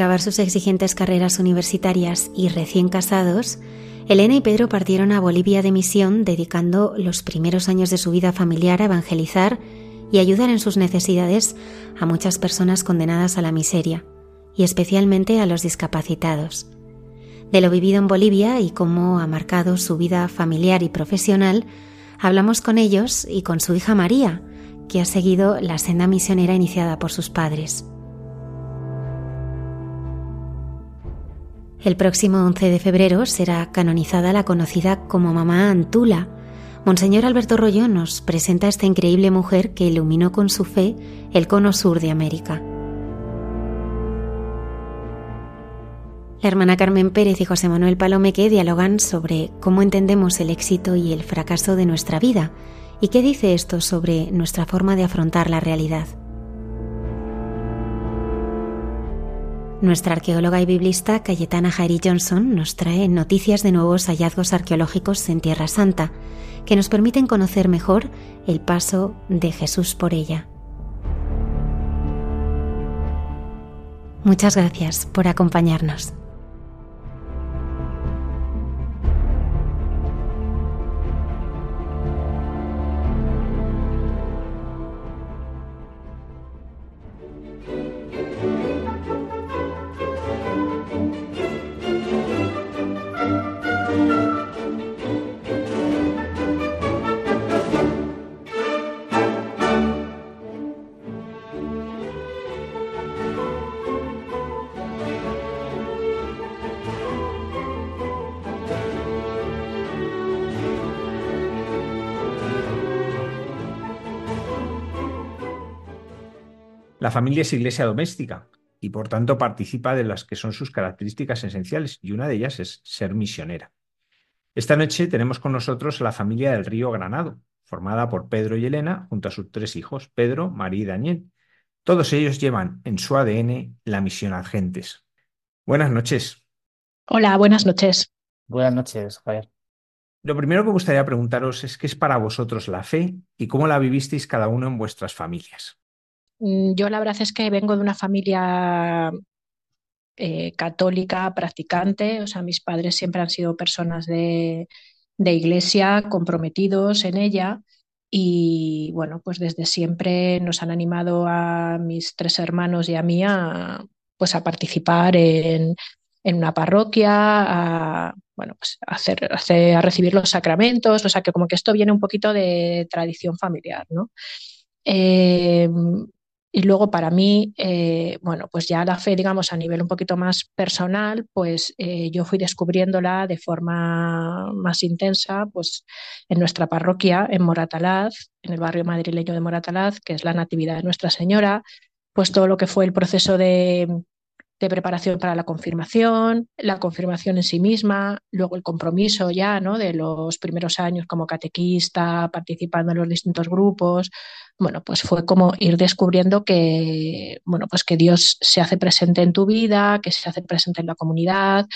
Acabar sus exigentes carreras universitarias y recién casados, Elena y Pedro partieron a Bolivia de misión dedicando los primeros años de su vida familiar a evangelizar y ayudar en sus necesidades a muchas personas condenadas a la miseria, y especialmente a los discapacitados. De lo vivido en Bolivia y cómo ha marcado su vida familiar y profesional, hablamos con ellos y con su hija María, que ha seguido la senda misionera iniciada por sus padres. El próximo 11 de febrero será canonizada la conocida como Mamá Antula. Monseñor Alberto Rollo nos presenta a esta increíble mujer que iluminó con su fe el cono sur de América. La hermana Carmen Pérez y José Manuel Palomeque dialogan sobre cómo entendemos el éxito y el fracaso de nuestra vida y qué dice esto sobre nuestra forma de afrontar la realidad. Nuestra arqueóloga y biblista Cayetana Jairi Johnson nos trae noticias de nuevos hallazgos arqueológicos en Tierra Santa que nos permiten conocer mejor el paso de Jesús por ella. Muchas gracias por acompañarnos. La familia es iglesia doméstica y por tanto participa de las que son sus características esenciales y una de ellas es ser misionera. Esta noche tenemos con nosotros a la familia del Río Granado, formada por Pedro y Elena junto a sus tres hijos, Pedro, María y Daniel. Todos ellos llevan en su ADN la misión a gentes. Buenas noches. Hola, buenas noches. Buenas noches, Javier. Lo primero que me gustaría preguntaros es qué es para vosotros la fe y cómo la vivisteis cada uno en vuestras familias. Mm, yo la verdad es que vengo de una familia eh, católica practicante, o sea, mis padres siempre han sido personas de, iglesia, comprometidos en ella. Y bueno, pues desde siempre nos han animado a mis tres hermanos y a mí a, pues a participar en, una parroquia, a, bueno, pues hacer, a recibir los sacramentos, o sea que como que esto viene un poquito de tradición familiar, ¿no? Eh, y luego para mí, eh, bueno, pues ya la fe, digamos, a nivel un poquito más personal, pues eh, yo fui descubriéndola de forma más intensa, pues en nuestra parroquia, en Moratalaz, en el barrio madrileño de Moratalaz, que es la Natividad de Nuestra Señora, pues todo lo que fue el proceso de, de preparación para la confirmación, la confirmación en sí misma, luego el compromiso ya, ¿no? De los primeros años como catequista, participando en los distintos grupos, bueno, pues fue como ir descubriendo que, bueno, pues que Dios se hace presente en tu vida, que se hace presente en la comunidad,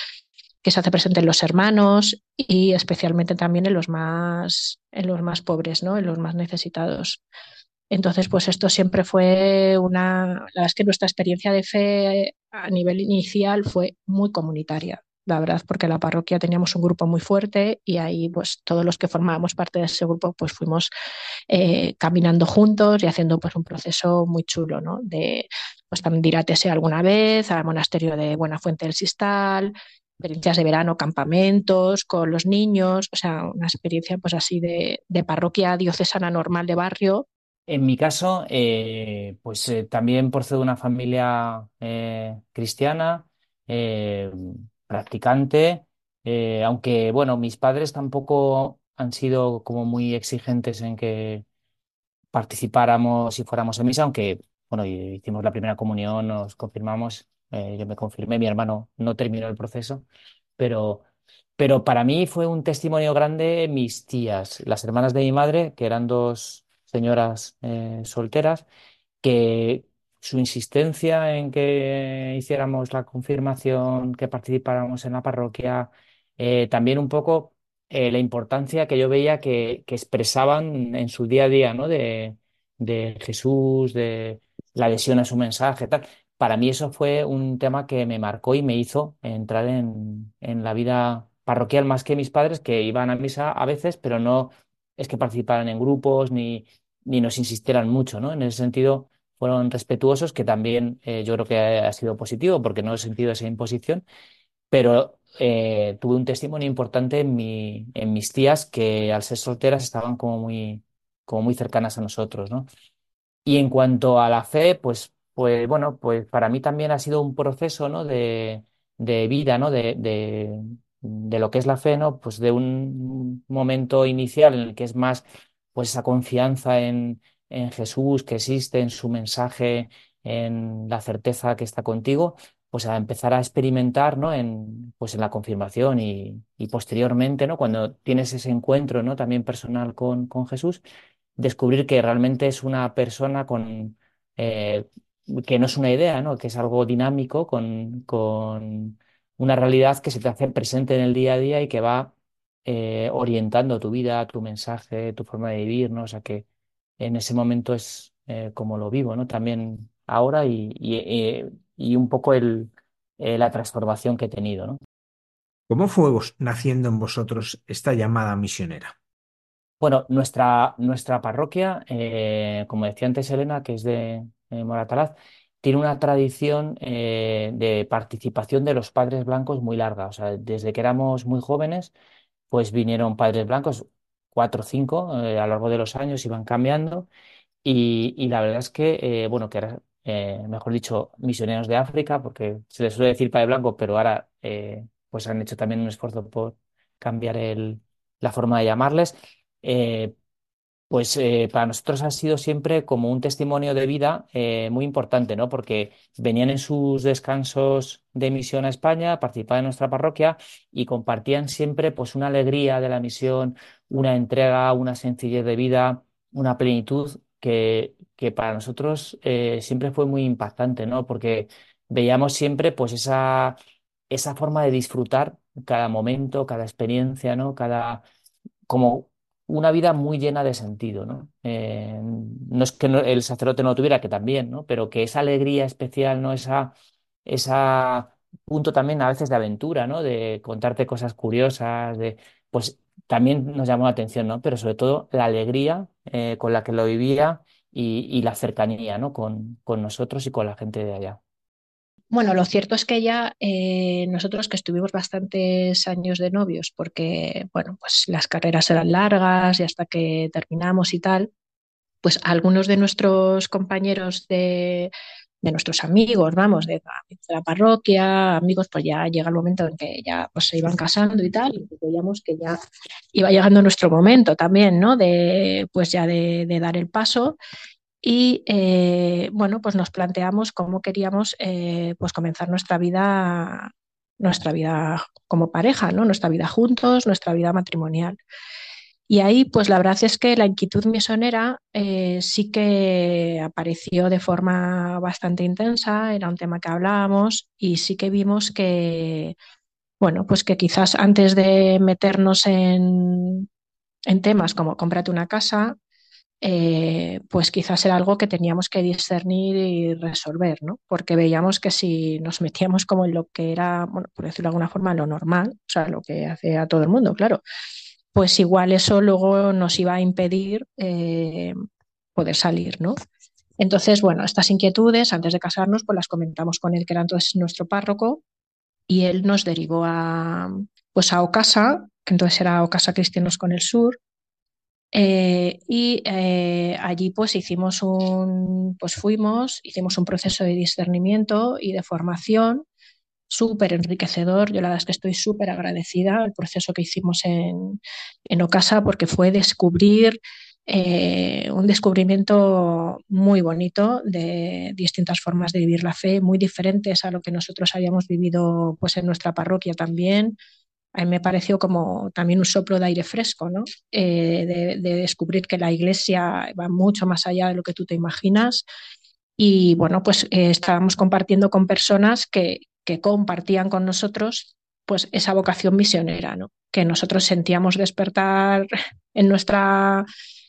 que se hace presente en los hermanos y especialmente también en los más, en los más pobres, ¿no? En los más necesitados. Entonces, pues esto siempre fue una, la verdad es que nuestra experiencia de fe a nivel inicial fue muy comunitaria la verdad, porque la parroquia teníamos un grupo muy fuerte y ahí pues todos los que formábamos parte de ese grupo pues fuimos eh, caminando juntos y haciendo pues un proceso muy chulo, ¿no? De pues también dirátese alguna vez al monasterio de Buena Fuente del Sistal, experiencias de verano, campamentos con los niños, o sea, una experiencia pues así de, parroquia diocesana normal de barrio. En mi caso, eh, pues eh, también ser de una familia cristiana, practicante, eh, aunque bueno, mis padres tampoco han sido como muy exigentes en que participáramos y fuéramos a misa, aunque bueno, hicimos la primera comunión, nos confirmamos, eh, yo me confirmé, mi hermano no terminó el proceso, pero, pero para mí fue un testimonio grande mis tías, las hermanas de mi madre, que eran dos señoras eh, solteras, que su insistencia en que hiciéramos la confirmación, que participáramos en la parroquia, eh, también un poco eh, la importancia que yo veía que, expresaban en su día a día, ¿no? De, de Jesús, de la adhesión a su mensaje, tal. Para mí eso fue un tema que me marcó y me hizo entrar en, en la vida parroquial más que mis padres, que iban a misa a veces, pero no es que participaran en grupos ni, ni nos insistieran mucho, ¿no? En ese sentido, fueron respetuosos, que también eh, yo creo que ha, sido positivo porque no he sentido esa imposición, pero eh, tuve un testimonio importante en, mi, en mis tías que al ser solteras estaban como muy, como muy cercanas a nosotros, ¿no? Y en cuanto a la fe, pues, pues bueno, pues para mí también ha sido un proceso, ¿no? de, de vida, ¿no? De, de, de lo que es la fe, ¿no? Pues de un momento inicial en el que es más pues esa confianza en, en Jesús que existe, en su mensaje, en la certeza que está contigo, pues a empezar a experimentar, ¿no? En, pues en la confirmación y, posteriormente, ¿no? Cuando tienes ese encuentro, ¿no? También personal con, con Jesús, descubrir que realmente es una persona con, eh, que no es una idea, ¿no? Que es algo dinámico, con, con una realidad que se te hace presente en el día a día y que va eh, orientando tu vida, tu mensaje, tu forma de vivir, ¿no? O sea que en ese momento es eh, como lo vivo, ¿no? También ahora y, y, un poco el, eh, la transformación que he tenido, ¿no? ¿Cómo fue naciendo en vosotros esta llamada misionera? Bueno, nuestra, nuestra parroquia, como decía antes Elena, que es de Moratalaz, tiene una tradición de participación de los padres blancos muy larga. O sea, desde que éramos muy jóvenes, pues vinieron padres blancos, cuatro o cinco, eh, a lo largo de los años iban cambiando y, la verdad es que, eh, bueno, que era, eh, mejor dicho, misioneros de África, porque se les suele decir padre blanco, pero ahora pues han hecho también un esfuerzo por cambiar el, la forma de llamarles pues eh, para nosotros ha sido siempre como un testimonio de vida eh, muy importante, ¿no? Porque venían en sus descansos de misión a España, participaban en nuestra parroquia y compartían siempre pues una alegría de la misión, una entrega, una sencillez de vida, una plenitud que, que para nosotros eh, siempre fue muy impactante, ¿no? Porque veíamos siempre pues esa, esa forma de disfrutar cada momento, cada experiencia, ¿no? Cada como una vida muy llena de sentido, ¿no? Eh, no es que el sacerdote no lo tuviera, que también, ¿no? Pero que esa alegría especial, ¿no? Esa, esa punto también a veces de aventura, ¿no? De contarte cosas curiosas, de, pues también nos llamó la atención, ¿no? Pero sobre todo la alegría eh, con la que lo vivía y, y la cercanía, ¿no? Con, con nosotros y con la gente de allá. Bueno, lo cierto es que ya eh, nosotros que estuvimos bastantes años de novios, porque bueno, pues las carreras eran largas y hasta que terminamos y tal, pues algunos de nuestros compañeros de, nuestros amigos, vamos, de la, parroquia, amigos, pues ya llega el momento en que ya pues, se iban casando y tal, y veíamos que ya iba llegando nuestro momento también, ¿no? De, pues ya de, de dar el paso y eh, bueno, pues nos planteamos cómo queríamos eh, pues comenzar nuestra vida, nuestra vida como pareja, ¿no? nuestra vida juntos, nuestra vida matrimonial. Y ahí, pues la verdad es que la inquietud misionera eh, sí que apareció de forma bastante intensa, era un tema que hablábamos y sí que vimos que, bueno, pues que quizás antes de meternos en, en temas como cómprate una casa, eh, pues quizás era algo que teníamos que discernir y resolver, ¿no? Porque veíamos que si nos metíamos como en lo que era, bueno, por decirlo de alguna forma, lo normal, o sea, lo que hace a todo el mundo, claro, pues igual eso luego nos iba a impedir eh, poder salir, ¿no? Entonces, bueno, estas inquietudes, antes de casarnos, pues las comentamos con él, que era entonces nuestro párroco, y él nos derivó a, pues a Ocasa, que entonces era Ocasa Cristianos con el Sur, eh, y eh, allí pues hicimos un, pues fuimos, hicimos un proceso de discernimiento y de formación súper enriquecedor. Yo la verdad es que estoy súper agradecida al proceso que hicimos en, en Ocasa porque fue descubrir eh, un descubrimiento muy bonito de distintas formas de vivir la fe, muy diferentes a lo que nosotros habíamos vivido pues, en nuestra parroquia también. A mí me pareció como también un soplo de aire fresco, ¿no? Eh, de, descubrir que la iglesia va mucho más allá de lo que tú te imaginas. Y bueno, pues eh, estábamos compartiendo con personas que, que compartían con nosotros pues esa vocación misionera, ¿no? que nosotros sentíamos despertar en nuestra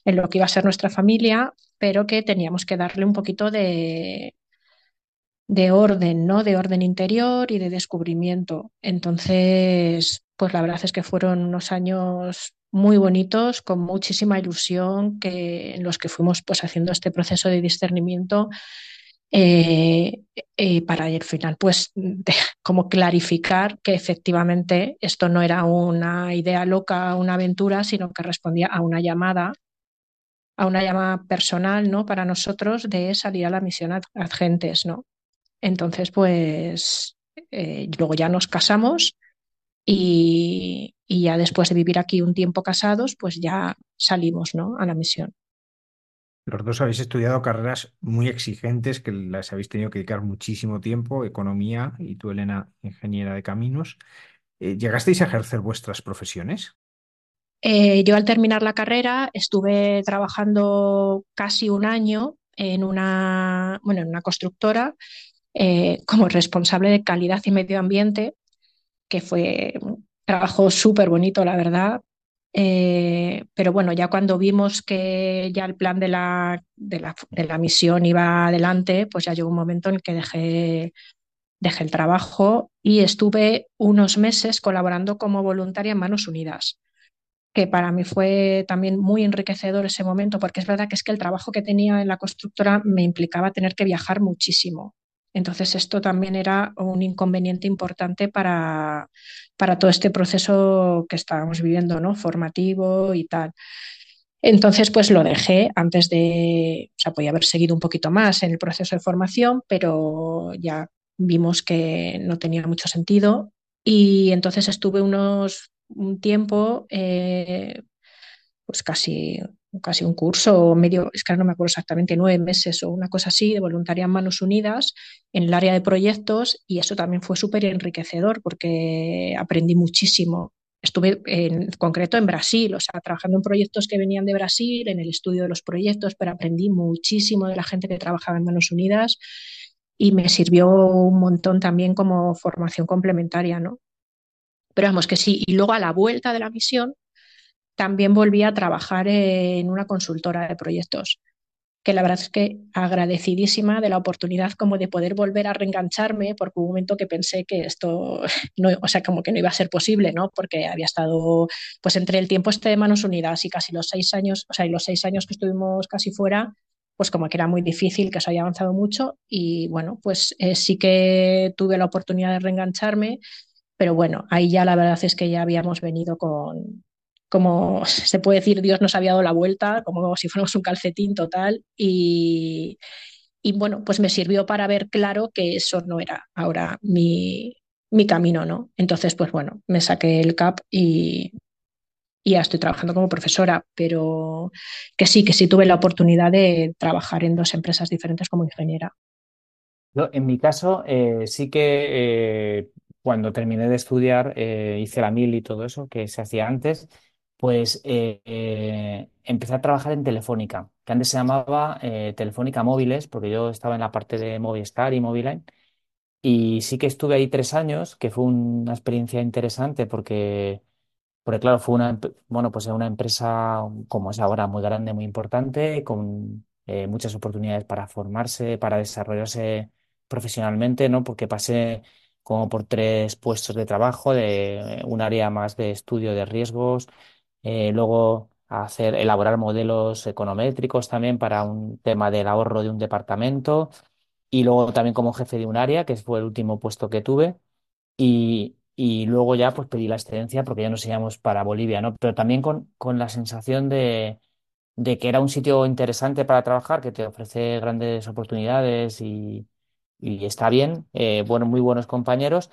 en lo que iba a ser nuestra familia, pero que teníamos que darle un poquito de, de orden, ¿no? De orden interior y de descubrimiento. Entonces, pues la verdad es que fueron unos años muy bonitos, con muchísima ilusión, que, en los que fuimos pues haciendo este proceso de discernimiento eh, eh, para al final pues como clarificar que efectivamente esto no era una idea loca, una aventura, sino que respondía a una llamada a una llamada personal, ¿no? Para nosotros de salir a la misión ad, gentes, ¿no? Entonces, pues eh, luego ya nos casamos y, y, ya después de vivir aquí un tiempo casados, pues ya salimos, ¿no? A la misión. Los dos habéis estudiado carreras muy exigentes que las habéis tenido que dedicar muchísimo tiempo, economía y tú, Elena, ingeniera de caminos. Eh, ¿Llegasteis a ejercer vuestras profesiones? Eh, yo al terminar la carrera estuve trabajando casi un año en una, bueno, en una constructora eh, como responsable de calidad y medio ambiente, que fue un trabajo súper bonito, la verdad. Eh, pero bueno, ya cuando vimos que ya el plan de la, de la, de la misión iba adelante, pues ya llegó un momento en que dejé, dejé el trabajo y estuve unos meses colaborando como voluntaria en Manos Unidas que para mí fue también muy enriquecedor ese momento, porque es verdad que es que el trabajo que tenía en la constructora me implicaba tener que viajar muchísimo. Entonces esto también era un inconveniente importante para, para todo este proceso que estábamos viviendo, ¿no? Formativo y tal. Entonces, pues lo dejé antes de, o sea, podía haber seguido un poquito más en el proceso de formación, pero ya vimos que no tenía mucho sentido. Y entonces estuve unos un tiempo, eh, pues casi, casi un curso o medio, es que no me acuerdo exactamente, nueve meses o una cosa así, de voluntaria en Manos Unidas en el área de proyectos y eso también fue súper enriquecedor porque aprendí muchísimo. Estuve en concreto en Brasil, o sea, trabajando en proyectos que venían de Brasil, en el estudio de los proyectos, pero aprendí muchísimo de la gente que trabajaba en Manos Unidas y me sirvió un montón también como formación complementaria, ¿no? Pero vamos que sí. Y luego a la vuelta de la misión también volví a trabajar en una consultora de proyectos, que la verdad es que agradecidísima de la oportunidad como de poder volver a reengancharme, porque hubo un momento que pensé que esto, no, o sea, como que no iba a ser posible, ¿no? Porque había estado, pues entre el tiempo este de Manos Unidas y casi los seis años, o sea, y los seis años que estuvimos casi fuera, pues como que era muy difícil, que se haya avanzado mucho y bueno, pues eh, sí que tuve la oportunidad de reengancharme pero bueno, ahí ya la verdad es que ya habíamos venido con, como se puede decir, Dios nos había dado la vuelta, como si fuéramos un calcetín total. Y, y bueno, pues me sirvió para ver claro que eso no era ahora mi, mi camino, ¿no? Entonces, pues bueno, me saqué el CAP y, y ya estoy trabajando como profesora, pero que sí, que sí tuve la oportunidad de trabajar en dos empresas diferentes como ingeniera. en mi caso, eh, sí que eh, cuando terminé de estudiar, eh, hice la mil y todo eso que se hacía antes, pues eh, eh, empecé a trabajar en Telefónica, que antes se llamaba Telefónica Móviles, porque yo estaba en la parte de Movistar y Moviline. Y sí que estuve ahí tres años, que fue una experiencia interesante porque, porque claro, fue una, bueno, pues una empresa como es ahora, muy grande, muy importante, con muchas oportunidades para formarse, para desarrollarse profesionalmente, ¿no? Porque pasé como por tres puestos de trabajo, de un área más de estudio de riesgos, eh, luego hacer, elaborar modelos econométricos también para un tema del ahorro de un departamento, y luego también como jefe de un área, que fue el último puesto que tuve, y, y luego ya pues pedí la excedencia porque ya nos íbamos para Bolivia, ¿no? Pero también con, con la sensación de, de que era un sitio interesante para trabajar, que te ofrece grandes oportunidades y y está bien, eh, bueno, muy buenos compañeros,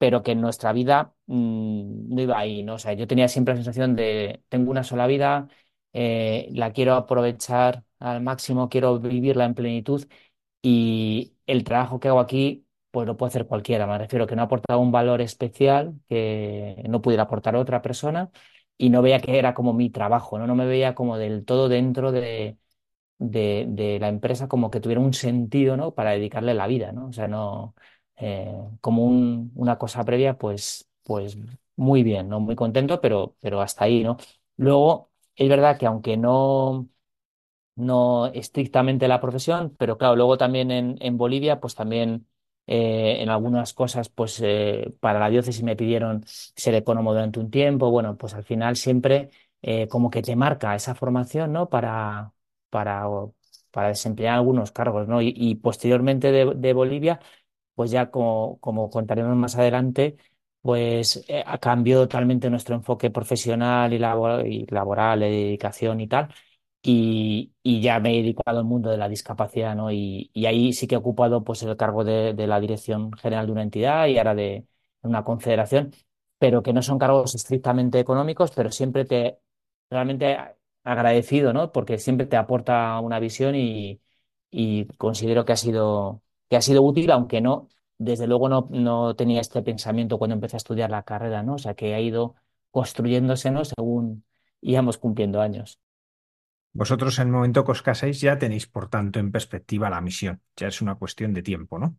pero que en nuestra vida mm, no iba ahí, ¿no? O sea, yo tenía siempre la sensación de, tengo una sola vida, eh, la quiero aprovechar al máximo, quiero vivirla en plenitud y el trabajo que hago aquí, pues lo puede hacer cualquiera, me refiero que no aportaba un valor especial que no pudiera aportar otra persona y no veía que era como mi trabajo, ¿no? No me veía como del todo dentro de de, la empresa como que tuviera un sentido, ¿no? Para dedicarle la vida, ¿no? O sea, no eh, como una cosa previa, pues, pues muy bien, ¿no? Muy contento, pero, pero hasta ahí, ¿no? Luego, es verdad que aunque no, no estrictamente la profesión, pero claro, luego también en, Bolivia, pues también eh, en algunas cosas, pues eh, para la diócesis me pidieron ser economo durante un tiempo, bueno, pues al final siempre como que te marca esa formación, ¿no? Para, para, para desempeñar algunos cargos, ¿no? Y, posteriormente de, Bolivia, pues ya como, como contaremos más adelante, pues eh, ha cambiado totalmente nuestro enfoque profesional y, y laboral, de dedicación y tal. Y, y, ya me he dedicado al mundo de la discapacidad, ¿no? Y, y ahí sí que he ocupado pues el cargo de, de, la dirección general de una entidad y ahora de una confederación, pero que no son cargos estrictamente económicos, pero siempre te realmente agradecido, ¿no? Porque siempre te aporta una visión y, considero que ha sido, que ha sido útil, aunque no, desde luego no, no, tenía este pensamiento cuando empecé a estudiar la carrera, ¿no? O sea, que ha ido construyéndose, ¿no? Según íbamos cumpliendo años. Vosotros en el momento que os casáis ya tenéis, por tanto, en perspectiva la misión. Ya es una cuestión de tiempo, ¿no?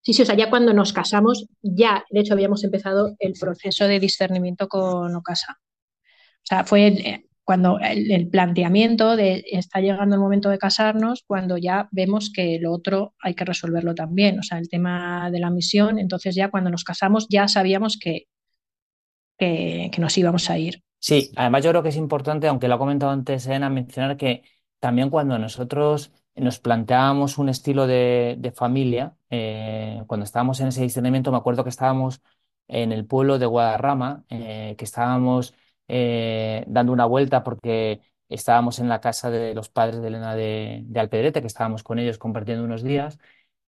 Sí, sí, o sea, ya cuando nos casamos, ya, de hecho, habíamos empezado el proceso de discernimiento con Ocasa. O sea, fue eh, cuando el, planteamiento de está llegando el momento de casarnos, cuando ya vemos que lo otro hay que resolverlo también, o sea, el tema de la misión, entonces ya cuando nos casamos ya sabíamos que, que, nos íbamos a ir. Sí, además yo creo que es importante, aunque lo ha comentado antes Elena, mencionar que también cuando nosotros nos planteábamos un estilo de, familia, eh, cuando estábamos en ese discernimiento, me acuerdo que estábamos en el pueblo de Guadarrama, eh, que estábamos eh, dando una vuelta porque estábamos en la casa de los padres de Elena de, Alpedrete, que estábamos con ellos compartiendo unos días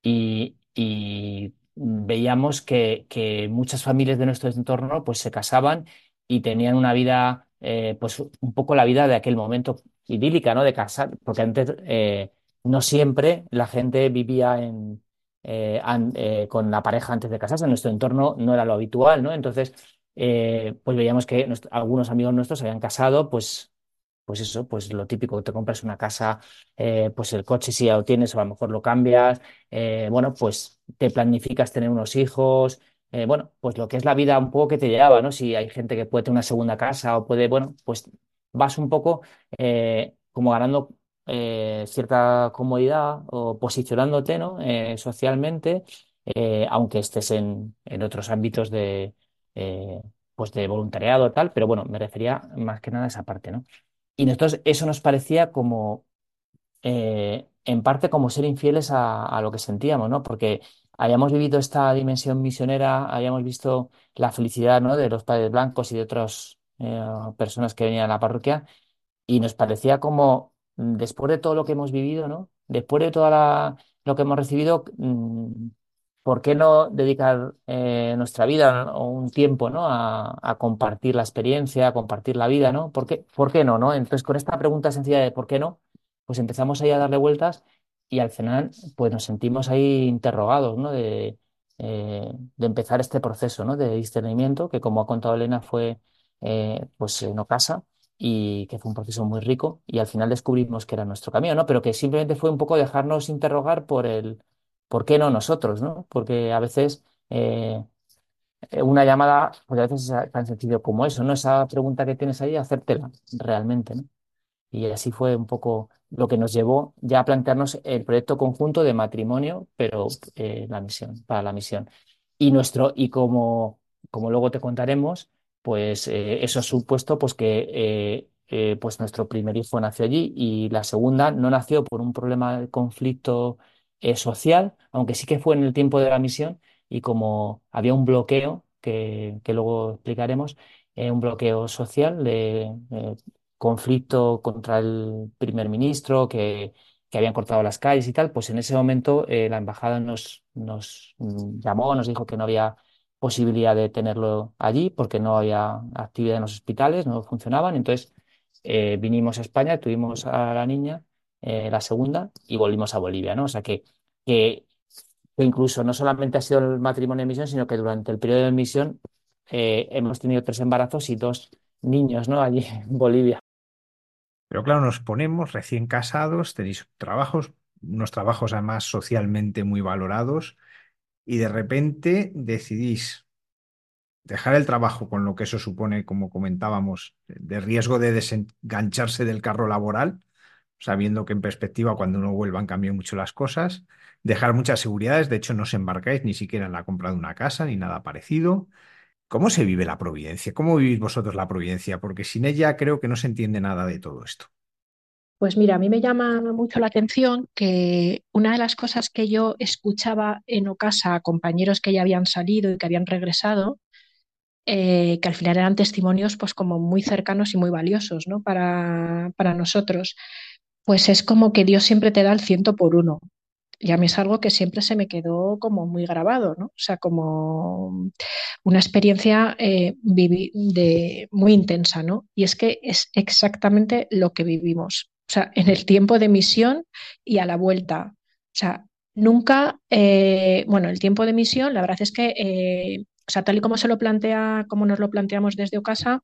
y, veíamos que, muchas familias de nuestro entorno pues se casaban y tenían una vida, eh, pues un poco la vida de aquel momento idílica, ¿no? De casar, porque antes eh, no siempre la gente vivía en, con la pareja antes de casarse, en nuestro entorno no era lo habitual, ¿no? Entonces, eh, pues veíamos que algunos amigos nuestros habían casado, pues, pues eso, pues lo típico, te compras una casa, eh, pues el coche si ya lo tienes, o a lo mejor lo cambias, eh, bueno, pues te planificas tener unos hijos, bueno, pues lo que es la vida un poco que te lleva, ¿no? Si hay gente que puede tener una segunda casa o puede, bueno, pues vas un poco como ganando cierta comodidad o posicionándote, ¿no? socialmente, aunque estés en, en otros ámbitos de eh, pues de voluntariado tal, pero bueno, me refería más que nada a esa parte, ¿no? Y nosotros eso nos parecía como, eh, en parte como ser infieles a, lo que sentíamos, ¿no? Porque habíamos vivido esta dimensión misionera, habíamos visto la felicidad, ¿no? De los padres blancos y de otras eh, personas que venían a la parroquia y nos parecía como, mm, después de todo lo que hemos vivido, ¿no? Después de todo lo que hemos recibido, mm, ¿por qué no dedicar eh, nuestra vida o un tiempo ¿no? a, compartir la experiencia, a compartir la vida? ¿no? ¿Por qué, ¿Por qué no, no? Entonces, con esta pregunta sencilla de ¿por qué no? Pues empezamos ahí a darle vueltas y al final pues nos sentimos ahí interrogados ¿no? de, eh, empezar este proceso ¿no? de discernimiento que, como ha contado Elena, fue eh, pues no casa y que fue un proceso muy rico y al final descubrimos que era nuestro camino, ¿no? Pero que simplemente fue un poco dejarnos interrogar por el ¿por qué no nosotros? ¿no? Porque a veces eh, una llamada, pues a veces es tan sencillo como eso, ¿no? Esa pregunta que tienes ahí, hacértela realmente, ¿no? Y así fue un poco lo que nos llevó ya a plantearnos el proyecto conjunto de matrimonio, pero eh, la misión, para la misión. Y nuestro, y como, como luego te contaremos, pues eh, eso ha supuesto pues que pues nuestro primer hijo nació allí y la segunda no nació por un problema de conflicto eh, social, aunque sí que fue en el tiempo de la misión y como había un bloqueo, que, luego explicaremos, eh, un bloqueo social de conflicto contra el primer ministro que que habían cortado las calles y tal, pues en ese momento la embajada nos, nos llamó, nos dijo que no había posibilidad de tenerlo allí porque no había actividad en los hospitales, no funcionaban. Entonces vinimos a España, tuvimos a la niña, la segunda, y volvimos a Bolivia, ¿no? O sea que, que incluso no solamente ha sido el matrimonio de misión, sino que durante el periodo de misión eh, hemos tenido tres embarazos y dos niños, ¿no? Allí en Bolivia. Pero claro, nos ponemos recién casados, tenéis trabajos, unos trabajos además socialmente muy valorados, y de repente decidís dejar el trabajo con lo que eso supone, como comentábamos, de riesgo de desengancharse del carro laboral, sabiendo que en perspectiva cuando uno vuelva han mucho las cosas, dejar muchas seguridades, de hecho no os embarcáis ni siquiera en la compra de una casa ni nada parecido. ¿Cómo se vive la providencia? ¿Cómo vivís vosotros la providencia? Porque sin ella creo que no se entiende nada de todo esto. Pues mira, a mí me llama mucho la atención que una de las cosas que yo escuchaba en Ocasa a compañeros que ya habían salido y que habían regresado, eh, que al final eran testimonios pues como muy cercanos y muy valiosos ¿no? para, para nosotros, pues es como que Dios siempre te da el ciento por uno y a mí es algo que siempre se me quedó como muy grabado, ¿no? O sea, como una experiencia eh, de, muy intensa, ¿no? Y es que es exactamente lo que vivimos, o sea, en el tiempo de misión y a la vuelta. O sea, nunca, eh, bueno, el tiempo de misión, la verdad es que, eh, o sea, tal y como se lo plantea, como nos lo planteamos desde Ocasa,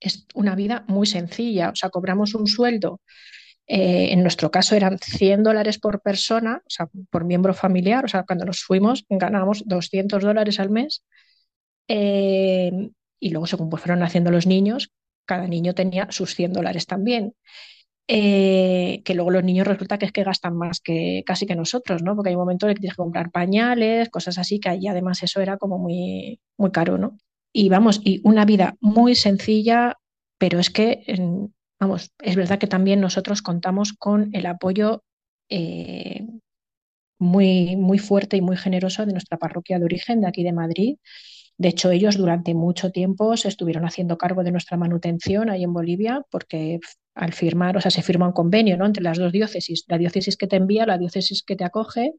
es una vida muy sencilla, o sea, cobramos un sueldo eh, en nuestro caso eran 100 dólares por persona, o sea, por miembro familiar, o sea, cuando nos fuimos ganábamos 200 dólares al mes. Eh, y luego, según pues fueron naciendo los niños, cada niño tenía sus 100 dólares también. Eh, que luego los niños resulta que es que gastan más que casi que nosotros, ¿no? Porque hay un momento en que tienes que comprar pañales, cosas así, que ahí además eso era como muy, muy caro, ¿no? Y vamos, y una vida muy sencilla, pero es que es verdad que también nosotros contamos con el apoyo eh, muy, muy fuerte y muy generoso de nuestra parroquia de origen, de aquí de Madrid. De hecho, ellos durante mucho tiempo se estuvieron haciendo cargo de nuestra manutención ahí en Bolivia, porque al firmar, o sea, se firma un convenio ¿no? entre las dos diócesis, la diócesis que te envía, la diócesis que te acoge,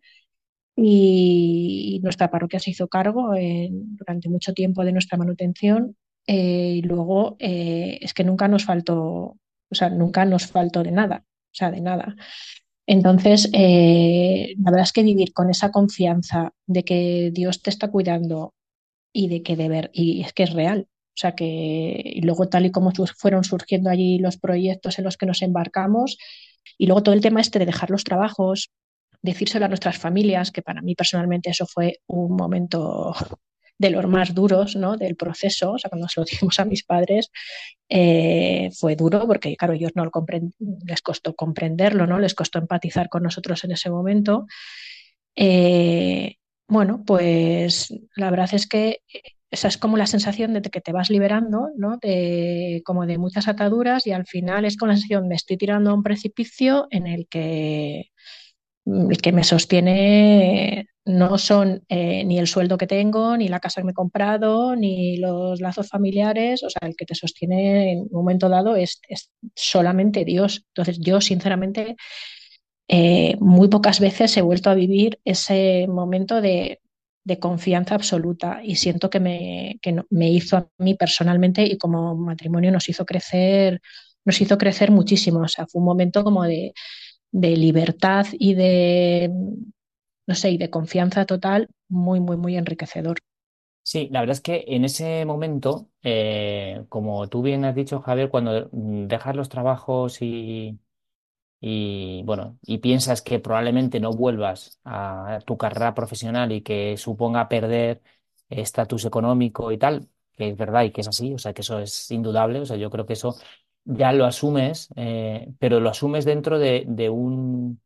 y nuestra parroquia se hizo cargo durante mucho tiempo de nuestra manutención. Eh, y luego eh, es que nunca nos faltó o sea, nunca nos faltó de nada, o sea, de nada. Entonces, eh, la verdad es que vivir con esa confianza de que Dios te está cuidando y de que de ver, y es que es real. O sea que y luego tal y como fueron surgiendo allí los proyectos en los que nos embarcamos, y luego todo el tema este de dejar los trabajos, decírselo a nuestras familias, que para mí personalmente eso fue un momento de los más duros ¿no? del proceso, o sea, cuando se lo dijimos a mis padres, eh, fue duro porque, claro, ellos no lo les costó comprenderlo, ¿no? les costó empatizar con nosotros en ese momento. Eh, bueno, pues la verdad es que esa es como la sensación de que te vas liberando, ¿no? De, como de muchas ataduras y al final es con la sensación de estoy tirando a un precipicio en el que el que me sostiene no son eh, ni el sueldo que tengo, ni la casa que me he comprado, ni los lazos familiares. O sea, el que te sostiene en un momento dado es, solamente Dios. Entonces, yo, sinceramente, eh, muy pocas veces he vuelto a vivir ese momento de, confianza absoluta y siento que, me, que me hizo a mí personalmente y como matrimonio nos hizo crecer, nos hizo crecer muchísimo. O sea, fue un momento como de de libertad y de, no sé, y de confianza total muy, muy, muy enriquecedor. Sí, la verdad es que en ese momento, eh, como tú bien has dicho, Javier, cuando dejas los trabajos y, y bueno, y piensas que probablemente no vuelvas a tu carrera profesional y que suponga perder estatus económico y tal, que es verdad y que es así, o sea, que eso es indudable, o sea, yo creo que eso ya lo asumes, eh, pero lo asumes dentro de, un,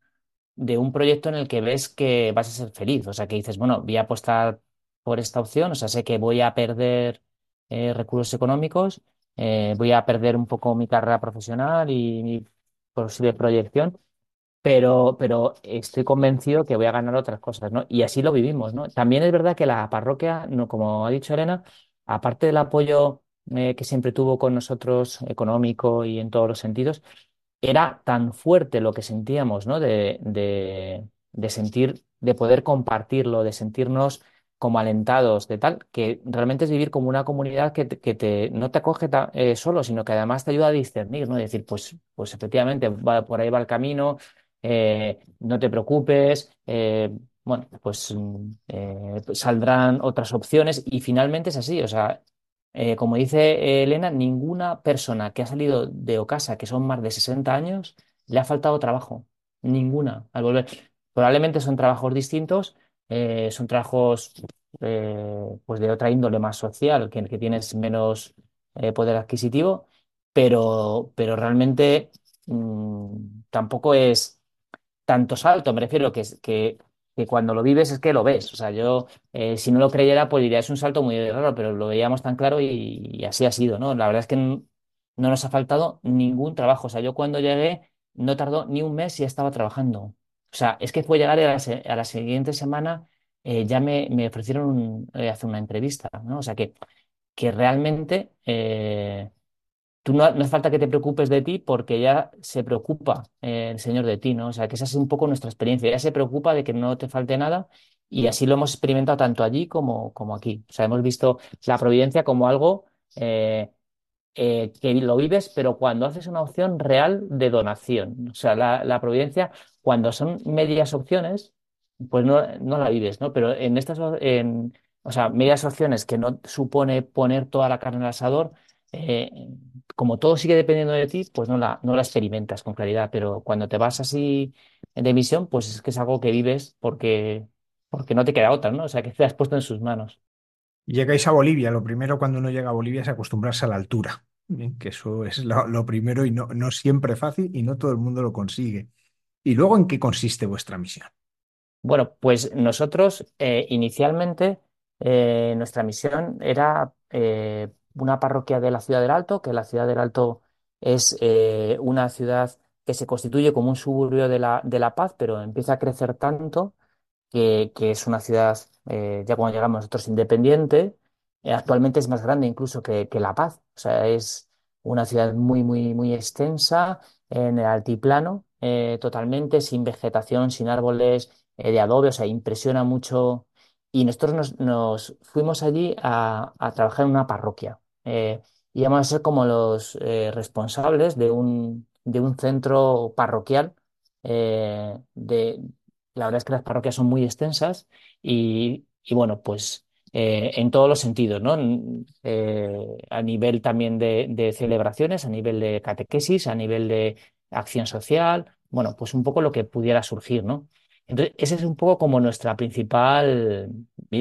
de un proyecto en el que ves que vas a ser feliz. O sea, que dices, bueno, voy a apostar por esta opción, o sea, sé que voy a perder eh, recursos económicos, eh, voy a perder un poco mi carrera profesional y mi posible proyección, pero, pero estoy convencido que voy a ganar otras cosas, ¿no? Y así lo vivimos, ¿no? También es verdad que la parroquia, no, como ha dicho Elena, aparte del apoyo eh, que siempre tuvo con nosotros, económico y en todos los sentidos, era tan fuerte lo que sentíamos, ¿no? De, de, sentir, de poder compartirlo, de sentirnos como alentados, de tal, que realmente es vivir como una comunidad que, que te, no te acoge eh, solo, sino que además te ayuda a discernir, ¿no? decir, pues, pues efectivamente, va, por ahí va el camino, eh, no te preocupes, eh, bueno, pues, pues saldrán otras opciones y finalmente es así, o sea, eh, como dice Elena, ninguna persona que ha salido de Ocasa, que son más de 60 años, le ha faltado trabajo. Ninguna al volver. Probablemente son trabajos distintos, eh, son trabajos eh, pues de otra índole más social, que, que tienes menos poder adquisitivo, pero, pero realmente mm, tampoco es tanto salto. Me refiero que, que que cuando lo vives es que lo ves. O sea, yo, eh, si no lo creyera, pues diría, es un salto muy raro, pero lo veíamos tan claro y, así ha sido, ¿no? La verdad es que no, nos ha faltado ningún trabajo. O sea, yo cuando llegué no tardó ni un mes y ya estaba trabajando. O sea, es que fue llegar a la, siguiente semana, eh, ya me, me ofrecieron eh, hacer una entrevista, ¿no? O sea, que, que realmente tú no, no hace falta que te preocupes de ti porque ya se preocupa eh, el Señor de ti, ¿no? O sea, que esa es un poco nuestra experiencia. Ya se preocupa de que no te falte nada y así lo hemos experimentado tanto allí como, como aquí. O sea, hemos visto la providencia como algo eh, eh, que lo vives, pero cuando haces una opción real de donación. O sea, la, la providencia, cuando son medias opciones, pues no, no la vives, ¿no? Pero en estas, en, o sea, medias opciones que no supone poner toda la carne al asador, eh, como todo sigue dependiendo de ti, pues no la, no la experimentas con claridad, pero cuando te vas así de misión, pues es que es algo que vives porque, porque no te queda otra, ¿no? O sea, que te has puesto en sus manos. Llegáis a Bolivia, lo primero cuando uno llega a Bolivia es acostumbrarse a la altura, que eso es lo, primero y no, no siempre fácil y no todo el mundo lo consigue. ¿Y luego en qué consiste vuestra misión? Bueno, pues nosotros eh, inicialmente eh, nuestra misión era una parroquia de la ciudad del Alto, que la ciudad del Alto es eh, una ciudad que se constituye como un suburbio de la, de La Paz, pero empieza a crecer tanto que, es una ciudad, eh, ya cuando llegamos nosotros, independiente. Eh, actualmente es más grande incluso que, que, La Paz. O sea, es una ciudad muy, muy, muy extensa en el altiplano, totalmente sin vegetación, sin árboles de adobe. O sea, impresiona mucho y nosotros nos, fuimos allí a, trabajar en una parroquia. Eh, íbamos a ser como los eh, responsables de un, de un centro parroquial. Eh, de, la verdad es que las parroquias son muy extensas y, bueno, pues en todos los sentidos, ¿no? a nivel también de, celebraciones, a nivel de catequesis, a nivel de acción social, bueno, pues un poco lo que pudiera surgir, ¿no? Entonces, esa es un poco como nuestra principal,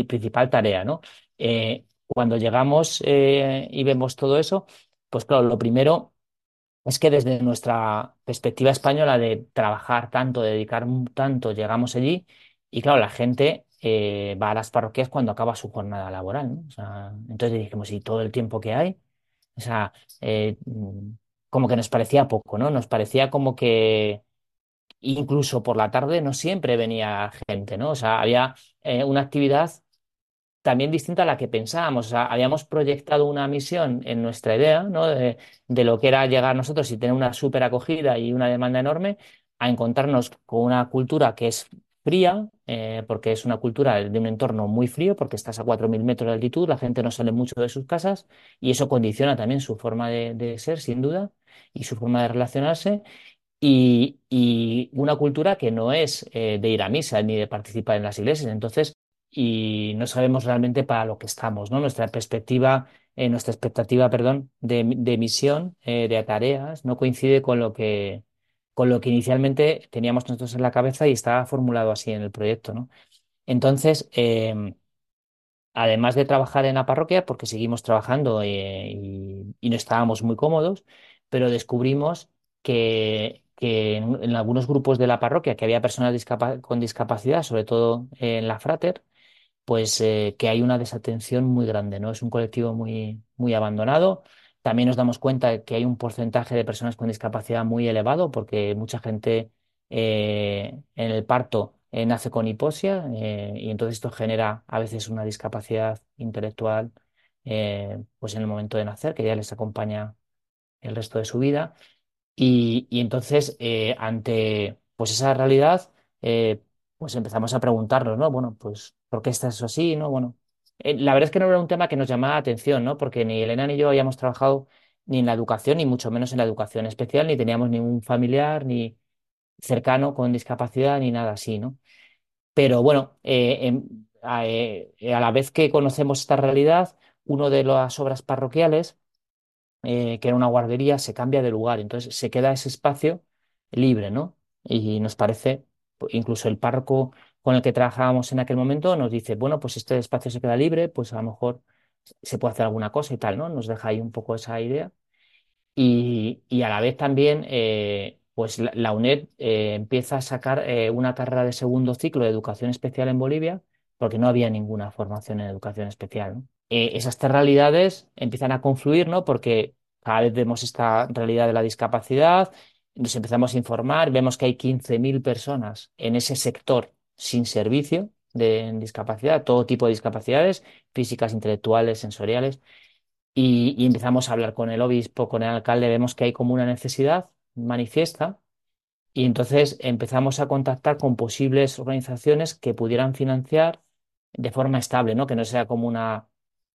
principal tarea, ¿no? Eh, cuando llegamos eh, y vemos todo eso, pues claro, lo primero es que desde nuestra perspectiva española de trabajar tanto, dedicar tanto, llegamos allí y claro, la gente eh, va a las parroquias cuando acaba su jornada laboral, entonces dijimos, ¿y todo el tiempo que hay? O sea, como que nos parecía poco, ¿no? Nos parecía como que incluso por la tarde no siempre venía gente, ¿no? O sea, había eh, una actividad también distinta a la que pensábamos. Habíamos proyectado una misión en nuestra idea, ¿no? De, lo que era llegar nosotros y tener una súper acogida y una demanda enorme, a encontrarnos con una cultura que es fría, eh, porque es una cultura de un entorno muy frío, porque estás a 4.000 metros de altitud, la gente no sale mucho de sus casas y eso condiciona también su forma de, de ser, sin duda, y su forma de relacionarse y, una cultura que no es eh, de ir a misa ni de participar en las iglesias. Entonces, y no sabemos realmente para lo que estamos, ¿no? Nuestra perspectiva, eh, nuestra expectativa, perdón, de, misión, eh, de tareas, no coincide con lo que, con lo que inicialmente teníamos nosotros en la cabeza y estaba formulado así en el proyecto, ¿no? Entonces, em, además de trabajar en la parroquia, porque seguimos trabajando y, y no estábamos muy cómodos, pero descubrimos que, que en, algunos grupos de la parroquia que había personas con discapacidad, sobre todo en la Frater, pues eh, que hay una desatención muy grande, ¿no? Es un colectivo muy, muy abandonado. También nos damos cuenta que hay un porcentaje de personas con discapacidad muy elevado, porque mucha gente eh, en el parto eh, nace con hiposia y entonces esto genera a veces una discapacidad intelectual pues en el momento de nacer, que ya les acompaña el resto de su vida. Y, entonces, eh, ante pues esa realidad, pues empezamos a preguntarnos, ¿no? Bueno, pues, ¿por qué está eso así? ¿No? Bueno, eh, la verdad es que no era un tema que nos llamaba la atención, ¿no? Porque ni Elena ni yo habíamos trabajado ni en la educación, ni mucho menos en la educación especial, ni teníamos ningún familiar, ni cercano con discapacidad, ni nada así, ¿no? Pero bueno, em, a, la vez que conocemos esta realidad, uno de las obras parroquiales eh, que era una guardería, se cambia de lugar, entonces se queda ese espacio libre, ¿no? Y nos parece, pues, incluso el párroco con el que trabajábamos en aquel momento nos dice, bueno, pues este espacio se queda libre, pues a lo mejor se puede hacer alguna cosa y tal, ¿no? Nos deja ahí un poco esa idea. Y, a la vez también, eh, pues la, UNED eh, empieza a sacar una carrera de segundo ciclo de educación especial en Bolivia, porque no había ninguna formación en educación especial. Eh, esas tres realidades empiezan a confluir, ¿no? Porque cada vez vemos esta realidad de la discapacidad, nos empezamos a informar, vemos que hay 15.000 personas en ese sector sin servicio de discapacidad, todo tipo de discapacidades, físicas, intelectuales, sensoriales, y, empezamos a hablar con el obispo, con el alcalde, vemos que hay como una necesidad manifiesta, y entonces empezamos a contactar con posibles organizaciones que pudieran financiar de forma estable, ¿no? Que no sea como una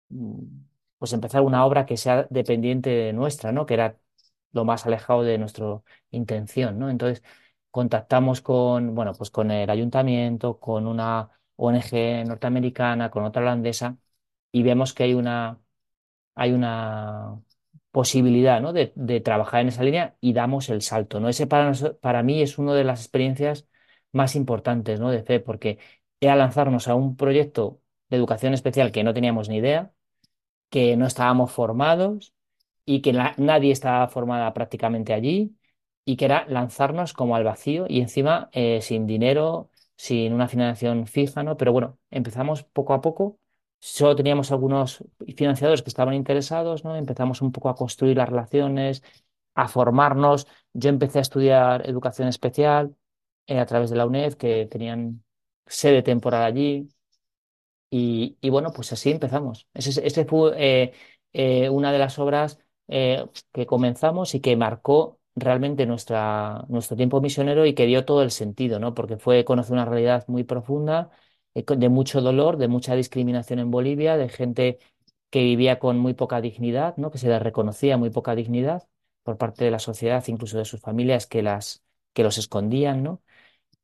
Mm, pues empezar una obra que sea dependiente de nuestra, ¿no? Que era lo más alejado de nuestra intención, ¿no? Entonces contactamos con, bueno, pues con el ayuntamiento, con una ONG norteamericana, con otra holandesa, y vemos que hay una, hay una posibilidad, ¿no? de, trabajar en esa línea y damos el salto, ¿no? Ese para, para mí es una de las experiencias más importantes, ¿no? De fe, porque era lanzarnos a un proyecto de educación especial que no teníamos ni idea, que no estábamos formados y que nadie estaba formada prácticamente allí y que era lanzarnos como al vacío y encima eh, sin dinero, sin una financiación fija, ¿no? Pero bueno, empezamos poco a poco. Solo teníamos algunos financiadores que estaban interesados, ¿no? Empezamos un poco a construir las relaciones, a formarnos. Yo empecé a estudiar educación especial eh, a través de la UNED, que tenían sede temporal allí. Y, bueno, pues así empezamos. Ese, fue eh, una de las obras que comenzamos y que marcó realmente nuestra, nuestro tiempo misionero y que dio todo el sentido, ¿no? Porque fue conocer una realidad muy profunda, de mucho dolor, de mucha discriminación en Bolivia, de gente que vivía con muy poca dignidad, ¿no? Que se les reconocía muy poca dignidad por parte de la sociedad, incluso de sus familias que las que los escondían, ¿no?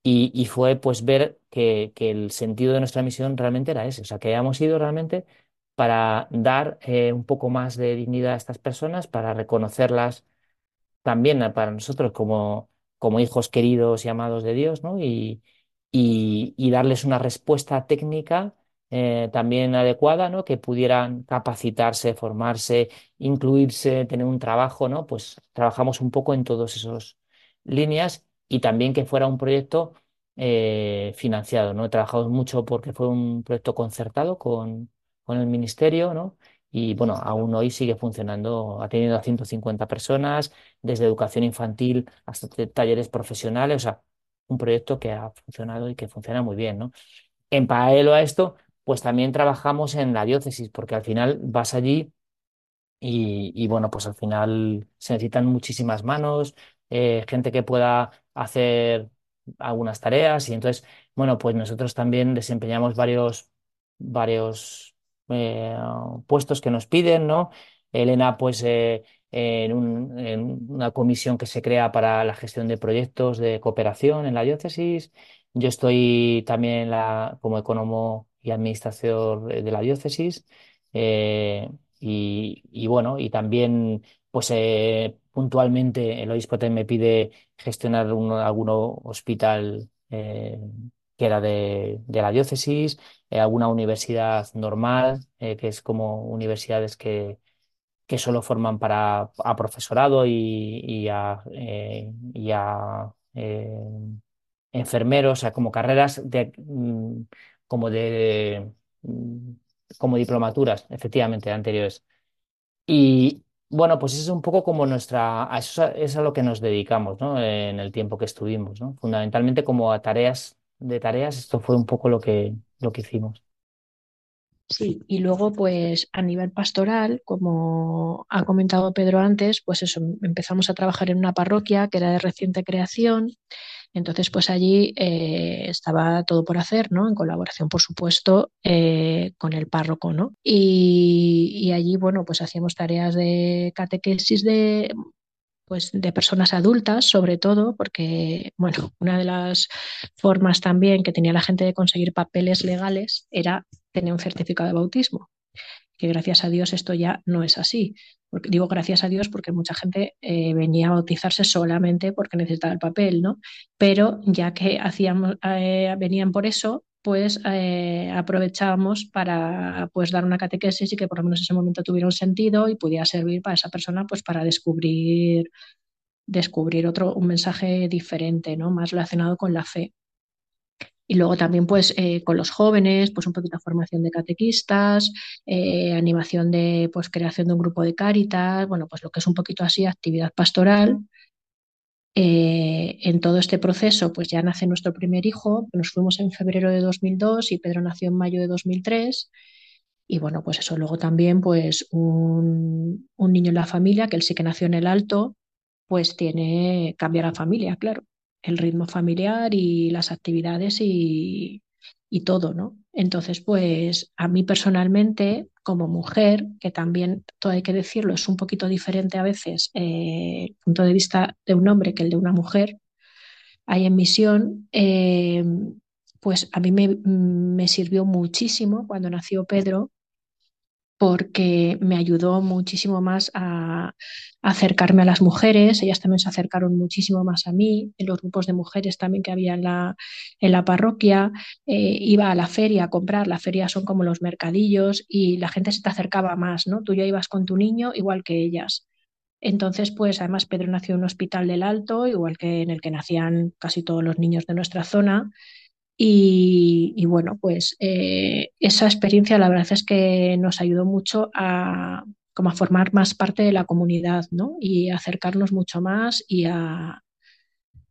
Y, fue pues ver que, el sentido de nuestra misión realmente era ese, o sea, que habíamos ido realmente para dar eh, un poco más de dignidad a estas personas, para reconocerlas también para nosotros como, como hijos queridos y amados de Dios, ¿no? Y, y, darles una respuesta técnica eh, también adecuada, ¿no? Que pudieran capacitarse, formarse, incluirse, tener un trabajo, ¿no? Pues trabajamos un poco en todas esas líneas y también que fuera un proyecto eh, financiado, ¿no? He trabajado mucho porque fue un proyecto concertado con, con el ministerio. Y bueno, aún hoy sigue funcionando, ha tenido a 150 personas, desde educación infantil hasta talleres profesionales, o sea, un proyecto que ha funcionado y que funciona muy bien, ¿no? En paralelo a esto, pues también trabajamos en la diócesis, porque al final vas allí y, y bueno, pues al final se necesitan muchísimas manos, eh, gente que pueda hacer algunas tareas y entonces, bueno, pues nosotros también desempeñamos varios, varios eh, puestos que nos piden, ¿no? Elena, pues eh, en, una comisión que se crea para la gestión de proyectos de cooperación en la diócesis. Yo estoy también como economo y administrador de la diócesis. y, y, bueno, y también pues puntualmente el obispo me pide gestionar un, algún hospital eh, que era de, la diócesis, eh, alguna universidad normal, eh, que es como universidades que, que solo forman para a profesorado y, a, y a enfermeros, o sea, como carreras de, mm, como de mm, como diplomaturas, efectivamente, anteriores. Y, bueno, pues eso es un poco como nuestra, eso es a lo que nos dedicamos, ¿no? En el tiempo que estuvimos, ¿no? Fundamentalmente como a tareas de tareas, esto fue un poco lo que, lo que hicimos. Sí, y luego pues a nivel pastoral, como ha comentado Pedro antes, pues eso, empezamos a trabajar en una parroquia que era de reciente creación, entonces pues allí eh, estaba todo por hacer, ¿no? En colaboración, por supuesto, eh, con el párroco, ¿no? Y, y allí, bueno, pues hacíamos tareas de catequesis de pues de personas adultas, sobre todo, porque, bueno, una de las formas también que tenía la gente de conseguir papeles legales era tener un certificado de bautismo, que gracias a Dios esto ya no es así. Digo gracias a Dios porque mucha gente eh, venía a bautizarse solamente porque necesitaba el papel, ¿no? Pero ya que hacíamos, eh, venían por eso, pues eh, aprovechábamos para pues dar una catequesis y que por lo menos ese momento tuviera un sentido y pudiera servir para esa persona pues para descubrir descubrir otro un mensaje diferente, ¿no? Más relacionado con la fe. Y luego también pues eh, con los jóvenes, pues un poquito de formación de catequistas, eh, animación de pues creación de un grupo de cáritas, bueno, pues lo que es un poquito así actividad pastoral eh, en todo este proceso, pues ya nace nuestro primer hijo, nos fuimos en febrero de 2002 y Pedro nació en mayo de 2003. Y bueno, pues eso, luego también pues un, niño en la familia, que él sí que nació en el alto, pues tiene, cambia la familia, claro, el ritmo familiar y las actividades y, y todo, ¿no? Entonces, pues a mí personalmente, como mujer, que también, todo hay que decirlo, es un poquito diferente a veces eh, el punto de vista de un hombre que el de una mujer, hay en misión, eh, pues a mí me, me sirvió muchísimo cuando nació Pedro porque me ayudó muchísimo más a, acercarme a las mujeres, ellas también se acercaron muchísimo más a mí, en los grupos de mujeres también que había en la, en la parroquia, eh, iba a la feria a comprar, la feria son como los mercadillos y la gente se te acercaba más, ¿no? Tú ya ibas con tu niño igual que ellas. Entonces, pues además Pedro nació en un hospital del Alto, igual que en el que nacían casi todos los niños de nuestra zona, y, bueno, pues eh, esa experiencia la verdad es que nos ayudó mucho a, como a formar más parte de la comunidad, ¿no? Y acercarnos mucho más y a,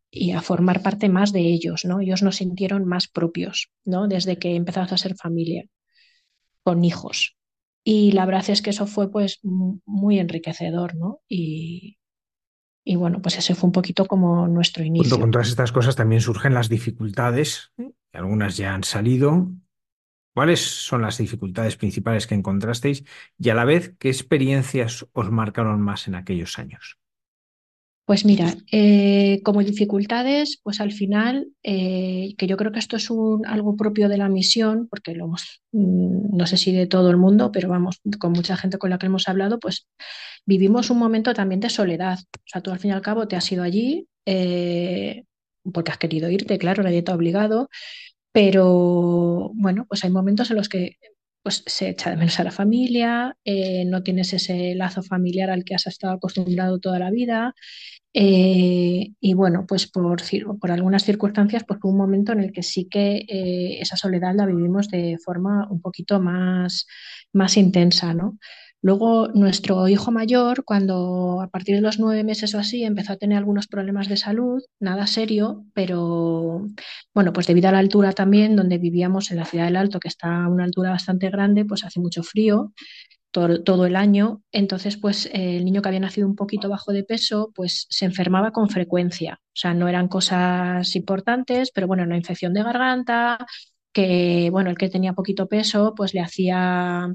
y a formar parte más de ellos, ¿no? Ellos nos sintieron más propios, ¿no? Desde que empezamos a ser familia, con hijos. Y la verdad es que eso fue pues muy enriquecedor, ¿no? Y, y bueno, pues ese fue un poquito como nuestro inicio. Junto con todas estas cosas también surgen las dificultades algunas ya han salido. ¿Cuáles son las dificultades principales que encontrasteis y a la vez qué experiencias os marcaron más en aquellos años? Pues mira, eh, como dificultades, pues al final, eh, que yo creo que esto es un, algo propio de la misión, porque lo mm, no sé si de todo el mundo, pero vamos, con mucha gente con la que hemos hablado, pues vivimos un momento también de soledad. O sea, tú al fin y al cabo te has ido allí, eh, porque has querido irte, claro, nadie te ha obligado, pero bueno, pues hay momentos en los que pues, se echa de menos a la familia, eh, no tienes ese lazo familiar al que has estado acostumbrado toda la vida. Eh, y bueno, pues por, por algunas circunstancias, pues fue un momento en el que sí que eh, esa soledad la vivimos de forma un poquito más, más intensa, ¿no? Luego, nuestro hijo mayor, cuando a partir de los nueve meses o así empezó a tener algunos problemas de salud, nada serio, pero bueno, pues debido a la altura también, donde vivíamos en la ciudad del Alto, que está a una altura bastante grande, pues hace mucho frío todo, todo el año. Entonces, pues el niño que había nacido un poquito bajo de peso, pues se enfermaba con frecuencia. O sea, no eran cosas importantes, pero bueno, una infección de garganta, que bueno, el que tenía poquito peso, pues le hacía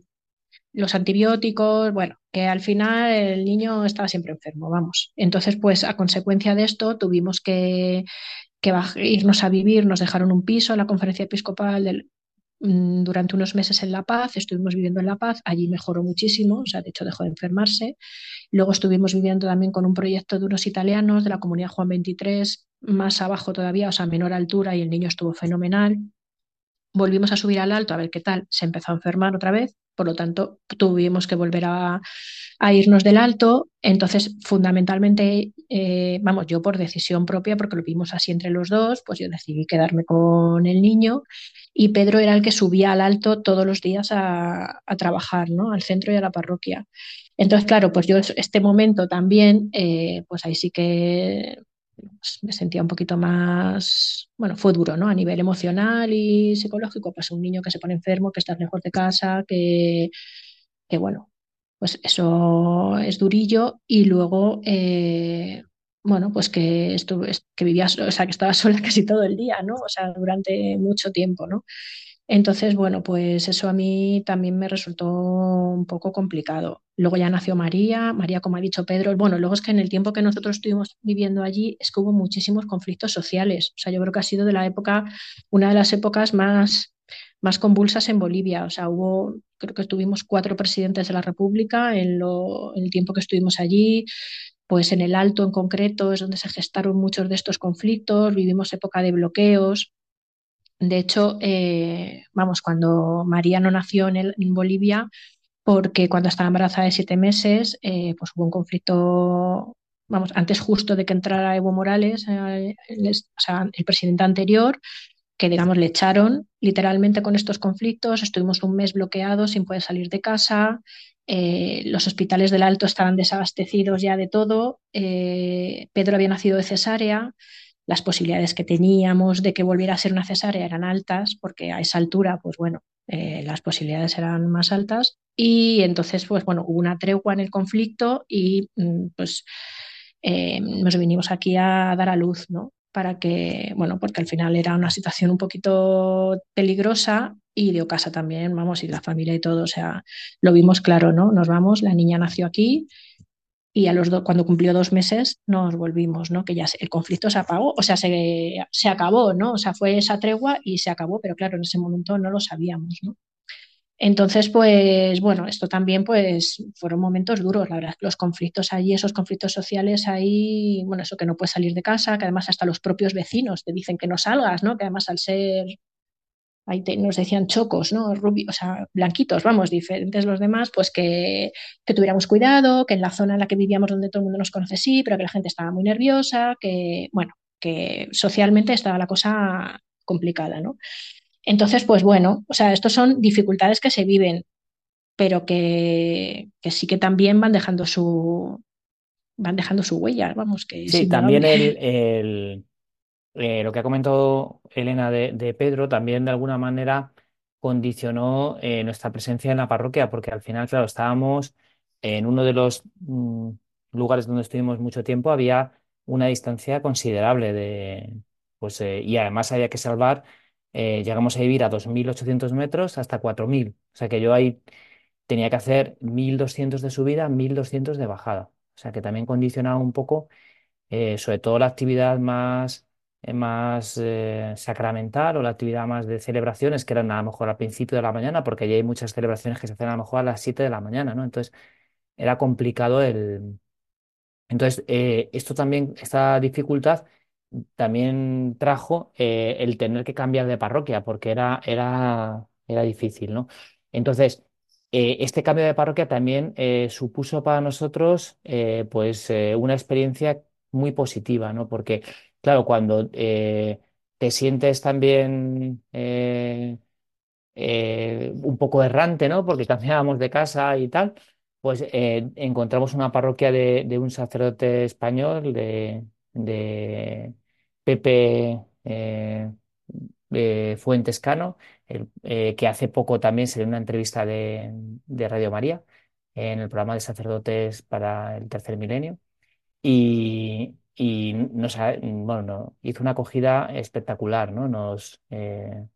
los antibióticos, bueno, que al final el niño estaba siempre enfermo, vamos. Entonces, pues a consecuencia de esto tuvimos que, irnos a vivir, nos dejaron un piso en la conferencia episcopal mm, durante unos meses en La Paz, estuvimos viviendo en La Paz, allí mejoró muchísimo, o sea, de hecho dejó de enfermarse. Luego estuvimos viviendo también con un proyecto de unos italianos de la comunidad Juan 23, más abajo todavía, o sea, menor altura, y el niño estuvo fenomenal. Volvimos a subir al alto a ver qué tal, se empezó a enfermar otra vez por lo tanto, tuvimos que volver a, irnos del alto. Entonces, fundamentalmente, eh, vamos, yo por decisión propia, porque lo vimos así entre los dos, pues yo decidí quedarme con el niño y Pedro era el que subía al alto todos los días a, trabajar, ¿no? Al centro y a la parroquia. Entonces, claro, pues yo este momento también, eh, pues ahí sí que me sentía un poquito más, bueno, fue duro, ¿no? A nivel emocional y psicológico, pues un niño que se pone enfermo, que está lejos de casa, que, que bueno, pues eso es durillo y luego, eh, bueno, pues que, estuve, que vivía, o sea, que estaba sola casi todo el día, ¿no? O sea, durante mucho tiempo, ¿no? Entonces, bueno, pues eso a mí también me resultó un poco complicado. Luego ya nació María, María, como ha dicho Pedro, bueno, luego es que en el tiempo que nosotros estuvimos viviendo allí es que hubo muchísimos conflictos sociales. O sea, yo creo que ha sido de la época, una de las épocas más, más convulsas en Bolivia. O sea, hubo, creo que tuvimos cuatro presidentes de la República en, lo, en el tiempo que estuvimos allí. Pues en el Alto en concreto es donde se gestaron muchos de estos conflictos, vivimos época de bloqueos, de hecho, eh, vamos, cuando María no nació en, en, Bolivia, porque cuando estaba embarazada de siete meses, eh, pues hubo un conflicto, vamos, antes justo de que entrara Evo Morales, eh, o sea, el presidente anterior, que digamos le echaron literalmente con estos conflictos, estuvimos un mes bloqueados sin poder salir de casa, los hospitales del Alto estaban desabastecidos ya de todo, Pedro había nacido de cesárea, las posibilidades que teníamos de que volviera a ser una cesárea eran altas, porque a esa altura, pues bueno, eh, las posibilidades eran más altas. Y entonces, pues bueno, hubo una tregua en el conflicto y mm, pues eh, nos vinimos aquí a dar a luz, ¿no? Para que, bueno, porque al final era una situación un poquito peligrosa y de casa también, vamos, y la familia y todo, o sea, lo vimos claro, ¿no? Nos vamos, la niña nació aquí, y a los cuando cumplió dos meses nos volvimos, ¿no? Que ya el conflicto se apagó, o sea, se, se, acabó, ¿no? O sea, fue esa tregua y se acabó, pero claro, en ese momento no lo sabíamos, ¿no? Entonces, pues bueno, esto también pues fueron momentos duros, la verdad, los conflictos allí, esos conflictos sociales ahí, bueno, eso que no puedes salir de casa, que además hasta los propios vecinos te dicen que no salgas, ¿no? Que además al ser ahí nos decían chocos, ¿no? Rubios, o sea, blanquitos, vamos, diferentes los demás, pues que, que, tuviéramos cuidado, que en la zona en la que vivíamos donde todo el mundo nos conoce sí, pero que la gente estaba muy nerviosa, que, bueno, que socialmente estaba la cosa complicada, ¿no? Entonces, pues bueno, o sea, estos son dificultades que se viven, pero que, que sí que también van dejando su van dejando su huella, vamos, que sí, también el, el eh, lo que ha comentado Elena de, Pedro también de alguna manera condicionó eh, nuestra presencia en la parroquia, porque al final, claro, estábamos en uno de los mm, lugares donde estuvimos mucho tiempo, había una distancia considerable de, pues, eh, y además había que salvar, llegamos a vivir a 2.800 metros hasta 4.000, o sea que yo ahí tenía que hacer 1.200 de subida, 1.200 de bajada, o sea que también condicionaba un poco, sobre todo la actividad más más eh, sacramental o la actividad más de celebraciones que eran a lo mejor al principio de la mañana, porque ya hay muchas celebraciones que se hacen a lo mejor a las 7 de la mañana, ¿no? Entonces era complicado el... Entonces, eh, esto también, esta dificultad también trajo el tener que cambiar de parroquia, porque era, era, era difícil, ¿no? Entonces, este cambio de parroquia también supuso para nosotros pues una experiencia muy positiva, ¿no? Porque claro, cuando eh, te sientes también eh, eh, un poco errante, ¿no? Porque cambiábamos de casa y tal, pues encontramos una parroquia de, un sacerdote español, de, Pepe Cano, que hace poco también se dio una entrevista de, de Radio María en el programa de sacerdotes para el tercer milenio. Y, y bueno, hizo una acogida espectacular, ¿no? Nos eh,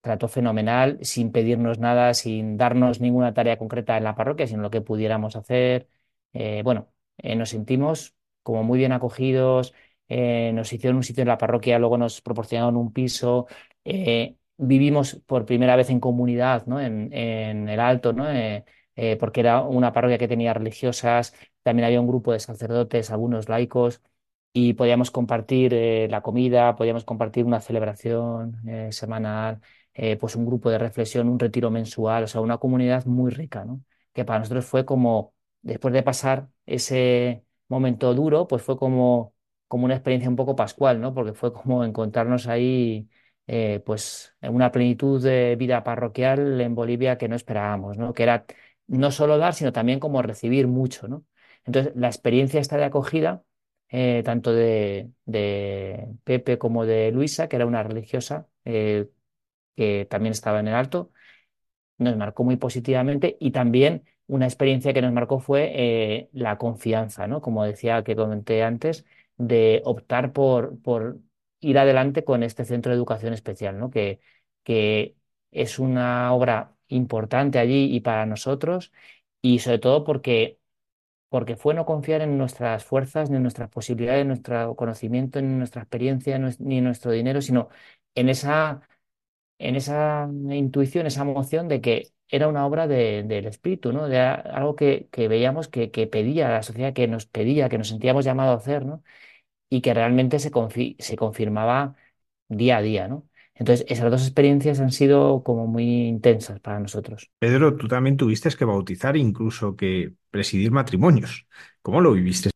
trató fenomenal, sin pedirnos nada, sin darnos ninguna tarea concreta en la parroquia, sino lo que pudiéramos hacer. Eh, bueno, eh, nos sentimos como muy bien acogidos, nos hicieron un sitio en la parroquia, luego nos proporcionaron un piso, vivimos por primera vez en comunidad, ¿no? En, en el Alto, ¿no? porque era una parroquia que tenía religiosas, también había un grupo de sacerdotes, algunos laicos y podíamos compartir eh, la comida, podíamos compartir una celebración eh, semanal, eh, pues un grupo de reflexión, un retiro mensual, o sea, una comunidad muy rica, ¿no? Que para nosotros fue como, después de pasar ese momento duro, pues fue como, como una experiencia un poco pascual, ¿no? Porque fue como encontrarnos ahí, pues, en una plenitud de vida parroquial en Bolivia que no esperábamos, ¿no? Que era no solo dar, sino también como recibir mucho, ¿no? Entonces, la experiencia esta de acogida eh, tanto de, Pepe como de Luisa, que era una religiosa eh, que también estaba en el alto, nos marcó muy positivamente y también una experiencia que nos marcó fue eh, la confianza, ¿no? Como decía que comenté antes, de optar por, por ir adelante con este centro de educación especial, ¿no? Que, que es una obra importante allí y para nosotros y sobre todo porque, porque fue no confiar en nuestras fuerzas, ni en nuestras posibilidades, en nuestro conocimiento, ni en nuestra experiencia, ni en nuestro dinero, sino en esa, en esa intuición, esa emoción de que era una obra del espíritu, ¿no? De algo que, veíamos que, pedía la sociedad, que nos pedía, que nos sentíamos llamados a hacer, ¿no? Y que realmente se, se confirmaba día a día, ¿no? Entonces, esas dos experiencias han sido como muy intensas para nosotros. Pedro, tú también tuviste que bautizar, incluso que presidir matrimonios. ¿Cómo lo viviste?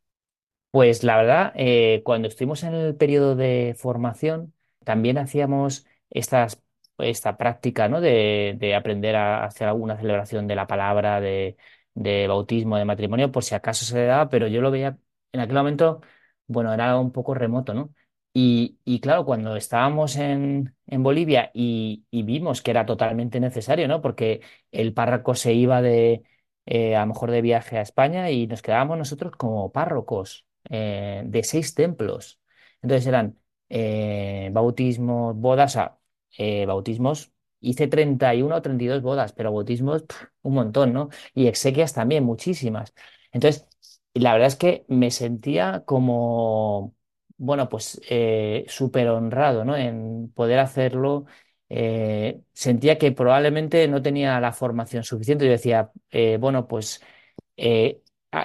Pues la verdad, eh, cuando estuvimos en el periodo de formación, también hacíamos estas, esta práctica ¿no? de, aprender a hacer alguna celebración de la palabra, de, de bautismo, de matrimonio, por si acaso se le daba, pero yo lo veía en aquel momento, bueno, era un poco remoto, ¿no? Y, claro, cuando estábamos en, Bolivia y, vimos que era totalmente necesario, ¿no? Porque el párroco se iba de, eh, a lo mejor de viaje a España y nos quedábamos nosotros como párrocos eh, de seis templos. Entonces eran eh, bautismos, bodas, o sea, bautismos, hice 31 o 32 bodas, pero bautismos un montón, ¿no? Y exequias también, muchísimas. Entonces, la verdad es que me sentía como bueno, pues eh, súper honrado, ¿no? En poder hacerlo. Eh, sentía que probablemente no tenía la formación suficiente. Yo decía, eh, bueno, pues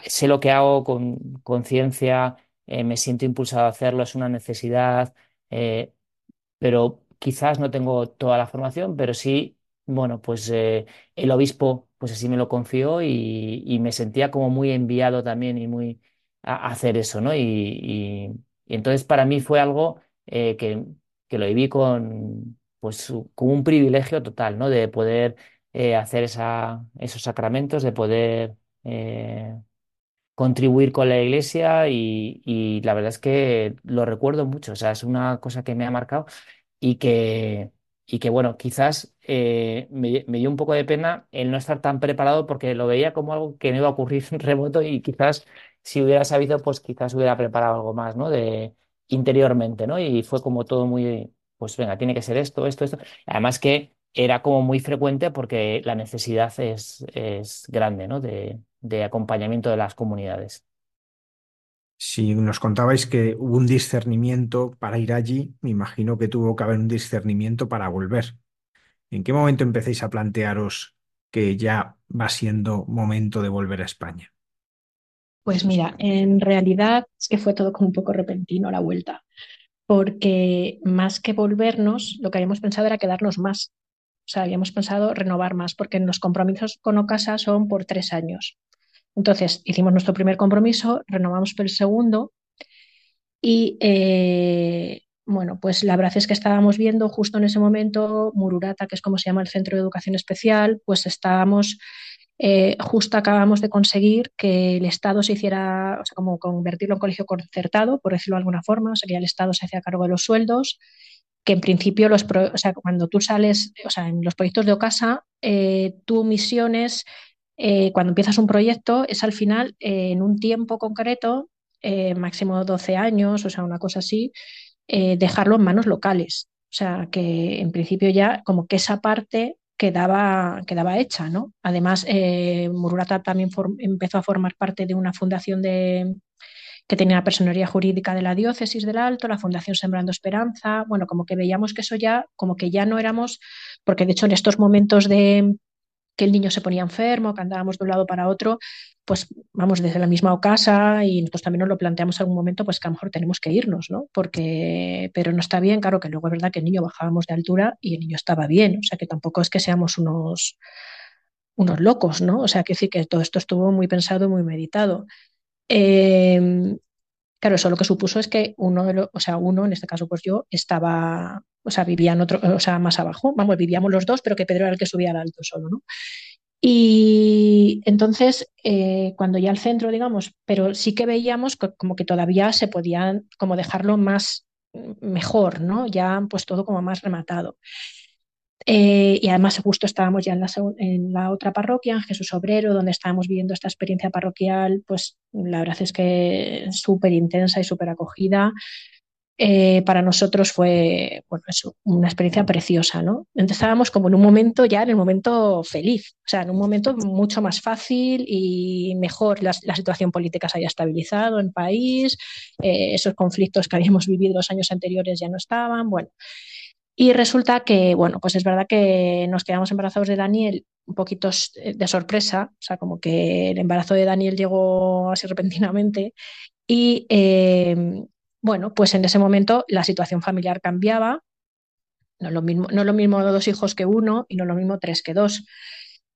sé lo que hago con conciencia, me siento impulsado a hacerlo, es una necesidad, pero quizás no tengo toda la formación, pero sí, bueno, pues el obispo, pues así me lo confió y, me sentía como muy enviado también y muy a, hacer eso, ¿no? y y entonces para mí fue algo eh, que, lo viví con, pues, como un privilegio total, ¿no? De poder eh, hacer esa, esos sacramentos, de poder eh, contribuir con la iglesia y, la verdad es que lo recuerdo mucho, o sea, es una cosa que me ha marcado y que, y que bueno, quizás me, me, dio un poco de pena el no estar tan preparado porque lo veía como algo que no iba a ocurrir remoto y quizás si hubiera sabido, pues quizás hubiera preparado algo más, ¿no? De interiormente, ¿no? Y fue como todo muy, pues venga, tiene que ser esto, esto, esto. Además que era como muy frecuente porque la necesidad es, es grande, ¿no? De, de acompañamiento de las comunidades. Si nos contabais que hubo un discernimiento para ir allí, me imagino que tuvo que haber un discernimiento para volver. ¿En qué momento empecéis a plantearos que ya va siendo momento de volver a España? Pues mira, en realidad es que fue todo como un poco repentino la vuelta, porque más que volvernos, lo que habíamos pensado era quedarnos más. O sea, habíamos pensado renovar más, porque los compromisos con Ocasa son por tres años. Entonces, hicimos nuestro primer compromiso, renovamos por el segundo y, eh, bueno, pues la verdad es que estábamos viendo justo en ese momento Mururata, que es como se llama el Centro de Educación Especial, pues estábamos eh, justo acabamos de conseguir que el Estado se hiciera, o sea, como convertirlo en colegio concertado, por decirlo de alguna forma, sería el Estado se hacía cargo de los sueldos, que en principio, los o sea, cuando tú sales, o sea, en los proyectos de Ocasa, eh, tu misión es, eh, cuando empiezas un proyecto, es al final, en un tiempo concreto, máximo 12 años, o sea, una cosa así, dejarlo en manos locales. O sea, que en principio ya como que esa parte quedaba, quedaba hecha. ¿no? Además, eh, Mururata también empezó a formar parte de una fundación de, que tenía la personería jurídica de la diócesis del Alto, la Fundación Sembrando Esperanza, bueno, como que veíamos que eso ya, como que ya no éramos, porque de hecho en estos momentos de, que el niño se ponía enfermo, que andábamos de un lado para otro, pues vamos desde la misma casa y nosotros también nos lo planteamos en algún momento, pues que a lo mejor tenemos que irnos, ¿no? Porque, pero no está bien, claro que luego es verdad que el niño bajábamos de altura y el niño estaba bien, o sea que tampoco es que seamos unos, unos locos, ¿no? O sea que sí que todo esto estuvo muy pensado muy meditado. Em, claro, eso lo que supuso es que uno de los, o sea, uno, en este caso pues yo, estaba o sea, vivían otro, o sea, más abajo, vamos, vivíamos los dos, pero que Pedro era el que subía al alto solo, ¿no? Y entonces, eh, cuando ya el centro, digamos, pero sí que veíamos como que todavía se podían como dejarlo más mejor, ¿no? Ya pues todo como más rematado. Eh, y además justo estábamos ya en la, en la, otra parroquia, en Jesús Obrero, donde estábamos viviendo esta experiencia parroquial, pues la verdad es que súper intensa y súper acogida. Eh, para nosotros fue bueno, una experiencia preciosa, ¿no? Estábamos como en un momento ya, en el momento feliz, o sea, en un momento mucho más fácil y mejor la, la situación política se haya estabilizado en el país, eh, esos conflictos que habíamos vivido los años anteriores ya no estaban, bueno. Y resulta que, bueno, pues es verdad que nos quedamos embarazados de Daniel un poquito de sorpresa, o sea, como que el embarazo de Daniel llegó así repentinamente y eh, bueno, pues en ese momento la situación familiar cambiaba, no lo mismo, no lo mismo dos hijos que uno y no lo mismo tres que dos.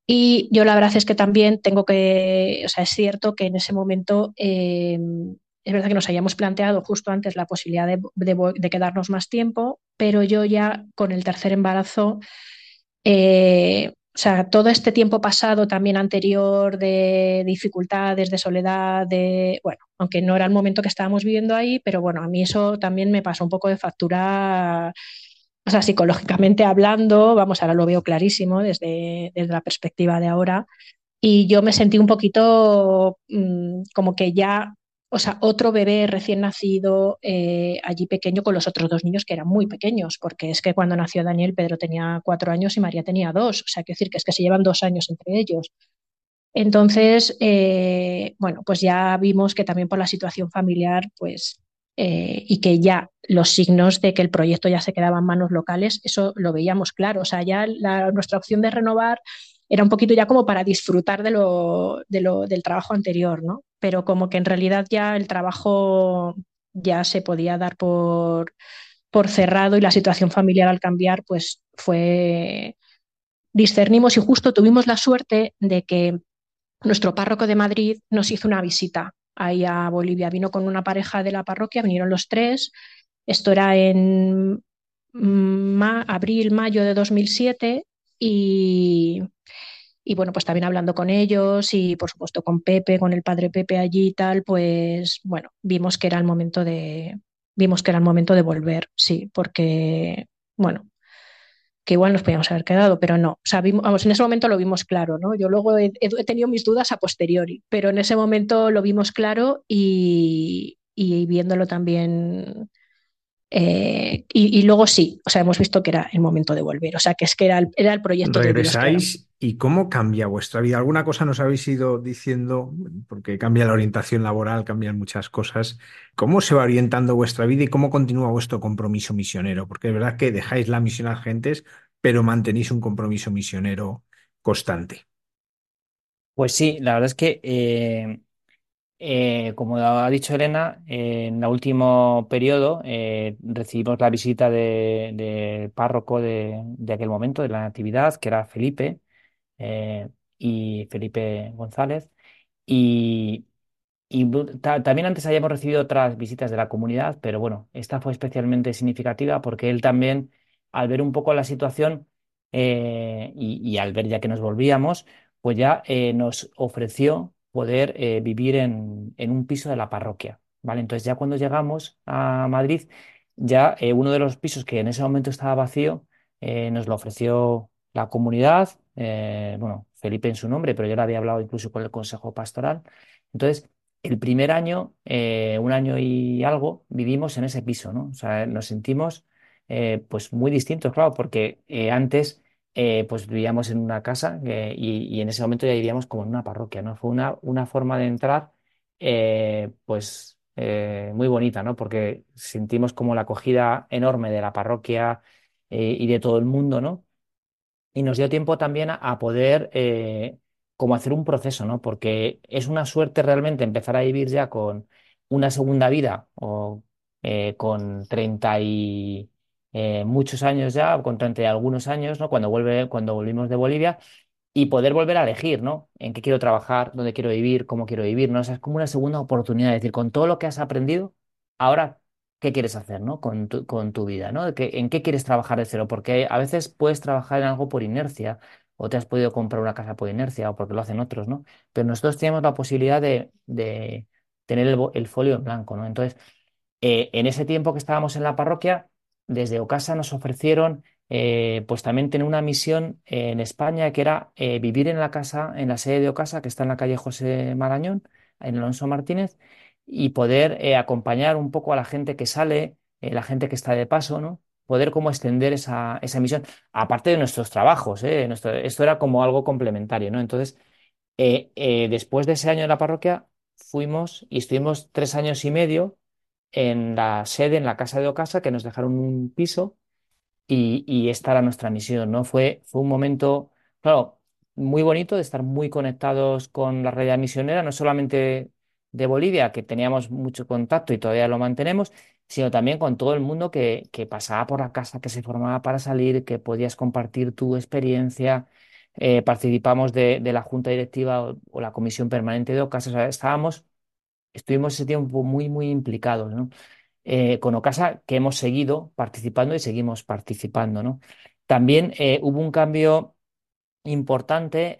Y yo la verdad es que también tengo que, o sea, es cierto que en ese momento eh, es verdad que nos hayamos planteado justo antes la posibilidad de, quedarnos más tiempo, pero yo ya con el tercer embarazo eh, o sea, todo este tiempo pasado también anterior de dificultades, de soledad, de, bueno, aunque no era el momento que estábamos viviendo ahí, pero bueno, a mí eso también me pasó un poco de factura, o sea, psicológicamente hablando, vamos, ahora lo veo clarísimo desde, desde la perspectiva de ahora, y yo me sentí un poquito mm, como que ya o sea, otro bebé recién nacido eh, allí pequeño con los otros dos niños que eran muy pequeños, porque es que cuando nació Daniel, Pedro tenía cuatro años y María tenía dos, o sea, quiero decir que es que se llevan dos años entre ellos. Entonces, eh, bueno, pues ya vimos que también por la situación familiar, pues, eh, y que ya los signos de que el proyecto ya se quedaba en manos locales, eso lo veíamos claro, o sea, ya nuestra opción de renovar era un poquito ya como para disfrutar de lo, del trabajo anterior, ¿no? Pero como que en realidad ya el trabajo ya se podía dar por, por cerrado y la situación familiar al cambiar, pues fue, discernimos y justo tuvimos la suerte de que nuestro párroco de Madrid nos hizo una visita ahí a Bolivia. Vino con una pareja de la parroquia, vinieron los tres. Esto era en abril, mayo de 2007 y, y bueno, pues también hablando con ellos y por supuesto con Pepe, con el padre Pepe allí y tal, pues bueno, vimos que era el momento de, vimos que era el momento de volver, sí, porque bueno, que igual nos podíamos haber quedado, pero no. O sea, vamos, en ese momento lo vimos claro, ¿no? Yo luego he, tenido mis dudas a posteriori, pero en ese momento lo vimos claro y, y viéndolo también eh, y, luego sí, o sea, hemos visto que era el momento de volver, o sea, que es que era el, era el proyecto. Regresáis y cómo cambia vuestra vida. ¿Alguna cosa nos habéis ido diciendo? Porque cambia la orientación laboral, cambian muchas cosas. ¿Cómo se va orientando vuestra vida y cómo continúa vuestro compromiso misionero? Porque es verdad que dejáis la misión a gentes, pero mantenéis un compromiso misionero constante. Pues sí, la verdad es que eh, eh, como ha dicho Elena, en el último periodo eh, recibimos la visita del párroco de, aquel momento, de la Natividad, que era Felipe, eh, y Felipe González. Y, también antes habíamos recibido otras visitas de la comunidad, pero bueno, esta fue especialmente significativa porque él también, al ver un poco la situación y, al ver ya que nos volvíamos, pues ya nos ofreció poder eh, vivir en, un piso de la parroquia. ¿vale? Entonces ya cuando llegamos a Madrid, ya eh, uno de los pisos que en ese momento estaba vacío, eh, nos lo ofreció la comunidad, bueno, Felipe en su nombre, pero yo le había hablado incluso con el Consejo Pastoral. Entonces, el primer año, un año y algo, vivimos en ese piso, ¿no? O sea, nos sentimos pues muy distintos, claro, porque antes eh, pues vivíamos en una casa y, en ese momento ya vivíamos como en una parroquia, ¿no? Fue una, una forma de entrar, eh, pues eh, muy bonita, ¿no? Porque sentimos como la acogida enorme de la parroquia y de todo el mundo, ¿no? Y nos dio tiempo también a, poder como hacer un proceso, ¿no? Porque es una suerte realmente empezar a vivir ya con una segunda vida o con 30 y eh, muchos años ya, con 30 algunos años, ¿no? Cuando, vuelve, cuando volvimos de Bolivia, y poder volver a elegir, ¿no? En qué quiero trabajar, dónde quiero vivir, cómo quiero vivir, ¿no? Es como una segunda oportunidad, es decir, con todo lo que has aprendido, ahora, ¿qué quieres hacer, ¿no? Con tu, con tu vida, ¿no? ¿En qué quieres trabajar de cero? Porque a veces puedes trabajar en algo por inercia o te has podido comprar una casa por inercia o porque lo hacen otros, ¿no? Pero nosotros tenemos la posibilidad de, tener el, folio en blanco, ¿no? Entonces, eh, en ese tiempo que estábamos en la parroquia, desde Ocasa nos ofrecieron eh, pues también tener una misión en España que era eh, vivir en la casa, en la sede de Ocasa, que está en la calle José Marañón, en Alonso Martínez, y poder acompañar un poco a la gente que sale, la gente que está de paso, ¿no? Poder como extender esa, esa misión, aparte de nuestros trabajos, esto era como algo complementario, ¿no? Entonces, después de ese año en la parroquia, fuimos y estuvimos tres años y medio en la sede, en la casa de Ocasa, que nos dejaron un piso y, esta era nuestra misión, ¿no? Fue, fue un momento, claro, muy bonito de estar muy conectados con la realidad misionera, no solamente de Bolivia, que teníamos mucho contacto y todavía lo mantenemos, sino también con todo el mundo que, que pasaba por la casa, que se formaba para salir, que podías compartir tu experiencia. Eh, participamos de, la junta directiva o, la comisión permanente de Ocasa, estábamos estuvimos ese tiempo muy, muy implicados, ¿no? Eh, con Ocasa, que hemos seguido participando y seguimos participando. También eh, hubo un cambio importante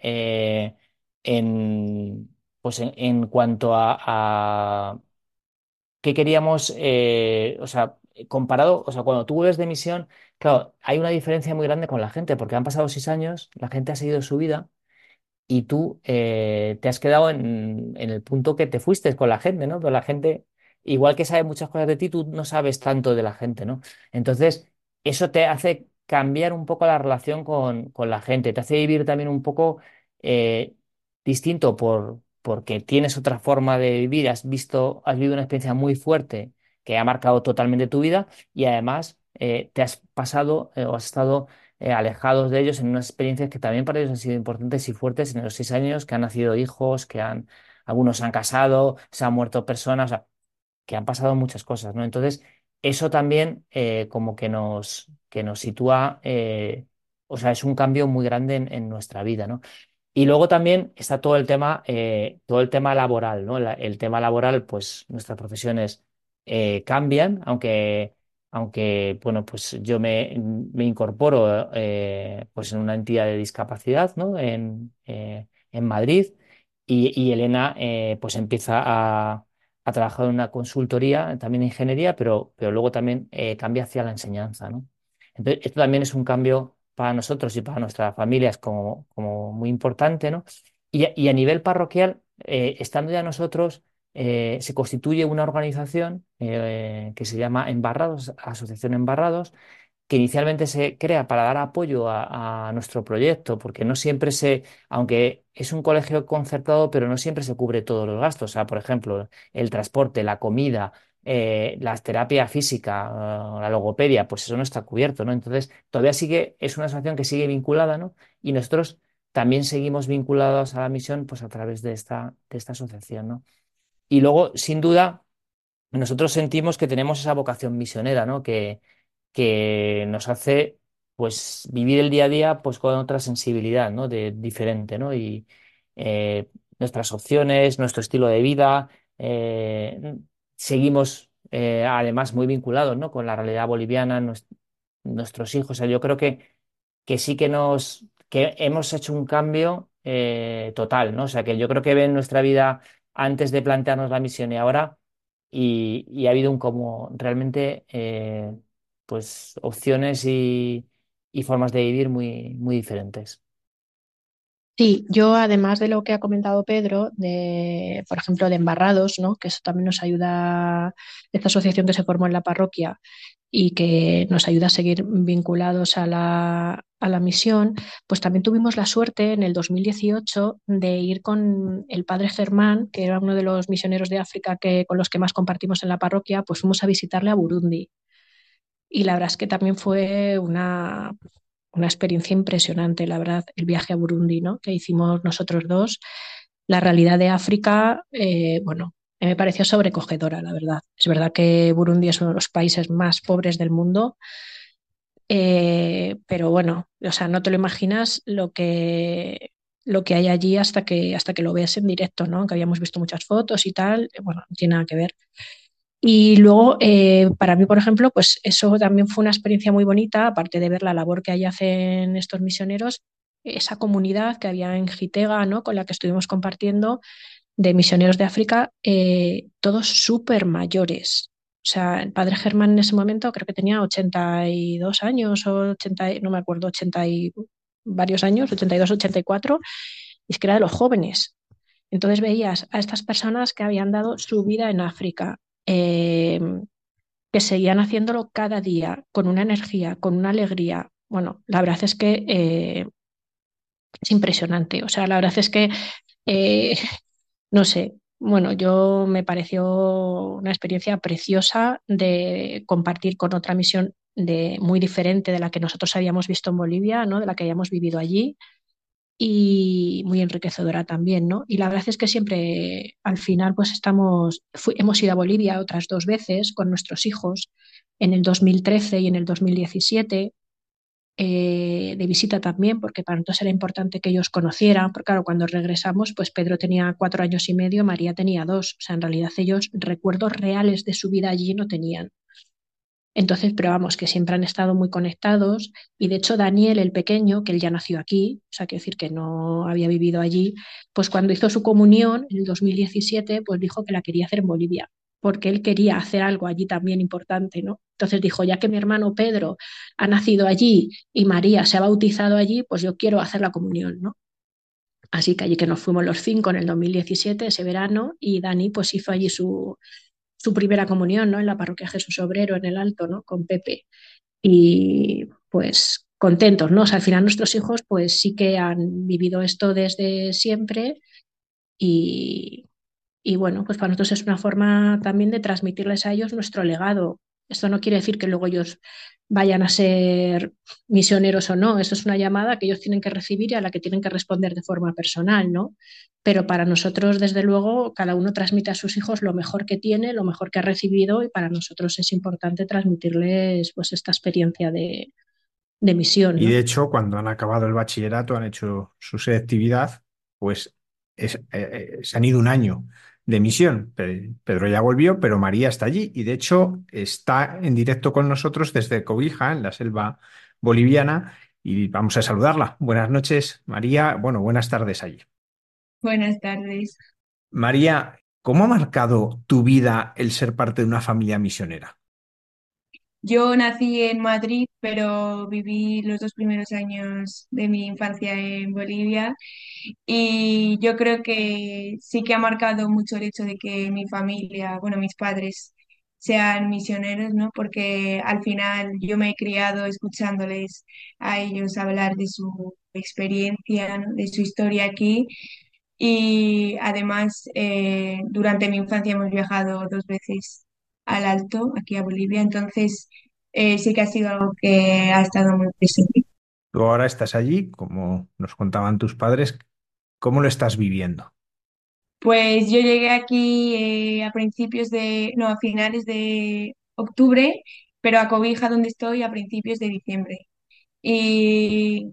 en, pues en, cuanto a, qué queríamos, o sea, comparado, o sea, cuando tú vuelves de misión, claro, hay una diferencia muy grande con la gente, porque han pasado seis años, la gente ha seguido su vida y tú eh, te has quedado en, el punto que te fuiste con la gente, ¿no? Pero la gente, igual que sabe muchas cosas de ti, tú no sabes tanto de la gente, ¿no? Entonces, eso te hace cambiar un poco la relación con, la gente, te hace vivir también un poco eh, distinto por, porque tienes otra forma de vivir, has visto, has vivido una experiencia muy fuerte que ha marcado totalmente tu vida y además eh, te has pasado o has estado eh, alejados de ellos en unas experiencias que también para ellos han sido importantes y fuertes en los seis años, que han nacido hijos, que han, algunos han casado, se han muerto personas, que han pasado muchas cosas, ¿no? Entonces, eso también eh, como que nos, que nos sitúa, eh, o sea, es un cambio muy grande en, nuestra vida, ¿no? Y luego también está todo el tema, todo el tema laboral, ¿no? el tema laboral, pues nuestras profesiones cambian, aunque aunque bueno, pues yo me, incorporo eh, pues en una entidad de discapacidad ¿no? en, eh, en Madrid y, Elena eh, pues empieza a, trabajar en una consultoría, también en ingeniería, pero, pero luego también cambia hacia la enseñanza. ¿no? Entonces, esto también es un cambio para nosotros y para nuestras familias como, muy importante. ¿no? Y, a nivel parroquial, estando ya nosotros eh, se constituye una organización eh, que se llama Embarrados, Asociación Embarrados, que inicialmente se crea para dar apoyo a, nuestro proyecto, porque no siempre se, aunque es un colegio concertado, pero no siempre se cubre todos los gastos. O sea, por ejemplo, el transporte, la comida, eh, la terapia física, la logopedia, pues eso no está cubierto, ¿no? Entonces, todavía sigue, es una asociación que sigue vinculada, ¿no? Y nosotros también seguimos vinculados a la misión, pues a través de esta, de esta asociación, ¿no? Y luego, sin duda, nosotros sentimos que tenemos esa vocación misionera, ¿no? Que, que nos hace pues vivir el día a día pues con otra sensibilidad, ¿no? De diferente, ¿no? Y eh, nuestras opciones, nuestro estilo de vida, eh, seguimos eh, además muy vinculados, ¿no? Con la realidad boliviana, nuestros hijos. O sea, yo creo que, que sí que nos que hemos hecho un cambio total, ¿no? O sea, que yo creo que ven nuestra vida antes de plantearnos la misión y ahora, y, ha habido un como realmente eh, pues opciones y, formas de vivir muy, muy diferentes. Sí, yo además de lo que ha comentado Pedro, de, por ejemplo, de embarrados, ¿no? que eso también nos ayuda, esta asociación que se formó en la parroquia y que nos ayuda a seguir vinculados a la, a la misión, pues también tuvimos la suerte en el 2018 de ir con el padre Germán, que era uno de los misioneros de África que, con los que más compartimos en la parroquia, pues fuimos a visitarle a Burundi. Y la verdad es que también fue una, una experiencia impresionante, la verdad, el viaje a Burundi, ¿no? Que hicimos nosotros dos. La realidad de África, eh, bueno, me pareció sobrecogedora, la verdad. Es verdad que Burundi es uno de los países más pobres del mundo, eh, pero bueno, o sea, no te lo imaginas lo que, lo que hay allí hasta que, hasta que lo veas en directo, ¿no? Que habíamos visto muchas fotos y tal, bueno, no tiene nada que ver. Y luego, eh, para mí, por ejemplo, pues eso también fue una experiencia muy bonita, aparte de ver la labor que ahí hacen estos misioneros, esa comunidad que había en Gitega, ¿no? con la que estuvimos compartiendo, de misioneros de África, eh, todos súper mayores. O sea, el padre Germán en ese momento creo que tenía 82 años o 80, no me acuerdo, 80 y varios años, 82, 84, y es que era de los jóvenes. Entonces veías a estas personas que habían dado su vida en África, eh, que seguían haciéndolo cada día con una energía, con una alegría. Bueno, la verdad es que eh, es impresionante. O sea, la verdad es que, eh, no sé, bueno, yo me pareció una experiencia preciosa de compartir con otra misión de, muy diferente de la que nosotros habíamos visto en Bolivia, ¿no? de la que habíamos vivido allí y muy enriquecedora también, ¿no? Y la verdad es que siempre al final pues estamos, hemos ido a Bolivia otras dos veces con nuestros hijos, en el 2013 y en el 2017, eh, de visita también, porque para nosotros era importante que ellos conocieran, porque claro, cuando regresamos, pues Pedro tenía cuatro años y medio, María tenía dos, o sea, en realidad ellos recuerdos reales de su vida allí no tenían. Entonces, pero vamos, que siempre han estado muy conectados y de hecho Daniel, el pequeño, que él ya nació aquí, o sea, quiero decir que no había vivido allí, pues cuando hizo su comunión en el 2017, pues dijo que la quería hacer en Bolivia, porque él quería hacer algo allí también importante, ¿no? Entonces dijo, ya que mi hermano Pedro ha nacido allí y María se ha bautizado allí, pues yo quiero hacer la comunión, ¿no? Así que allí que nos fuimos los cinco en el 2017, ese verano, y Dani pues hizo allí su, su primera comunión, ¿no? En la parroquia Jesús Obrero, en el Alto, ¿no? Con Pepe. Y pues contentos, ¿no? O sea, al final nuestros hijos pues sí que han vivido esto desde siempre y, y bueno, pues para nosotros es una forma también de transmitirles a ellos nuestro legado. Esto no quiere decir que luego ellos vayan a ser misioneros o no. Eso es una llamada que ellos tienen que recibir y a la que tienen que responder de forma personal, ¿no? Pero para nosotros, desde luego, cada uno transmite a sus hijos lo mejor que tiene, lo mejor que ha recibido y para nosotros es importante transmitirles pues esta experiencia de, misión. Y de hecho, cuando han acabado el bachillerato, han hecho su selectividad, pues eh, eh, se han ido un año de misión. Pedro ya volvió, pero María está allí y de hecho está en directo con nosotros desde Cobija, en la selva boliviana, y vamos a saludarla. Buenas noches, María. Bueno, buenas tardes allí. Buenas tardes. María, ¿cómo ha marcado tu vida el ser parte de una familia misionera? Yo nací en Madrid, pero viví los dos primeros años de mi infancia en Bolivia. Y yo creo que sí que ha marcado mucho el hecho de que mi familia, bueno, mis padres sean misioneros, ¿no? Porque al final yo me he criado escuchándoles a ellos hablar de su experiencia, de su historia aquí. Y además eh, durante mi infancia hemos viajado dos veces al Alto, aquí a Bolivia, entonces eh, sí que ha sido algo que ha estado muy presente. Tú ahora estás allí, como nos contaban tus padres, ¿cómo lo estás viviendo? Pues yo llegué aquí eh, a principios de, no, a finales de octubre, pero a Cobija, donde estoy, a principios de diciembre. Y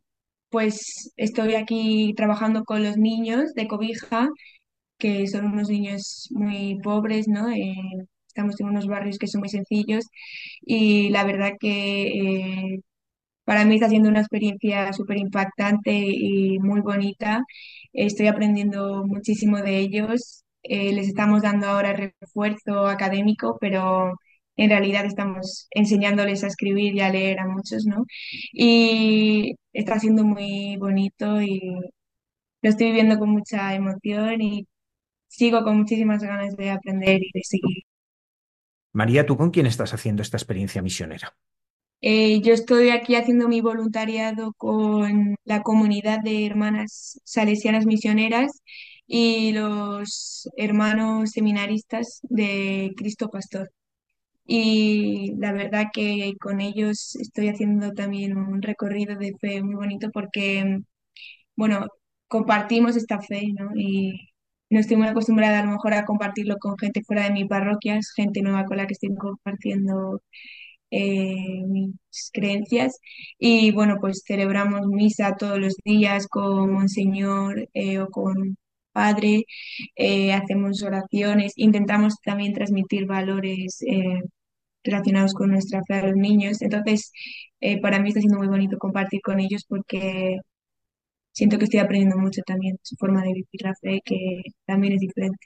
pues estoy aquí trabajando con los niños de Cobija, que son unos niños muy pobres, ¿no? Eh, estamos en unos barrios que son muy sencillos y la verdad que eh, para mí está siendo una experiencia súper impactante y muy bonita. Estoy aprendiendo muchísimo de ellos. Eh, les estamos dando ahora refuerzo académico, pero en realidad estamos enseñándoles a escribir y a leer a muchos, ¿no? Y está siendo muy bonito y lo estoy viviendo con mucha emoción y sigo con muchísimas ganas de aprender y de seguir. María, ¿tú con quién estás haciendo esta experiencia misionera? Eh, yo estoy aquí haciendo mi voluntariado con la comunidad de hermanas salesianas misioneras y los hermanos seminaristas de Cristo Pastor. Y la verdad que con ellos estoy haciendo también un recorrido de fe muy bonito porque, bueno, compartimos esta fe, ¿no? Y no estoy muy acostumbrada a lo mejor a compartirlo con gente fuera de mi parroquia, gente nueva con la que estoy compartiendo eh, mis creencias. Y bueno, pues celebramos misa todos los días con Monseñor eh, o con Padre, eh, hacemos oraciones, intentamos también transmitir valores relacionados con nuestra fe a los niños. Entonces, para mí está siendo muy bonito compartir con ellos porque siento que estoy aprendiendo mucho también su forma de vivir la fe, que también es diferente.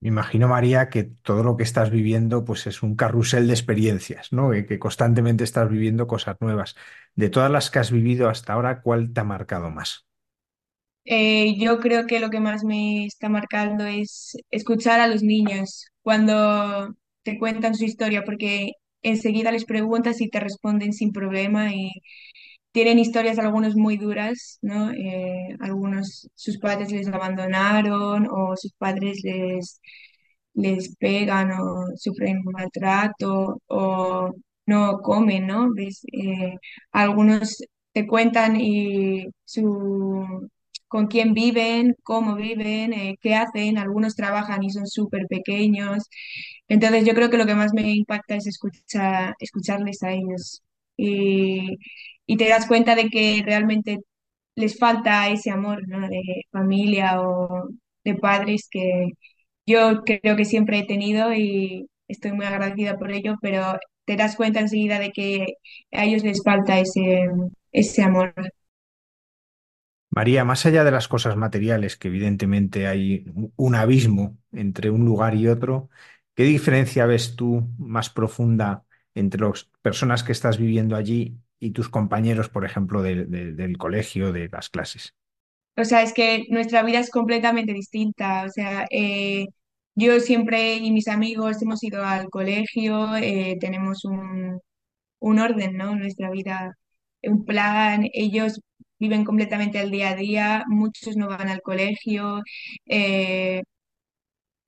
Me imagino, María, que todo lo que estás viviendo pues es un carrusel de experiencias, ¿no? Que, que constantemente estás viviendo cosas nuevas. De todas las que has vivido hasta ahora, ¿cuál te ha marcado más? Eh, yo creo que lo que más me está marcando es escuchar a los niños cuando te cuentan su historia, porque enseguida les preguntas y te responden sin problema y tienen historias algunos muy duras, ¿no? Eh, algunos sus padres les abandonaron o sus padres les, les pegan o sufren maltrato o no comen, ¿no? ¿Ves? Eh, algunos te cuentan y su con quién viven, cómo viven, eh, qué hacen. Algunos trabajan y son súper pequeños. Entonces yo creo que lo que más me impacta es escuchar, escucharles a ellos. Y, y te das cuenta de que realmente les falta ese amor. De familia o de padres que yo creo que siempre he tenido y estoy muy agradecida por ello, pero te das cuenta enseguida de que a ellos les falta ese, ese amor. María, más allá de las cosas materiales, que evidentemente hay un abismo entre un lugar y otro, ¿qué diferencia ves tú más profunda entre las personas que estás viviendo allí y tus compañeros, por ejemplo, del, del- colegio, de las clases? O sea, es que nuestra vida es completamente distinta. O sea, eh, yo siempre y mis amigos hemos ido al colegio, eh, tenemos un, un orden, ¿no? Nuestra vida, un plan. Ellos viven completamente al día a día, muchos no van al colegio. eh,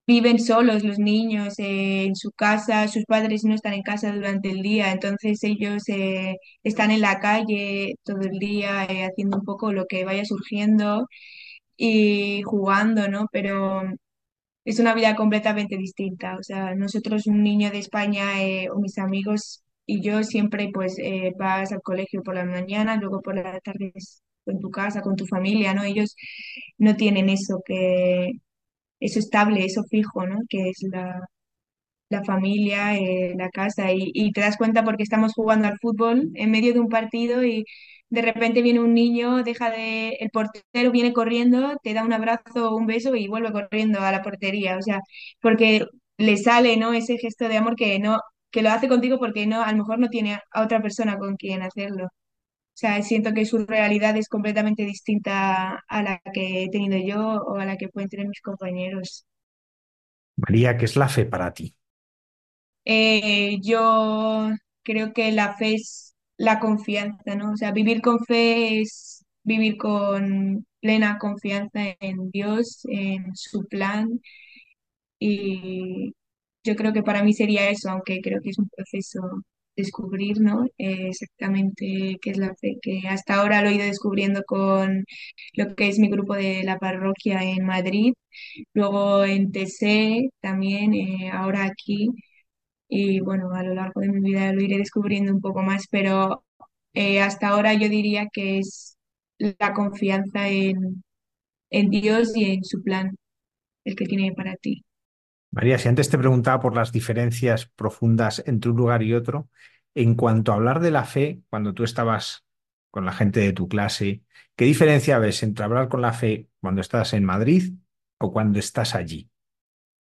Viven solos los niños eh, en su casa, sus padres no están en casa durante el día, entonces ellos eh, están en la calle todo el día eh, haciendo un poco lo que vaya surgiendo y jugando, ¿no? Pero es una vida completamente distinta. O sea, nosotros, un niño de España eh, o mis amigos y yo siempre pues vas al colegio por la mañana, luego por la tarde en tu casa, con tu familia, ¿no? Ellos no tienen eso que eso estable, eso fijo, ¿no? Que es la, la familia, eh, la casa, y, y te das cuenta porque estamos jugando al fútbol en medio de un partido y de repente viene un niño, deja de, el portero viene corriendo, te da un abrazo un beso y vuelve corriendo a la portería, o sea, porque le sale, ¿no? Ese gesto de amor que no, que lo hace contigo porque no, a lo mejor no tiene a otra persona con quien hacerlo. O sea, siento que su realidad es completamente distinta a la que he tenido yo o a la que pueden tener mis compañeros. María, ¿qué es la fe para ti? Eh, yo creo que la fe es la confianza, ¿no? O sea, vivir con fe es vivir con plena confianza en Dios, en su plan. Y yo creo que para mí sería eso, aunque creo que es un proceso descubrir, ¿no? Eh, exactamente qué es la fe, que hasta ahora lo he ido descubriendo con lo que es mi grupo de la parroquia en Madrid, luego en TC también, eh, ahora aquí. Y bueno, a lo largo de mi vida lo iré descubriendo un poco más, pero eh, hasta ahora yo diría que es la confianza en, en Dios y en su plan, el que tiene para ti. María, si antes te preguntaba por las diferencias profundas entre un lugar y otro, en cuanto a hablar de la fe, cuando tú estabas con la gente de tu clase, ¿qué diferencia ves entre hablar con la fe cuando estás en Madrid o cuando estás allí?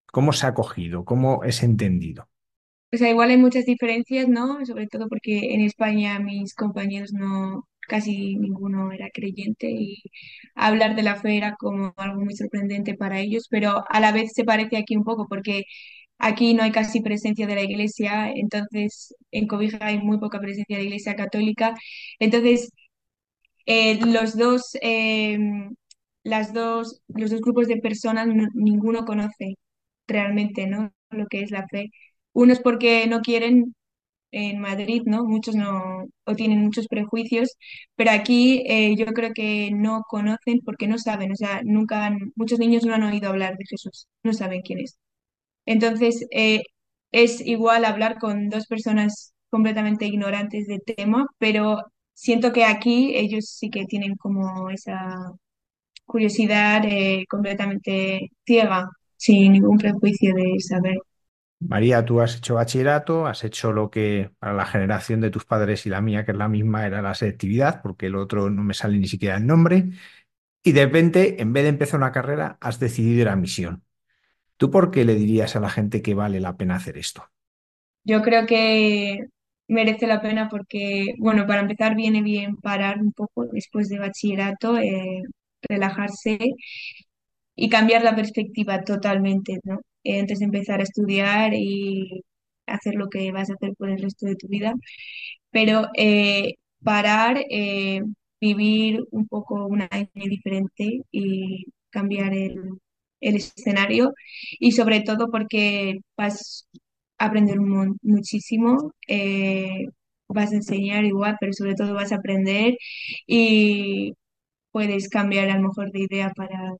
¿Cómo se ha acogido? ¿Cómo es entendido? O sea, igual hay muchas diferencias, ¿no? Sobre todo porque en España mis compañeros no, casi ninguno era creyente y hablar de la fe era como algo muy sorprendente para ellos, pero a la vez se parece aquí un poco porque aquí no hay casi presencia de la iglesia, entonces en Cobija hay muy poca presencia de la iglesia católica, entonces eh, los dos, eh, las dos, los dos grupos de personas no- ninguno conoce realmente, ¿no? Lo que es la fe. Unos porque no quieren en Madrid, ¿no? Muchos no, o tienen muchos prejuicios, pero aquí eh, yo creo que no conocen porque no saben, o sea, nunca han- muchos niños no han oído hablar de Jesús, no saben quién es. Entonces, eh, es igual hablar con dos personas completamente ignorantes del tema, pero siento que aquí ellos sí que tienen como esa curiosidad eh, completamente ciega, sin ningún prejuicio de saber. María, tú has hecho bachillerato, has hecho lo que para la generación de tus padres y la mía, que es la misma, era la selectividad, porque el otro no me sale ni siquiera el nombre, y de repente, en vez de empezar una carrera, has decidido ir a misión. ¿Tú por qué le dirías a la gente que vale la pena hacer esto? Yo creo que merece la pena porque, bueno, para empezar viene bien parar un poco después de bachillerato, eh, relajarse y cambiar la perspectiva totalmente, ¿no? Eh, antes de empezar a estudiar y hacer lo que vas a hacer por el resto de tu vida. Pero eh, parar, eh, vivir un poco un año diferente y cambiar el, el escenario y sobre todo porque vas a aprender muchísimo, vas a enseñar igual, pero sobre todo vas a aprender y puedes cambiar a lo mejor de idea para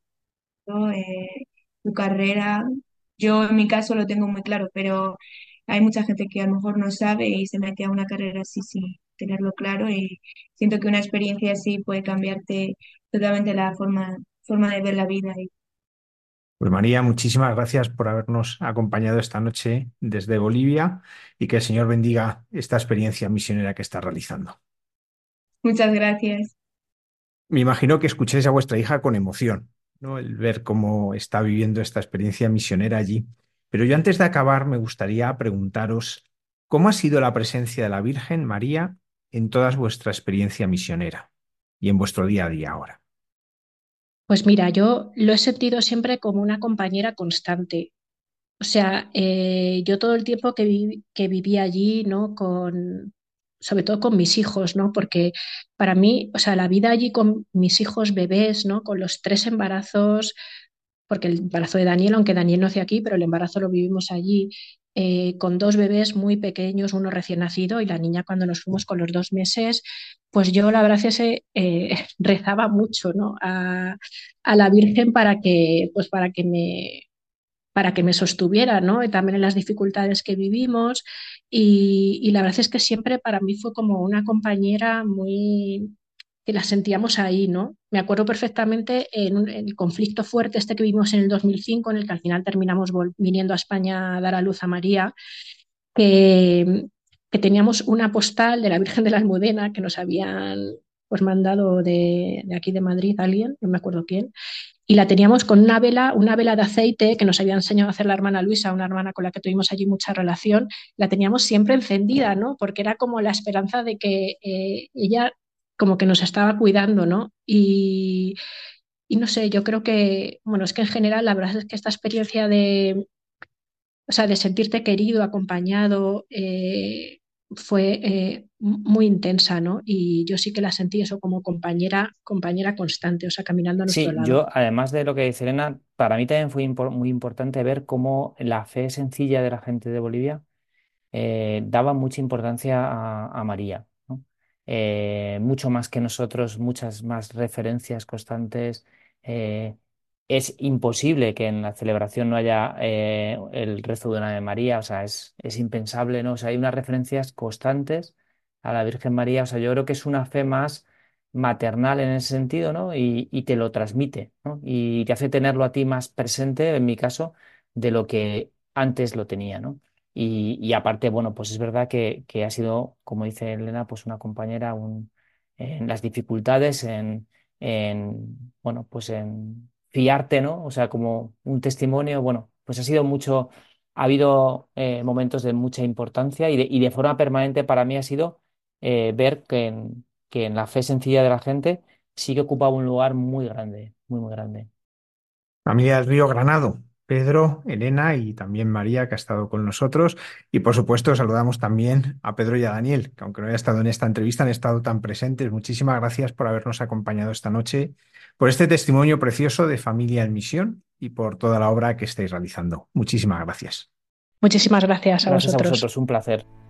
tu carrera. Yo en mi caso lo tengo muy claro, pero hay mucha gente que a lo mejor no sabe y se mete a una carrera así sin tenerlo claro y siento que una experiencia así puede cambiarte totalmente la forma, forma de ver la vida. Pues María, muchísimas gracias por habernos acompañado esta noche desde Bolivia y que el Señor bendiga esta experiencia misionera que está realizando. muchas gracias. Me imagino que escuchéis a vuestra hija con emoción, ¿no? El ver cómo está viviendo esta experiencia misionera allí. Pero yo antes de acabar me gustaría preguntaros cómo ha sido la presencia de la Virgen María en toda vuestra experiencia misionera y en vuestro día a día ahora. Pues mira, yo lo he sentido siempre como una compañera constante. O sea, eh, yo todo el tiempo que, que viví allí, ¿no? Con, sobre todo con mis hijos, ¿no? Porque para mí, o sea, la vida allí con mis hijos bebés, ¿no? Con los tres embarazos, porque el embarazo de Daniel, aunque Daniel no nació aquí, pero el embarazo lo vivimos allí, eh, con dos bebés muy pequeños, uno recién nacido y la niña cuando nos fuimos con los dos meses, pues yo la verdad es que eh, rezaba mucho, ¿no? A, a la Virgen para que, pues para que me para que me sostuviera, ¿no? Y también en las dificultades que vivimos. Y, la verdad es que siempre para mí fue como una compañera muy que la sentíamos ahí, ¿no? Me acuerdo perfectamente en, el conflicto fuerte este que vivimos en el 2005, en el que al final terminamos viniendo a España a dar a luz a María, que, que teníamos una postal de la Virgen de la Almudena que nos habían pues mandado de aquí de Madrid alguien, no me acuerdo quién, y la teníamos con una vela, una vela de aceite que nos había enseñado a hacer la hermana Luisa, una hermana con la que tuvimos allí mucha relación, la teníamos siempre encendida, ¿no? Porque era como la esperanza de que eh, ella como que nos estaba cuidando, ¿no? Y, y, no sé, yo creo que, bueno, es que en general la verdad es que esta experiencia de, o sea, de sentirte querido, acompañado, eh, fue eh, muy intensa, ¿no? Y yo sí que la sentí eso como compañera, compañera constante, o sea, caminando a nuestro Sí, lado. yo, además de lo que dice Elena, para mí también fue impor- muy importante ver cómo la fe sencilla de la gente de Bolivia eh, daba mucha importancia a, a María, ¿no? Eh, mucho más que nosotros, muchas más referencias constantes. eh, es imposible que en la celebración no haya eh, el rezo de una Ave María, o sea, es, es impensable, ¿no? O sea, hay unas referencias constantes a la Virgen María, o sea, yo creo que es una fe más maternal en ese sentido, ¿no? Y, y te lo transmite, ¿no? Y te hace tenerlo a ti más presente, en mi caso, de lo que antes lo tenía, ¿no? Y, y aparte, bueno, pues es verdad que, que ha sido, como dice Elena, pues una compañera un- en las dificultades, en, en, bueno, pues en fiarte, ¿no? O sea, como un testimonio, bueno, pues ha sido mucho, ha habido eh, momentos de mucha importancia y de, y de forma permanente para mí ha sido eh, ver que en, que en la fe sencilla de la gente sí que ocupaba un lugar muy grande, muy, muy grande. Familia del Río Granado, Pedro, Elena y también María, que ha estado con nosotros. Y por supuesto, saludamos también a Pedro y a Daniel, que aunque no haya estado en esta entrevista, han estado tan presentes. Muchísimas gracias por habernos acompañado esta noche, por este testimonio precioso de familia en misión y por toda la obra que estáis realizando. Muchísimas gracias. Muchísimas gracias a Gracias vosotros. a vosotros, un placer.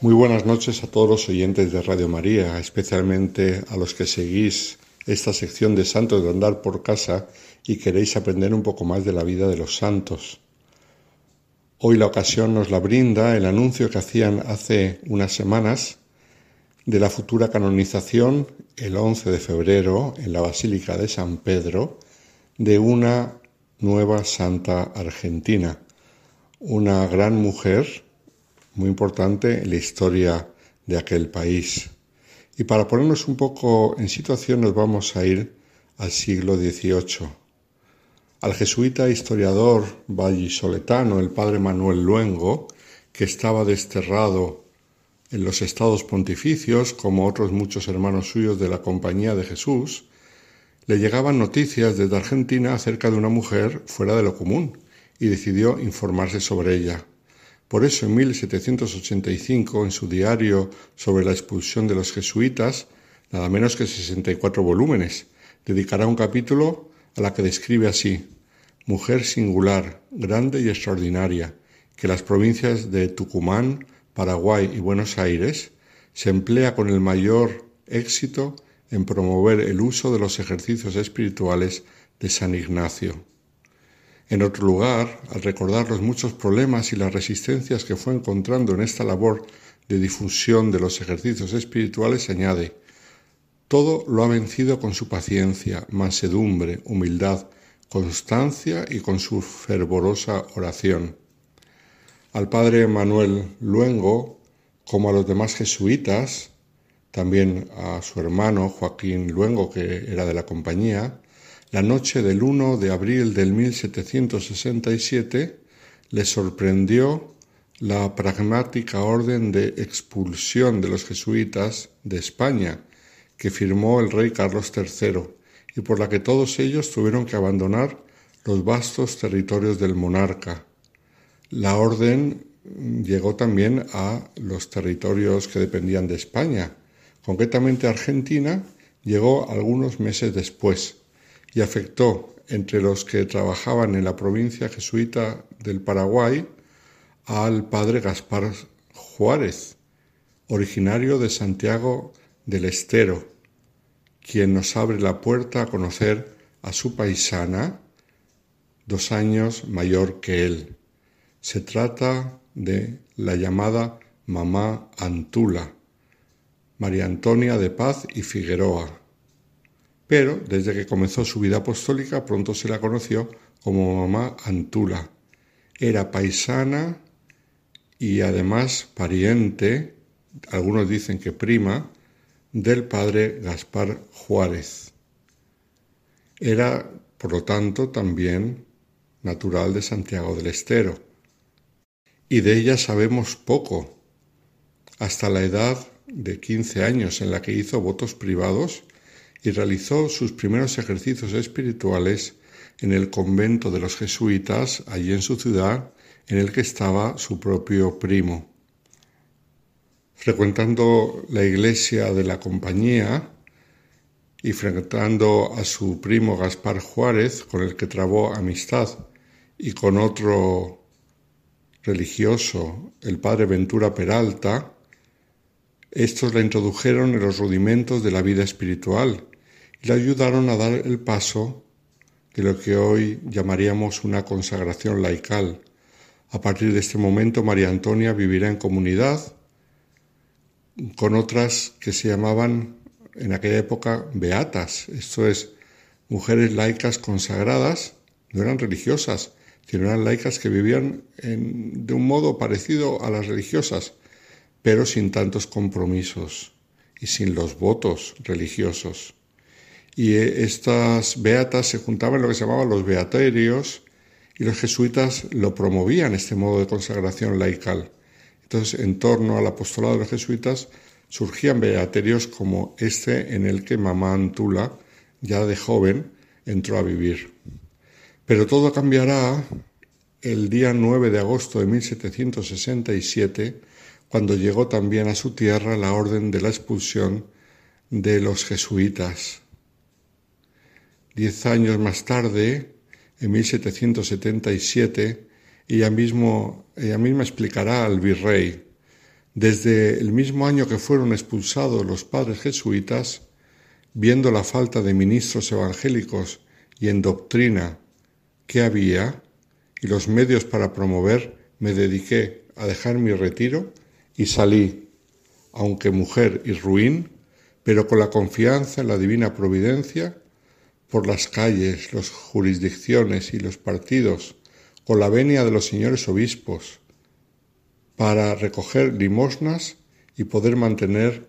Muy buenas noches a todos los oyentes de Radio María, especialmente a los que seguís esta sección de Santos de Andar por Casa y queréis aprender un poco más de la vida de los santos. Hoy la ocasión nos la brinda el anuncio que hacían hace unas semanas de la futura canonización el 11 de febrero en la Basílica de San Pedro de una nueva santa argentina, una gran mujer muy importante en la historia de aquel país. Y para ponernos un poco en situación nos vamos a ir al siglo XVIII. Al jesuita historiador vallisoletano, el padre Manuel Luengo, que estaba desterrado en los estados pontificios, como otros muchos hermanos suyos de la Compañía de Jesús, le llegaban noticias desde Argentina acerca de una mujer fuera de lo común y decidió informarse sobre ella. Por eso en 1785, en su diario sobre la expulsión de los jesuitas, nada menos que 64 volúmenes, dedicará un capítulo a la que describe así, mujer singular, grande y extraordinaria, que las provincias de Tucumán, Paraguay y Buenos Aires se emplea con el mayor éxito en promover el uso de los ejercicios espirituales de San Ignacio. En otro lugar, al recordar los muchos problemas y las resistencias que fue encontrando en esta labor de difusión de los ejercicios espirituales, añade, todo lo ha vencido con su paciencia, mansedumbre, humildad, constancia y con su fervorosa oración. Al padre Manuel Luengo, como a los demás jesuitas, también a su hermano Joaquín Luengo, que era de la compañía, la noche del 1 de abril del 1767 le sorprendió la pragmática orden de expulsión de los jesuitas de España que firmó el rey Carlos III y por la que todos ellos tuvieron que abandonar los vastos territorios del monarca. La orden llegó también a los territorios que dependían de España, concretamente Argentina llegó algunos meses después y afectó entre los que trabajaban en la provincia jesuita del Paraguay al padre Gaspar Juárez, originario de Santiago del Estero, quien nos abre la puerta a conocer a su paisana, dos años mayor que él. Se trata de la llamada mamá Antula, María Antonia de Paz y Figueroa, pero desde que comenzó su vida apostólica pronto se la conoció como mamá Antula. Era paisana y además pariente, algunos dicen que prima, del padre Gaspar Juárez. Era, por lo tanto, también natural de Santiago del Estero. Y de ella sabemos poco, hasta la edad de 15 años en la que hizo votos privados y realizó sus primeros ejercicios espirituales en el convento de los jesuitas, allí en su ciudad, en el que estaba su propio primo. Frecuentando la iglesia de la compañía y frecuentando a su primo Gaspar Juárez, con el que trabó amistad, y con otro religioso, el padre Ventura Peralta, estos la introdujeron en los rudimentos de la vida espiritual y le ayudaron a dar el paso de lo que hoy llamaríamos una consagración laical. A partir de este momento, María Antonia vivirá en comunidad con otras que se llamaban en aquella época beatas, esto es, mujeres laicas consagradas, no eran religiosas, sino eran laicas que vivían de un modo parecido a las religiosas, pero sin tantos compromisos y sin los votos religiosos. Y eh, estas beatas se juntaban en lo que se llamaban los beaterios y los jesuitas lo promovían, este modo de consagración laical. Entonces, en torno al apostolado de los jesuitas surgían beaterios como este en el que mamá Antula, ya de joven, entró a vivir. Pero todo cambiará el día 9 de agosto de 1767 cuando llegó también a su tierra la orden de la expulsión de los jesuitas. Diez años más tarde, en 1777, ella, mismo, ella misma explicará al virrey, Desde el mismo año que fueron expulsados los padres jesuitas, viendo la falta de ministros evangélicos y en doctrina que había y los medios para promover, me dediqué a dejar mi retiro y salí, aunque mujer y ruin, pero con la confianza en la divina providencia, por las calles, las jurisdicciones y los partidos, con la venia de los señores obispos, para recoger limosnas y poder mantener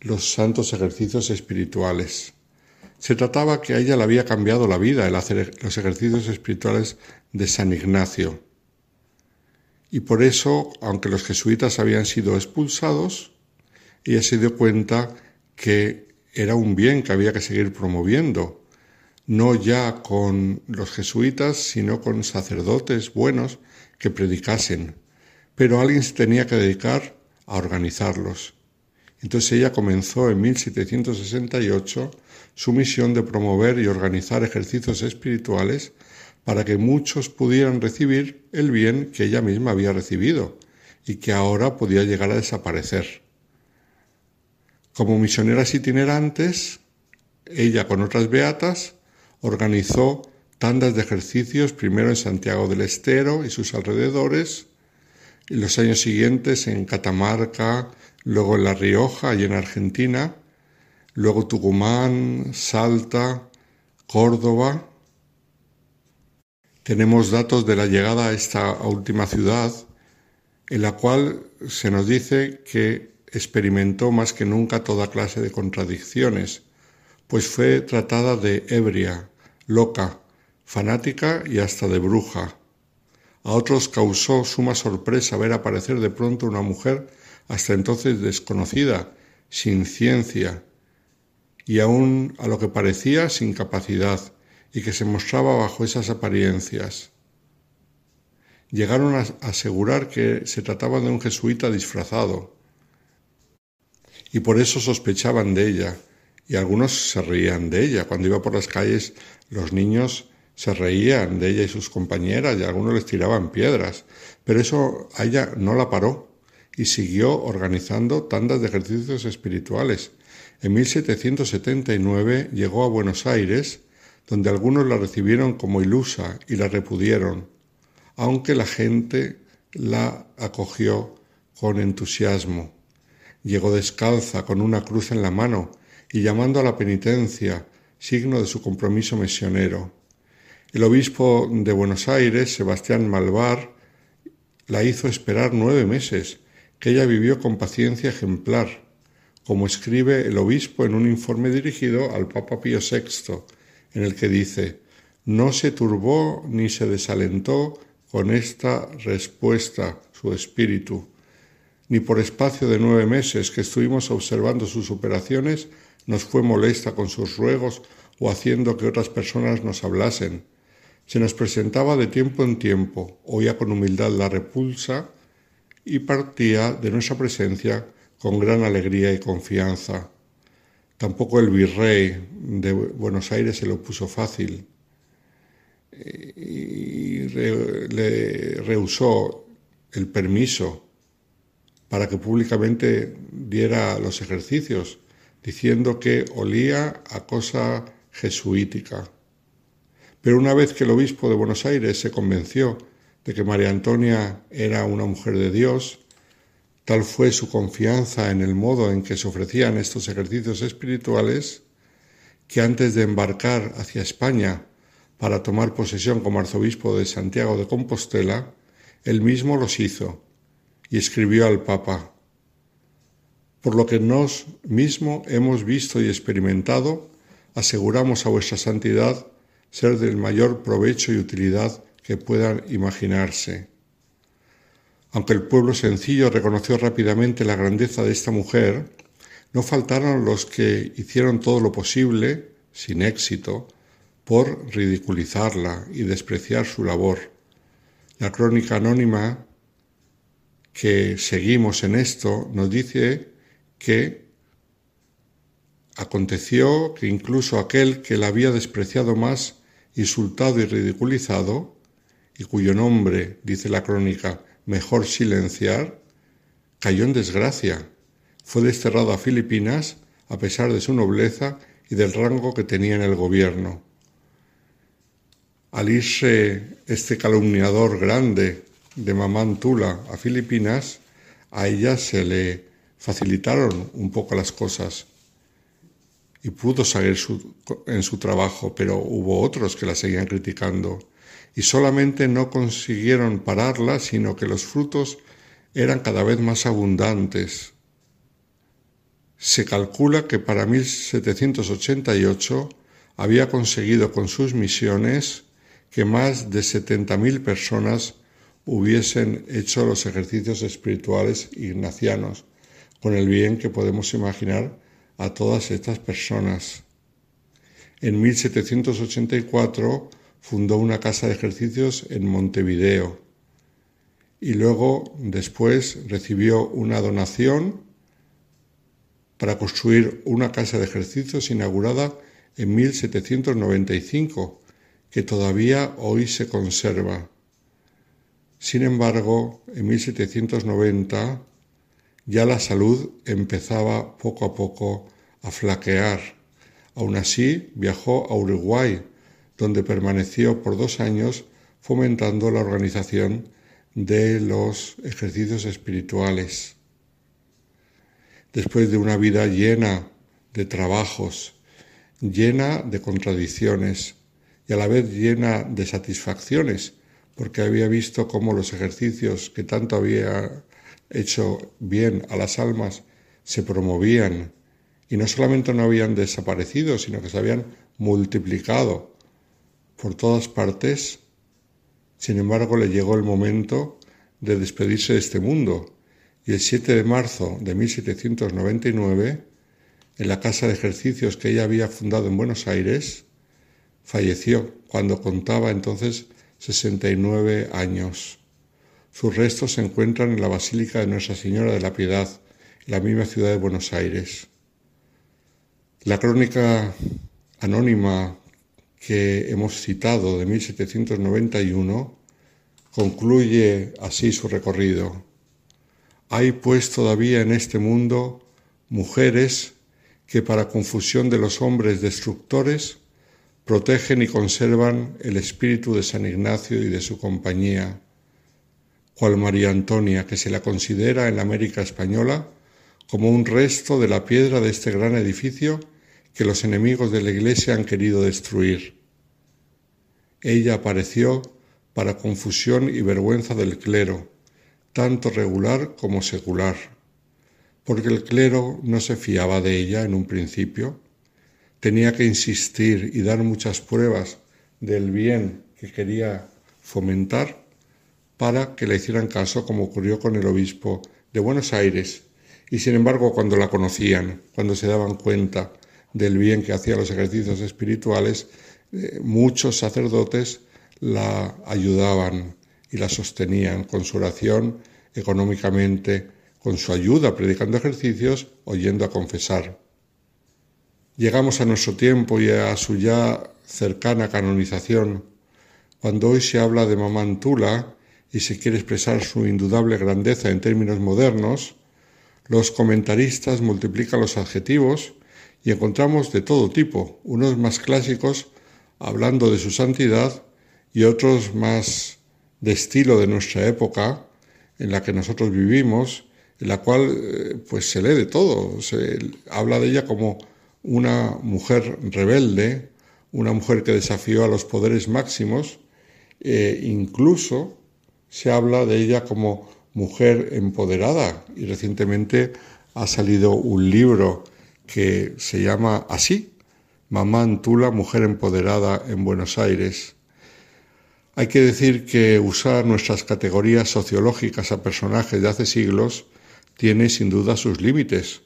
los santos ejercicios espirituales. Se trataba que a ella le había cambiado la vida el hacer los ejercicios espirituales de San Ignacio. Y por eso, aunque los jesuitas habían sido expulsados, ella se dio cuenta que era un bien que había que seguir promoviendo, no ya con los jesuitas, sino con sacerdotes buenos que predicasen. Pero alguien se tenía que dedicar a organizarlos. Entonces ella comenzó en 1768 su misión de promover y organizar ejercicios espirituales para que muchos pudieran recibir el bien que ella misma había recibido y que ahora podía llegar a desaparecer. Como misioneras itinerantes, ella con otras beatas organizó tandas de ejercicios primero en Santiago del Estero y sus alrededores, y los años siguientes en Catamarca, luego en La Rioja y en Argentina, luego Tucumán, Salta, Córdoba. Tenemos datos de la llegada a esta última ciudad, en la cual se nos dice que experimentó más que nunca toda clase de contradicciones, pues fue tratada de ebria, loca, fanática y hasta de bruja. A otros causó suma sorpresa ver aparecer de pronto una mujer hasta entonces desconocida, sin ciencia, y aún a lo que parecía sin capacidad, y que se mostraba bajo esas apariencias. Llegaron a asegurar que se trataba de un jesuita disfrazado, y por eso sospechaban de ella, y algunos se reían de ella. Cuando iba por las calles, los niños se reían de ella y sus compañeras, y algunos les tiraban piedras, pero eso a ella no la paró y siguió organizando tandas de ejercicios espirituales. En 1779 llegó a Buenos Aires, donde algunos la recibieron como ilusa y la repudieron, aunque la gente la acogió con entusiasmo. Llegó descalza, con una cruz en la mano, y llamando a la penitencia, signo de su compromiso misionero. El obispo de Buenos Aires, Sebastián Malvar, la hizo esperar nueve meses, que ella vivió con paciencia ejemplar, como escribe el obispo en un informe dirigido al Papa Pío VI, en el que dice, no se turbó ni se desalentó con esta respuesta su espíritu, ni por espacio de nueve meses que estuvimos observando sus operaciones nos fue molesta con sus ruegos o haciendo que otras personas nos hablasen. Se nos presentaba de tiempo en tiempo, oía con humildad la repulsa, y partía de nuestra presencia con gran alegría y confianza. Tampoco el virrey de Buenos Aires se lo puso fácil y le rehusó el permiso para que públicamente diera los ejercicios, diciendo que olía a cosa jesuítica. Pero una vez que el obispo de Buenos Aires se convenció de que María Antonia era una mujer de Dios, tal fue su confianza en el modo en que se ofrecían estos ejercicios espirituales, que antes de embarcar hacia España para tomar posesión como arzobispo de Santiago de Compostela, él mismo los hizo y escribió al Papa, por lo que nos mismo hemos visto y experimentado, aseguramos a vuestra santidad ser del mayor provecho y utilidad que puedan imaginarse. Aunque el pueblo sencillo reconoció rápidamente la grandeza de esta mujer, no faltaron los que hicieron todo lo posible, sin éxito, por ridiculizarla y despreciar su labor. La crónica anónima que seguimos en esto nos dice que aconteció que incluso aquel que la había despreciado más, insultado y ridiculizado, y cuyo nombre, dice la crónica, mejor silenciar, cayó en desgracia. Fue desterrado a Filipinas a pesar de su nobleza y del rango que tenía en el gobierno. Al irse este calumniador grande de Mamán Tula a Filipinas, a ella se le facilitaron un poco las cosas y pudo seguir en su trabajo, pero hubo otros que la seguían criticando y solamente no consiguieron pararla, sino que los frutos eran cada vez más abundantes. Se calcula que para 1788 había conseguido con sus misiones que más de 70.000 personas hubiesen hecho los ejercicios espirituales ignacianos, con el bien que podemos imaginar a todas estas personas. En 1784 fundó una casa de ejercicios en Montevideo y luego después recibió una donación para construir una casa de ejercicios inaugurada en 1795 que todavía hoy se conserva. Sin embargo, en 1790 ya la salud empezaba poco a poco a flaquear. Aún así, viajó a Uruguay, donde permaneció por dos años fomentando la organización de los ejercicios espirituales. Después de una vida llena de trabajos, llena de contradicciones, y a la vez llena de satisfacciones, porque había visto cómo los ejercicios que tanto había hecho bien a las almas se promovían y no solamente no habían desaparecido, sino que se habían multiplicado por todas partes. Sin embargo, le llegó el momento de despedirse de este mundo y el 7 de marzo de 1799, en la casa de ejercicios que ella había fundado en Buenos Aires, Falleció cuando contaba entonces 69 años. Sus restos se encuentran en la Basílica de Nuestra Señora de la Piedad, en la misma ciudad de Buenos Aires. La crónica anónima que hemos citado de 1791 concluye así su recorrido. Hay pues todavía en este mundo mujeres que para confusión de los hombres destructores protegen y conservan el espíritu de San Ignacio y de su compañía, cual María Antonia, que se la considera en la América española como un resto de la piedra de este gran edificio que los enemigos de la Iglesia han querido destruir. Ella apareció para confusión y vergüenza del clero, tanto regular como secular, porque el clero no se fiaba de ella en un principio, tenía que insistir y dar muchas pruebas del bien que quería fomentar para que le hicieran caso, como ocurrió con el obispo de Buenos Aires. Y sin embargo, cuando la conocían, cuando se daban cuenta del bien que hacía los ejercicios espirituales, eh, muchos sacerdotes la ayudaban y la sostenían con su oración, económicamente, con su ayuda, predicando ejercicios, oyendo a confesar. Llegamos a nuestro tiempo y a su ya cercana canonización, cuando hoy se habla de Mamantula y se quiere expresar su indudable grandeza en términos modernos, los comentaristas multiplican los adjetivos y encontramos de todo tipo, unos más clásicos hablando de su santidad y otros más de estilo de nuestra época en la que nosotros vivimos, en la cual eh, pues se lee de todo, se habla de ella como una mujer rebelde, una mujer que desafió a los poderes máximos, e incluso se habla de ella como mujer empoderada. Y recientemente ha salido un libro que se llama así, Mamá Antula, Mujer Empoderada en Buenos Aires. Hay que decir que usar nuestras categorías sociológicas a personajes de hace siglos tiene sin duda sus límites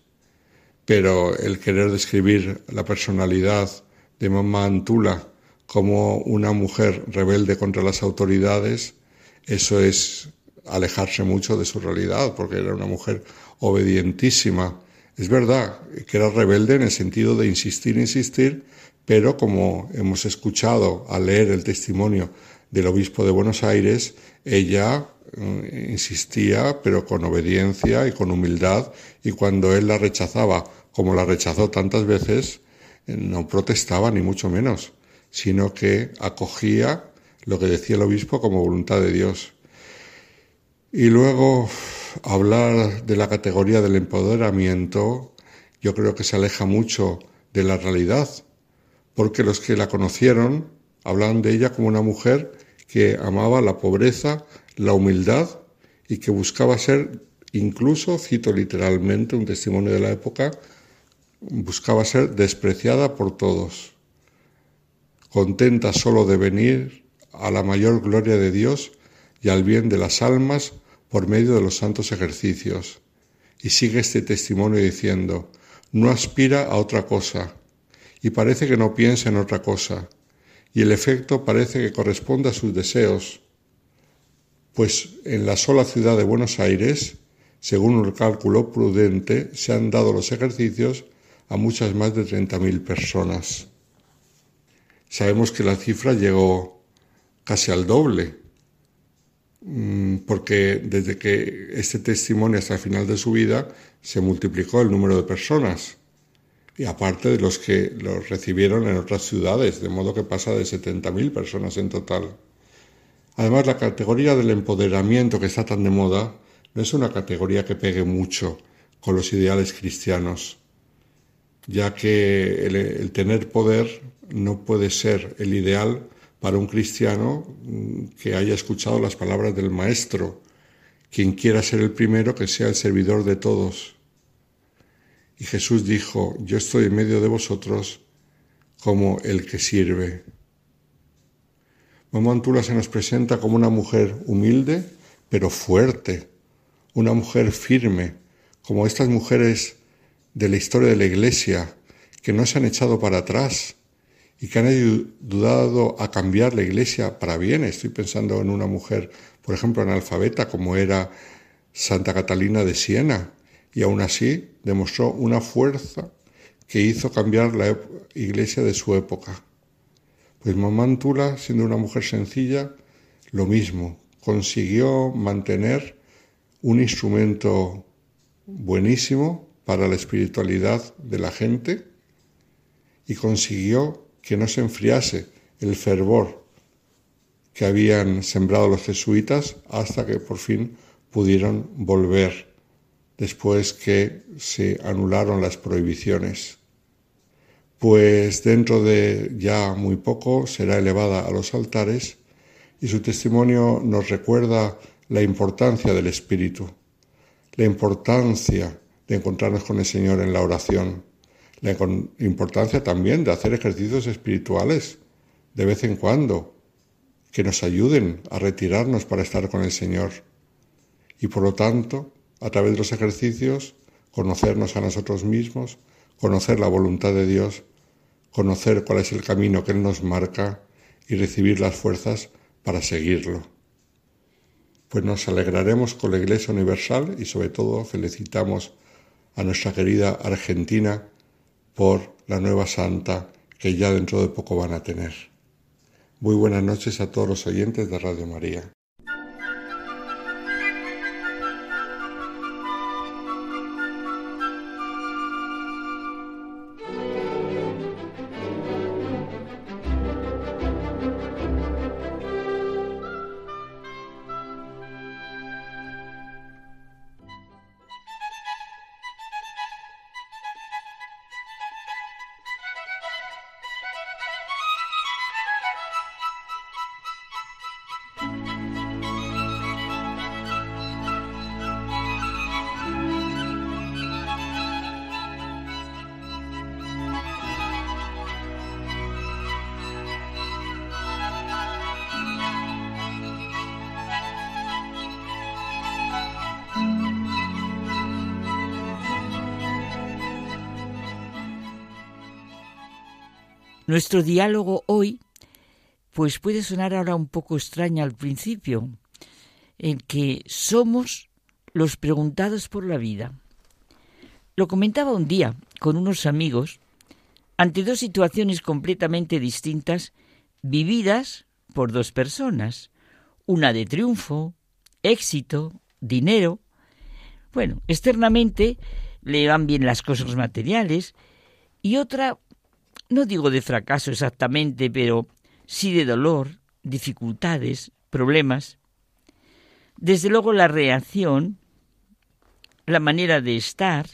pero el querer describir la personalidad de Mamá Antula como una mujer rebelde contra las autoridades, eso es alejarse mucho de su realidad, porque era una mujer obedientísima. Es verdad que era rebelde en el sentido de insistir, insistir, pero como hemos escuchado al leer el testimonio del obispo de Buenos Aires, ella eh, insistía, pero con obediencia y con humildad, y cuando él la rechazaba, como la rechazó tantas veces, no protestaba ni mucho menos, sino que acogía lo que decía el obispo como voluntad de Dios. Y luego hablar de la categoría del empoderamiento, yo creo que se aleja mucho de la realidad, porque los que la conocieron hablaban de ella como una mujer que amaba la pobreza, la humildad y que buscaba ser, incluso, cito literalmente un testimonio de la época, buscaba ser despreciada por todos, contenta solo de venir a la mayor gloria de Dios y al bien de las almas por medio de los santos ejercicios. Y sigue este testimonio diciendo, no aspira a otra cosa, y parece que no piensa en otra cosa, y el efecto parece que corresponde a sus deseos, pues en la sola ciudad de Buenos Aires, según un cálculo prudente, se han dado los ejercicios a muchas más de 30.000 personas. Sabemos que la cifra llegó casi al doble, porque desde que este testimonio hasta el final de su vida se multiplicó el número de personas, y aparte de los que los recibieron en otras ciudades, de modo que pasa de 70.000 personas en total. Además, la categoría del empoderamiento que está tan de moda no es una categoría que pegue mucho con los ideales cristianos, ya que el, tener poder no puede ser el ideal para un cristiano mm, que haya escuchado las palabras del Maestro. Quien quiera ser el primero, que sea el servidor de todos. Y Jesús dijo, yo estoy en medio de vosotros como el que sirve. Mamá Antula se nos presenta como una mujer humilde, pero fuerte, una mujer firme, como estas mujeres de la historia de la Iglesia, que no se han echado para atrás y que han ayudado a cambiar la Iglesia para bien. Estoy pensando en una mujer, por ejemplo, analfabeta, como era Santa Catalina de Siena, y aún así demostró una fuerza que hizo cambiar la Iglesia de su época. Pues mamá siendo una mujer sencilla, lo mismo, consiguió mantener un instrumento buenísimo para la espiritualidad de la gente y consiguió que no se enfriase el fervor que habían sembrado los jesuitas hasta que por fin pudieron volver después que se anularon las prohibiciones. Pues dentro de ya muy poco será elevada a los altares y su testimonio nos recuerda la importancia del Espíritu, la importancia de encontrarnos con el Señor en la oración, la importancia también de hacer ejercicios espirituales de vez en cuando, que nos ayuden a retirarnos para estar con el Señor. Y por lo tanto, a través de los ejercicios, conocernos a nosotros mismos, conocer la voluntad de Dios, conocer cuál es el camino que Él nos marca y recibir las fuerzas para seguirlo. Pues nos alegraremos con la Iglesia Universal y sobre todo felicitamos a nuestra querida Argentina por la nueva santa que ya dentro de poco van a tener. Muy buenas noches a todos los oyentes de Radio María. Nuestro diálogo hoy pues puede sonar ahora un poco extraño al principio, en que somos los preguntados por la vida. Lo comentaba un día con unos amigos ante dos situaciones completamente distintas, vividas por dos personas, una de triunfo, éxito, dinero. Bueno, externamente le van bien las cosas materiales y otra, no digo de fracaso exactamente, pero sí de dolor, dificultades, problemas. Desde luego la reacción, la manera de estar,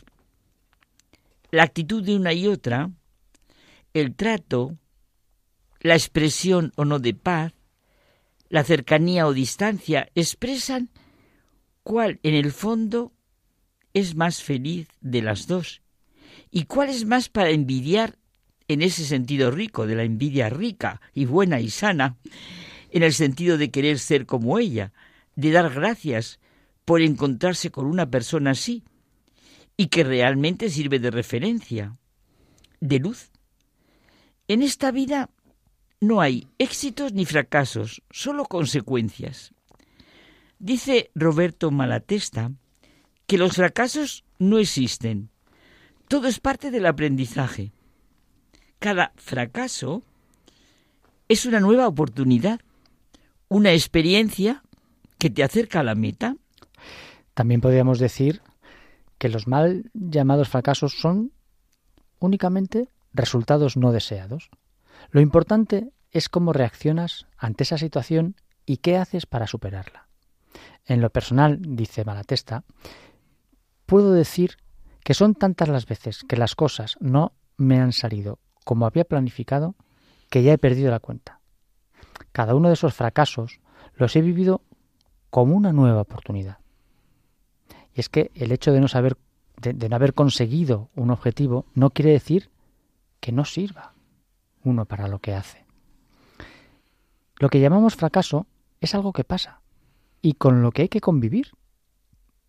la actitud de una y otra, el trato, la expresión o no de paz, la cercanía o distancia, expresan cuál en el fondo es más feliz de las dos y cuál es más para envidiar en ese sentido rico, de la envidia rica y buena y sana, en el sentido de querer ser como ella, de dar gracias por encontrarse con una persona así y que realmente sirve de referencia, de luz. En esta vida no hay éxitos ni fracasos, solo consecuencias. Dice Roberto Malatesta que los fracasos no existen. Todo es parte del aprendizaje. Cada fracaso es una nueva oportunidad, una experiencia que te acerca a la meta. También podríamos decir que los mal llamados fracasos son únicamente resultados no deseados. Lo importante es cómo reaccionas ante esa situación y qué haces para superarla. En lo personal, dice Malatesta, puedo decir que son tantas las veces que las cosas no me han salido como había planificado que ya he perdido la cuenta. Cada uno de esos fracasos los he vivido como una nueva oportunidad. Y es que el hecho de no saber, de, no haber conseguido un objetivo, no quiere decir que no sirva uno para lo que hace. Lo que llamamos fracaso es algo que pasa y con lo que hay que convivir.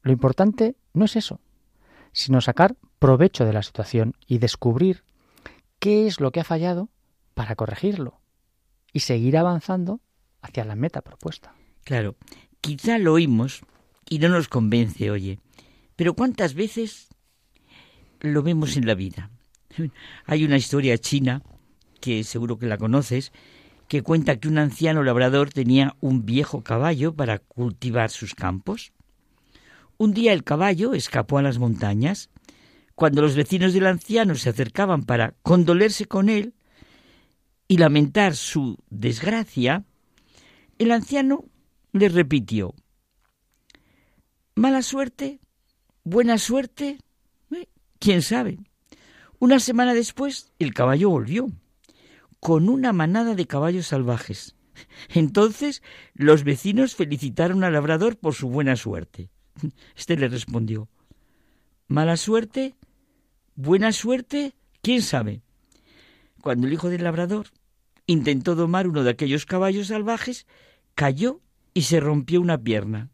Lo importante no es eso, sino sacar provecho de la situación y descubrir qué es lo que ha fallado para corregirlo y seguir avanzando hacia la meta propuesta. Claro, quizá lo oímos y no nos convence, oye, pero ¿cuántas veces lo vemos en la vida? Hay una historia china, que seguro que la conoces, que cuenta que un anciano labrador tenía un viejo caballo para cultivar sus campos. Un día el caballo escapó a las montañas. Cuando los vecinos del anciano se acercaban para condolerse con él y lamentar su desgracia, el anciano les repitió Mala suerte, buena suerte, eh, quién sabe. Una semana después el caballo volvió con una manada de caballos salvajes. Entonces los vecinos felicitaron al labrador por su buena suerte. Este le respondió Mala suerte, buena suerte, quién sabe. Cuando el hijo del labrador intentó domar uno de aquellos caballos salvajes, cayó y se rompió una pierna.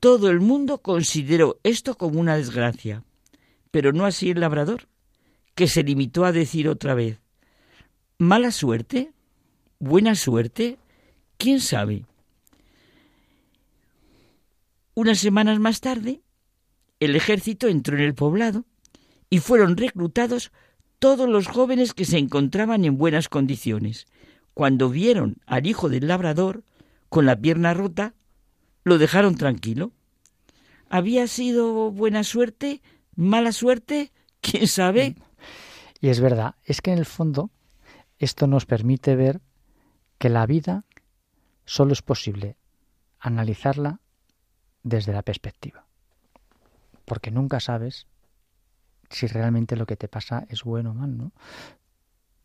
Todo el mundo consideró esto como una desgracia, pero no así el labrador, que se limitó a decir otra vez mala suerte, buena suerte, quién sabe. Unas semanas más tarde, el ejército entró en el poblado y fueron reclutados todos los jóvenes que se encontraban en buenas condiciones. Cuando vieron al hijo del labrador con la pierna rota, lo dejaron tranquilo. ¿Había sido buena suerte? ¿Mala suerte? ¿Quién sabe? Y es verdad, es que en el fondo esto nos permite ver que la vida solo es posible analizarla desde la perspectiva. Porque nunca sabes si realmente lo que te pasa es bueno o mal, ¿no?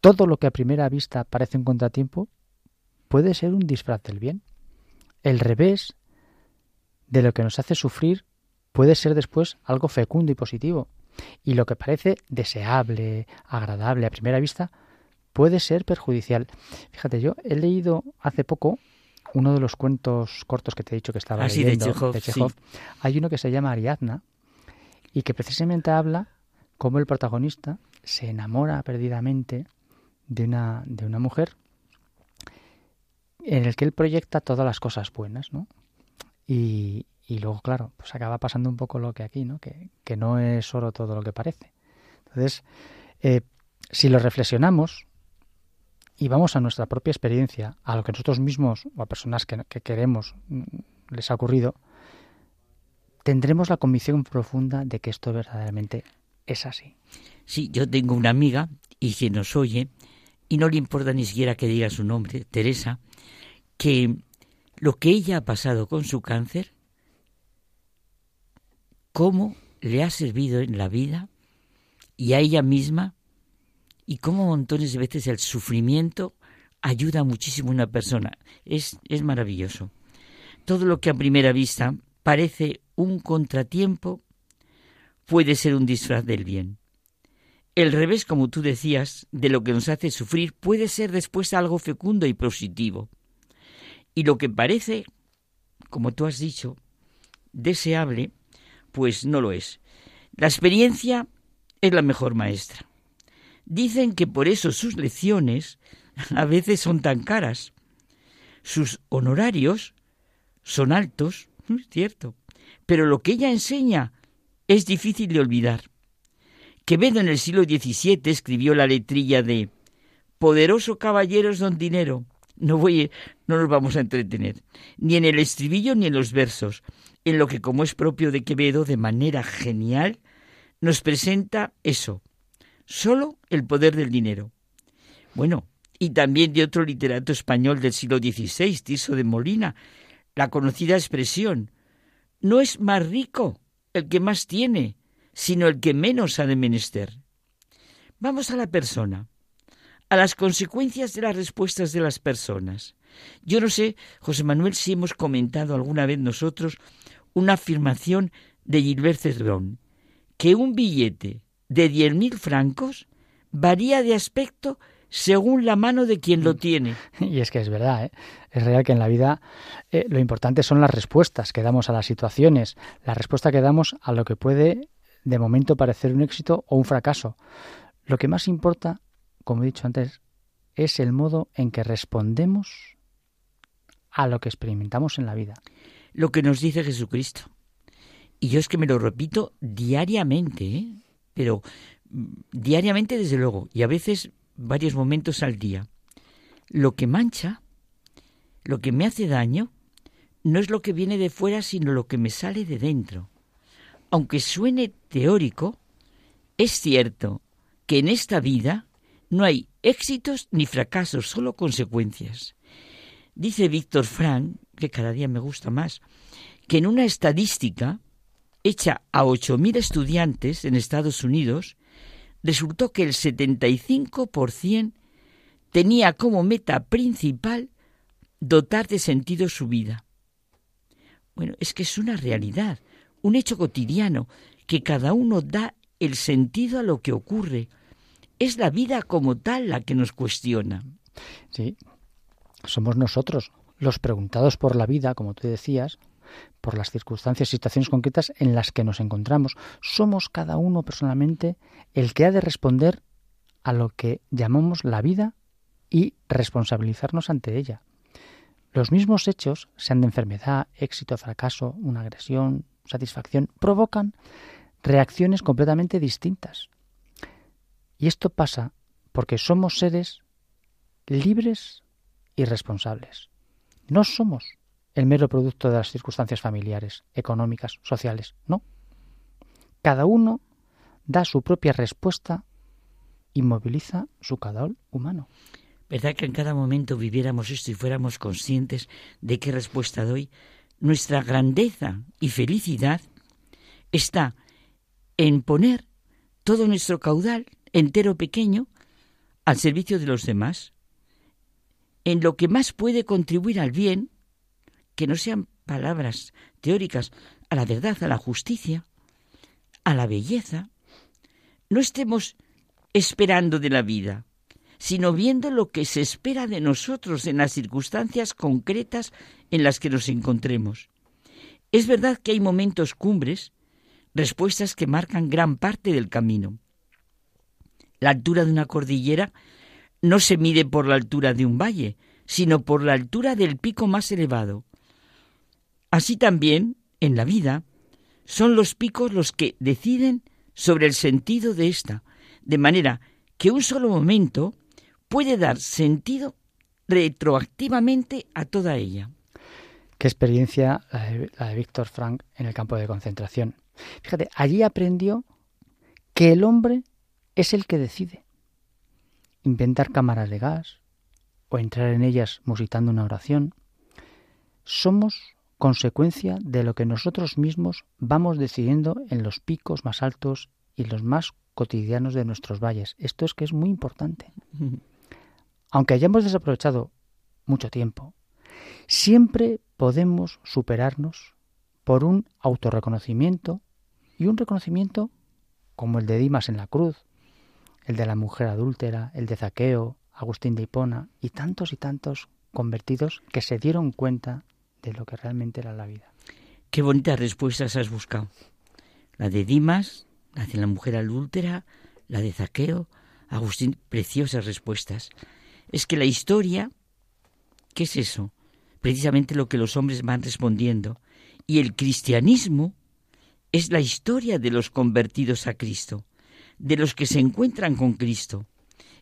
Todo lo que a primera vista parece un contratiempo puede ser un disfraz del bien. El revés de lo que nos hace sufrir puede ser después algo fecundo y positivo. Y lo que parece deseable, agradable a primera vista, puede ser perjudicial. Fíjate, yo he leído hace poco uno de los cuentos cortos que te he dicho que estaba ah, leyendo de Chekhov. Hay uno que se llama Ariadna y que precisamente habla cómo el protagonista se enamora perdidamente de una, de una mujer en el que él proyecta todas las cosas buenas, ¿no? Y, y luego, claro, pues acaba pasando un poco lo que aquí, ¿no? Que, que no es solo todo lo que parece. Entonces, eh, si lo reflexionamos, y vamos a nuestra propia experiencia, a lo que nosotros mismos o a personas que, que queremos mm, les ha ocurrido, tendremos la convicción profunda de que esto verdaderamente es así. Sí, yo tengo una amiga y que nos oye, y no le importa ni siquiera que diga su nombre, Teresa, que lo que ella ha pasado con su cáncer, cómo le ha servido en la vida y a ella misma, y cómo montones de veces el sufrimiento ayuda muchísimo a una persona. Es, es maravilloso. Todo lo que a primera vista parece un contratiempo, puede ser un disfraz del bien. El revés, como tú decías, de lo que nos hace sufrir puede ser después algo fecundo y positivo. Y lo que parece, como tú has dicho, deseable, pues no lo es. La experiencia es la mejor maestra. Dicen que por eso sus lecciones a veces son tan caras. Sus honorarios son altos, es cierto, pero lo que ella enseña es difícil de olvidar. Quevedo en el siglo XVII escribió la letrilla de Poderoso caballeros don dinero. No voy, no nos vamos a entretener, ni en el estribillo ni en los versos, en lo que, como es propio de Quevedo, de manera genial, nos presenta eso, solo el poder del dinero. Bueno, y también de otro literato español del siglo XVI, Tirso de Molina, la conocida expresión, no es más rico el que más tiene, sino el que menos ha de menester. Vamos a la persona, a las consecuencias de las respuestas de las personas. Yo no sé, José Manuel, si hemos comentado alguna vez nosotros una afirmación de Gilbert Cerdón, que un billete de diez mil francos varía de aspecto según la mano de quien lo mm. tiene. Y es que es verdad, ¿eh? es real que en la vida eh, lo importante son las respuestas que damos a las situaciones, la respuesta que damos a lo que puede de momento parecer un éxito o un fracaso. Lo que más importa, como he dicho antes, es el modo en que respondemos a lo que experimentamos en la vida. Lo que nos dice Jesucristo. Y yo es que me lo repito diariamente, ¿eh? pero mm, diariamente desde luego, y a veces varios momentos al día. Lo que mancha, lo que me hace daño, no es lo que viene de fuera, sino lo que me sale de dentro. Aunque suene teórico, es cierto que en esta vida no hay éxitos ni fracasos, solo consecuencias. Dice Víctor Frank, que cada día me gusta más, que en una estadística hecha a 8.000 estudiantes en Estados Unidos, resultó que el 75% tenía como meta principal dotar de sentido su vida. Bueno, es que es una realidad, un hecho cotidiano, que cada uno da el sentido a lo que ocurre. Es la vida como tal la que nos cuestiona. Sí, somos nosotros los preguntados por la vida, como tú decías, por las circunstancias situaciones concretas en las que nos encontramos. Somos cada uno personalmente el que ha de responder a lo que llamamos la vida y responsabilizarnos ante ella. Los mismos hechos, sean de enfermedad, éxito, fracaso, una agresión, satisfacción, provocan reacciones completamente distintas. Y esto pasa porque somos seres libres y responsables. No somos el mero producto de las circunstancias familiares, económicas, sociales. No. Cada uno da su propia respuesta y moviliza su caudal humano. ¿Verdad que en cada momento viviéramos esto y fuéramos conscientes de qué respuesta doy? Nuestra grandeza y felicidad está en poner todo nuestro caudal, entero pequeño, al servicio de los demás, en lo que más puede contribuir al bien que no sean palabras teóricas, a la verdad, a la justicia, a la belleza. No estemos esperando de la vida, sino viendo lo que se espera de nosotros en las circunstancias concretas en las que nos encontremos. Es verdad que hay momentos cumbres, respuestas que marcan gran parte del camino. La altura de una cordillera no se mide por la altura de un valle, sino por la altura del pico más elevado. Así también, en la vida, son los picos los que deciden sobre el sentido de ésta, de manera que un solo momento puede dar sentido retroactivamente a toda ella. Qué experiencia la de, Víctor Frank en el campo de concentración. Fíjate, allí aprendió que el hombre es el que decide. Inventar cámaras de gas o entrar en ellas musitando una oración. Somos consecuencia de lo que nosotros mismos vamos decidiendo en los picos más altos y los más cotidianos de nuestros valles. Esto es que es muy importante. Aunque hayamos desaprovechado mucho tiempo, siempre podemos superarnos por un autorreconocimiento y un reconocimiento como el de Dimas en la cruz, el de la mujer adúltera, el de Zaqueo, Agustín de Hipona y tantos y tantos convertidos que se dieron cuenta de lo que realmente era la vida. Qué bonitas respuestas has buscado. La de Dimas, la de la mujer adúltera, la de Zaqueo, Agustín, preciosas respuestas. Es que la historia, ¿qué es eso? Precisamente lo que los hombres van respondiendo. Y el cristianismo es la historia de los convertidos a Cristo, de los que se encuentran con Cristo.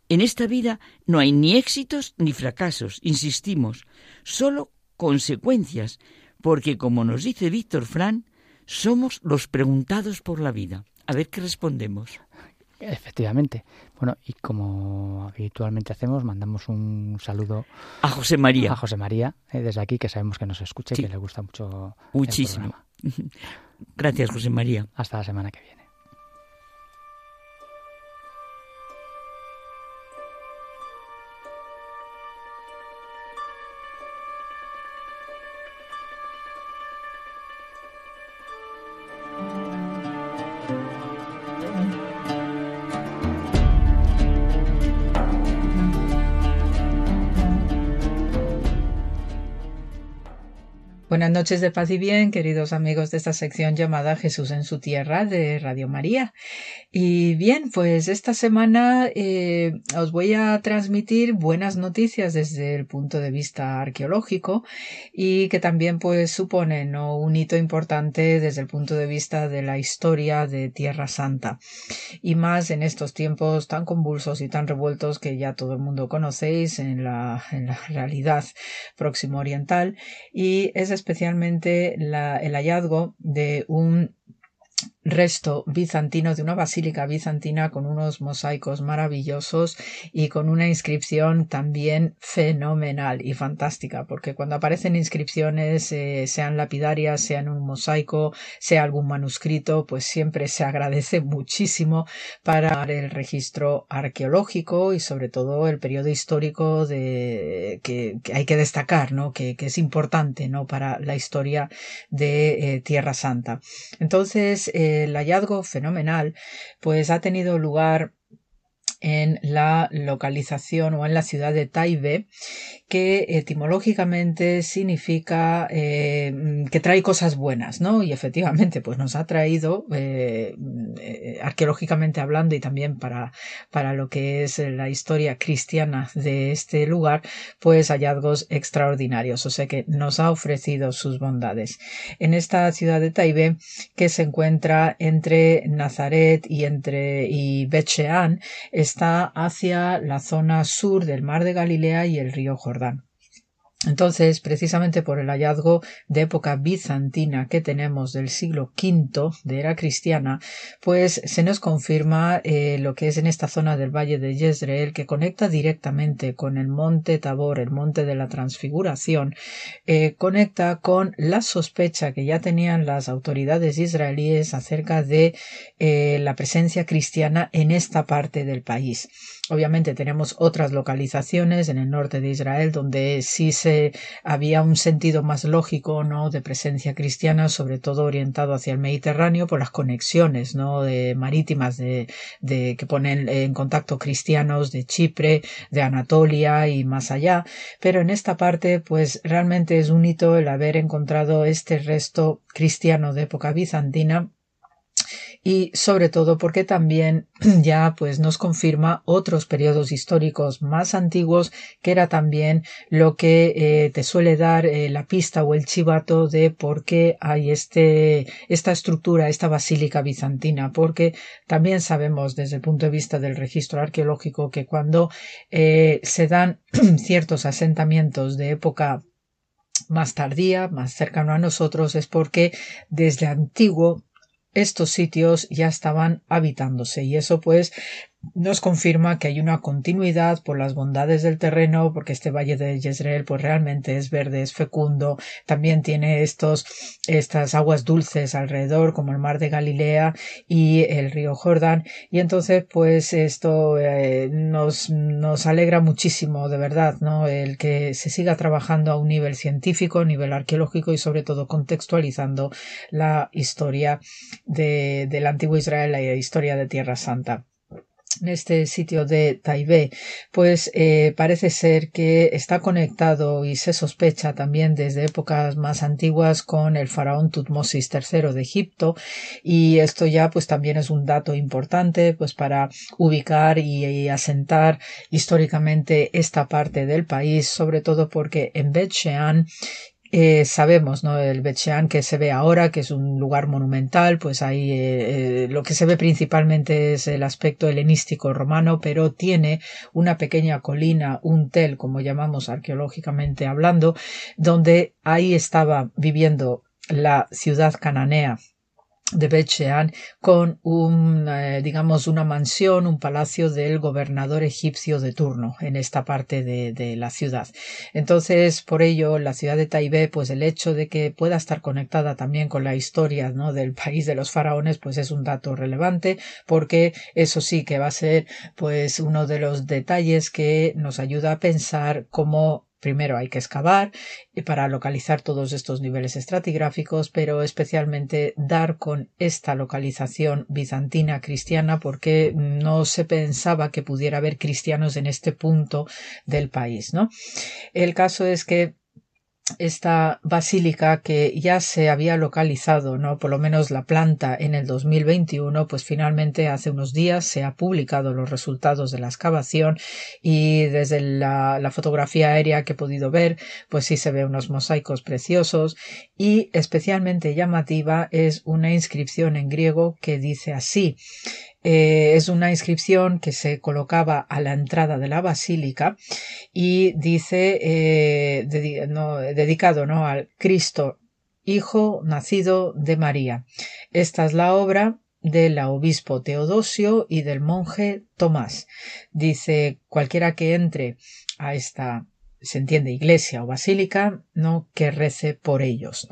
En esta vida no hay ni éxitos ni fracasos, insistimos, solo consecuencias, porque como nos dice Víctor Fran, somos los preguntados por la vida. A ver qué respondemos. Efectivamente. Bueno, y como habitualmente hacemos, mandamos un saludo a José María. A José María, eh, desde aquí, que sabemos que nos escuche, y que le gusta mucho. Muchísimo. Gracias, José María. Hasta la semana que viene. Buenas noches de paz y bien, queridos amigos de esta sección llamada Jesús en su tierra de Radio María. Y bien, pues esta semana eh, os voy a transmitir buenas noticias desde el punto de vista arqueológico y que también pues suponen un hito importante desde el punto de vista de la historia de Tierra Santa. Y más en estos tiempos tan convulsos y tan revueltos que ya todo el mundo conocéis en la, realidad próximo oriental. Y es especialmente el hallazgo de un resto bizantino de una basílica bizantina con unos mosaicos maravillosos y con una inscripción también fenomenal y fantástica porque cuando aparecen inscripciones eh, sean lapidarias sean un mosaico sea algún manuscrito pues siempre se agradece muchísimo para el registro arqueológico y sobre todo el periodo histórico de que, hay que destacar no que, es importante no para la historia de eh, Tierra Santa. Entonces eh, el hallazgo fenomenal, pues ha tenido lugar en la localización o en la ciudad de Taibe que etimológicamente significa eh, que trae cosas buenas, ¿no? Y efectivamente, pues nos ha traído, eh, eh, arqueológicamente hablando y también para, para lo que es la historia cristiana de este lugar, pues hallazgos extraordinarios, o sea que nos ha ofrecido sus bondades. En esta ciudad de Taibe, que se encuentra entre Nazaret y entre y Shean, está hacia la zona sur del mar de Galilea y el río Jordán. Entonces, precisamente por el hallazgo de época bizantina que tenemos del siglo V de era cristiana, pues se nos confirma eh, lo que es en esta zona del valle de Jezreel, que conecta directamente con el monte Tabor, el monte de la transfiguración, eh, conecta con la sospecha que ya tenían las autoridades israelíes acerca de eh, la presencia cristiana en esta parte del país. Obviamente tenemos otras localizaciones en el norte de Israel donde sí se había un sentido más lógico ¿no? de presencia cristiana, sobre todo orientado hacia el Mediterráneo por las conexiones ¿no? de marítimas de, de que ponen en contacto cristianos de Chipre, de Anatolia y más allá. Pero en esta parte, pues realmente es un hito el haber encontrado este resto cristiano de época bizantina y sobre todo porque también ya pues nos confirma otros periodos históricos más antiguos que era también lo que eh, te suele dar eh, la pista o el chivato de por qué hay este, esta estructura, esta basílica bizantina, porque también sabemos desde el punto de vista del registro arqueológico que cuando eh, se dan ciertos asentamientos de época más tardía, más cercano a nosotros, es porque desde antiguo estos sitios ya estaban habitándose. Y eso pues nos confirma que hay una continuidad por las bondades del terreno, porque este valle de Jezreel pues realmente es verde, es fecundo, también tiene estos, estas aguas dulces alrededor, como el mar de Galilea y el río Jordán, y entonces pues esto eh, nos, nos alegra muchísimo, de verdad, ¿no? El que se siga trabajando a un nivel científico, a nivel arqueológico y sobre todo contextualizando la historia de, del antiguo Israel, la historia de Tierra Santa este sitio de Taibé, pues eh, parece ser que está conectado y se sospecha también desde épocas más antiguas con el faraón Tutmosis III de Egipto. Y esto ya pues también es un dato importante pues para ubicar y, y asentar históricamente esta parte del país sobre todo porque en Bet Shean eh, sabemos, ¿no? El Betchean que se ve ahora, que es un lugar monumental, pues ahí eh, eh, lo que se ve principalmente es el aspecto helenístico romano, pero tiene una pequeña colina, un tel, como llamamos arqueológicamente hablando, donde ahí estaba viviendo la ciudad cananea de Betchean con un, eh, digamos, una mansión, un palacio del gobernador egipcio de turno en esta parte de, de, la ciudad. Entonces, por ello, la ciudad de Taibé, pues el hecho de que pueda estar conectada también con la historia ¿no? del país de los faraones, pues es un dato relevante, porque eso sí que va a ser, pues, uno de los detalles que nos ayuda a pensar cómo Primero hay que excavar para localizar todos estos niveles estratigráficos, pero especialmente dar con esta localización bizantina cristiana porque no se pensaba que pudiera haber cristianos en este punto del país, ¿no? El caso es que esta basílica que ya se había localizado, ¿no? Por lo menos la planta en el 2021, pues finalmente hace unos días se ha publicado los resultados de la excavación y desde la, la fotografía aérea que he podido ver, pues sí se ve unos mosaicos preciosos y especialmente llamativa es una inscripción en griego que dice así eh, es una inscripción que se colocaba a la entrada de la basílica y dice eh, dedicado ¿no? al Cristo Hijo nacido de María. Esta es la obra del obispo Teodosio y del monje Tomás. Dice cualquiera que entre a esta se entiende iglesia o basílica, no que rece por ellos.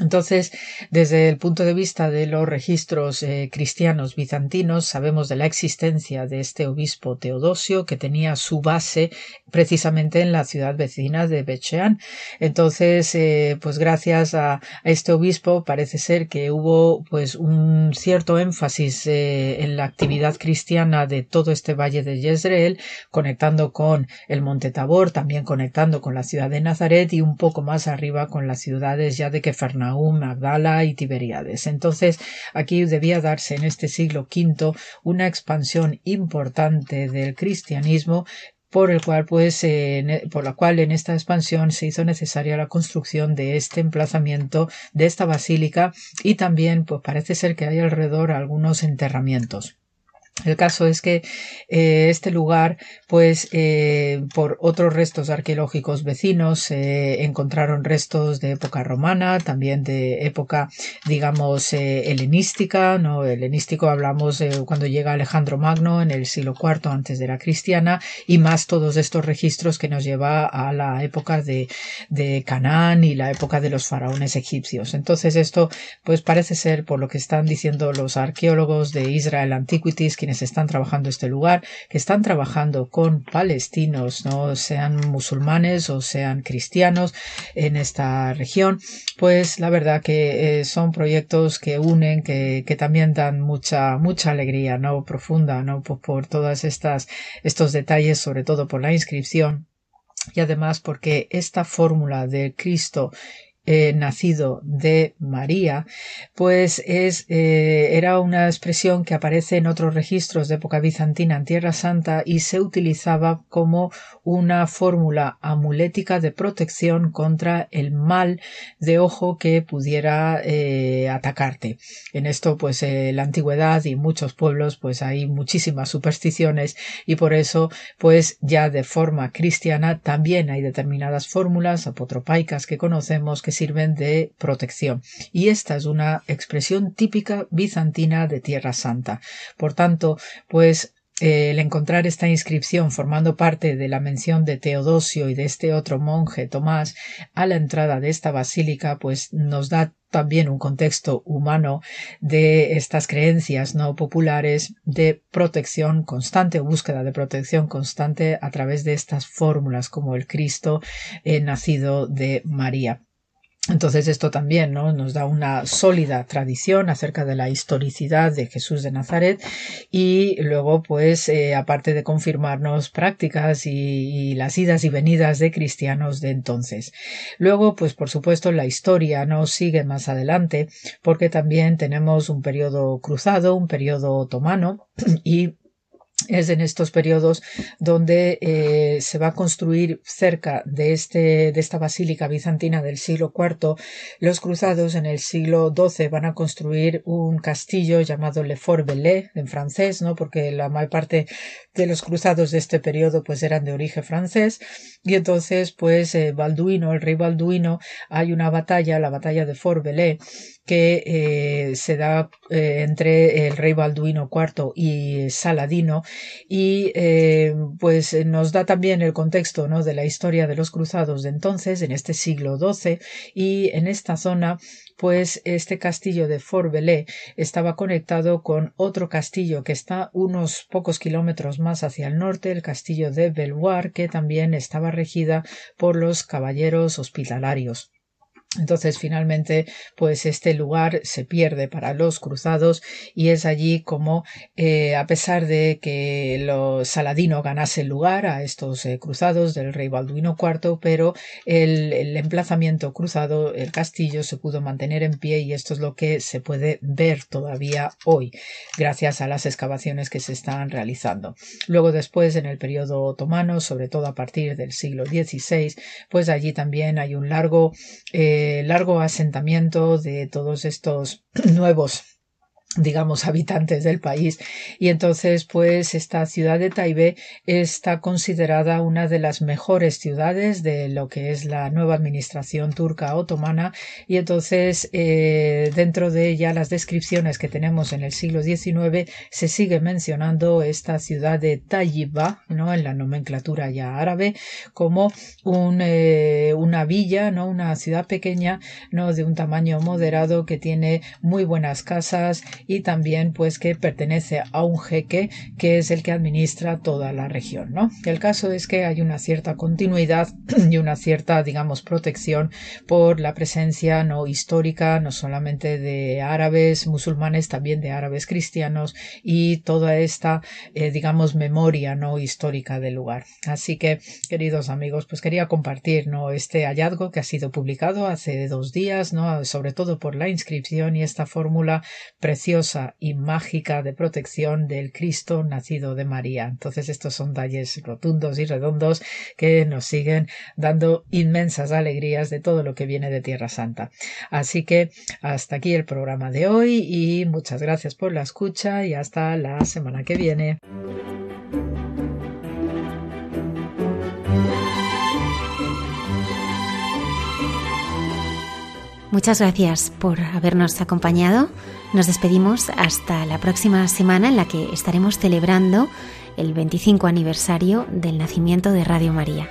Entonces, desde el punto de vista de los registros eh, cristianos bizantinos, sabemos de la existencia de este obispo Teodosio que tenía su base precisamente en la ciudad vecina de Bechean. Entonces, eh, pues gracias a, este obispo parece ser que hubo pues un cierto énfasis eh, en la actividad cristiana de todo este valle de Jezreel, conectando con el monte Tabor, también conectando con la ciudad de Nazaret y un poco más arriba con las ciudades ya de Kefarnaum Magdala y Tiberiades. Entonces, aquí debía darse en este siglo V una expansión importante del cristianismo por el cual pues e, por la cual en esta expansión se hizo necesaria la construcción de este emplazamiento de esta basílica y también pues parece ser que hay alrededor algunos enterramientos el caso es que eh, este lugar, pues eh, por otros restos arqueológicos vecinos, eh, encontraron restos de época romana, también de época, digamos, helenística. No, helenístico hablamos cuando llega Alejandro Magno en el siglo IV antes de la cristiana y más todos estos registros que nos lleva a la época de, de Canaán y la época de los faraones egipcios. Entonces esto, pues parece ser por lo que están diciendo los arqueólogos de Israel Antiquities, están trabajando este lugar, que están trabajando con palestinos, no sean musulmanes o sean cristianos en esta región, pues la verdad que eh, son proyectos que unen, que, que, también dan mucha, mucha alegría, no profunda, no por, por todas estas, estos detalles, sobre todo por la inscripción. Y además porque esta fórmula de Cristo eh, nacido de María, pues es, eh, era una expresión que aparece en otros registros de época bizantina en Tierra Santa y se utilizaba como una fórmula amulética de protección contra el mal de ojo que pudiera eh, atacarte. En esto, pues la antigüedad y muchos pueblos, pues hay muchísimas supersticiones y por eso, pues ya de forma cristiana también hay determinadas fórmulas apotropaicas que conocemos que sirven de protección. Y esta es una expresión típica bizantina de Tierra Santa. Por tanto, pues el encontrar esta inscripción formando parte de la mención de Teodosio y de este otro monje Tomás a la entrada de esta basílica, pues nos da también un contexto humano de estas creencias no populares de protección constante o búsqueda de protección constante a través de estas fórmulas como el Cristo eh, nacido de María. Entonces esto también ¿no? nos da una sólida tradición acerca de la historicidad de Jesús de Nazaret y luego pues eh, aparte de confirmarnos prácticas y, las idas y venidas de cristianos de entonces. Luego pues por supuesto la historia no sigue más adelante porque también tenemos un periodo cruzado, un periodo otomano y es en estos periodos donde eh, se va a construir cerca de, este, de esta basílica bizantina del siglo IV. Los cruzados en el siglo XII van a construir un castillo llamado Le Fort Belé en francés, ¿no? porque la mayor parte de los cruzados de este periodo pues eran de origen francés y entonces pues eh, Balduino, el rey Balduino, hay una batalla, la batalla de Fort Belé, que eh, se da eh, entre el rey Balduino IV y Saladino y eh, pues nos da también el contexto ¿no? de la historia de los cruzados de entonces en este siglo XII y en esta zona pues este castillo de Fort estaba conectado con otro castillo que está unos pocos kilómetros más hacia el norte, el castillo de Belvoir, que también estaba regida por los caballeros hospitalarios. Entonces, finalmente, pues este lugar se pierde para los cruzados y es allí como, eh, a pesar de que los Saladino ganase lugar a estos eh, cruzados del rey Balduino IV, pero el, el, emplazamiento cruzado, el castillo, se pudo mantener en pie y esto es lo que se puede ver todavía hoy, gracias a las excavaciones que se están realizando. Luego, después, en el periodo otomano, sobre todo a partir del siglo XVI, pues allí también hay un largo eh, largo asentamiento de todos estos nuevos digamos, habitantes del país. Y entonces, pues, esta ciudad de Taibé está considerada una de las mejores ciudades de lo que es la nueva administración turca otomana. Y entonces, eh, dentro de ella, las descripciones que tenemos en el siglo XIX, se sigue mencionando esta ciudad de Tayyiba, ¿no? En la nomenclatura ya árabe, como un, eh, una villa, ¿no? Una ciudad pequeña, ¿no? De un tamaño moderado que tiene muy buenas casas y también pues que pertenece a un jeque que es el que administra toda la región, ¿no? El caso es que hay una cierta continuidad y una cierta, digamos, protección por la presencia no histórica, no solamente de árabes musulmanes, también de árabes cristianos y toda esta, eh, digamos, memoria no histórica del lugar. Así que, queridos amigos, pues quería compartir, ¿no? Este hallazgo que ha sido publicado hace dos días, ¿no? Sobre todo por la inscripción y esta fórmula preciosa y mágica de protección del Cristo nacido de María. Entonces estos son talles rotundos y redondos que nos siguen dando inmensas alegrías de todo lo que viene de Tierra Santa. Así que hasta aquí el programa de hoy y muchas gracias por la escucha y hasta la semana que viene. Muchas gracias por habernos acompañado. Nos despedimos hasta la próxima semana en la que estaremos celebrando el 25 aniversario del nacimiento de Radio María.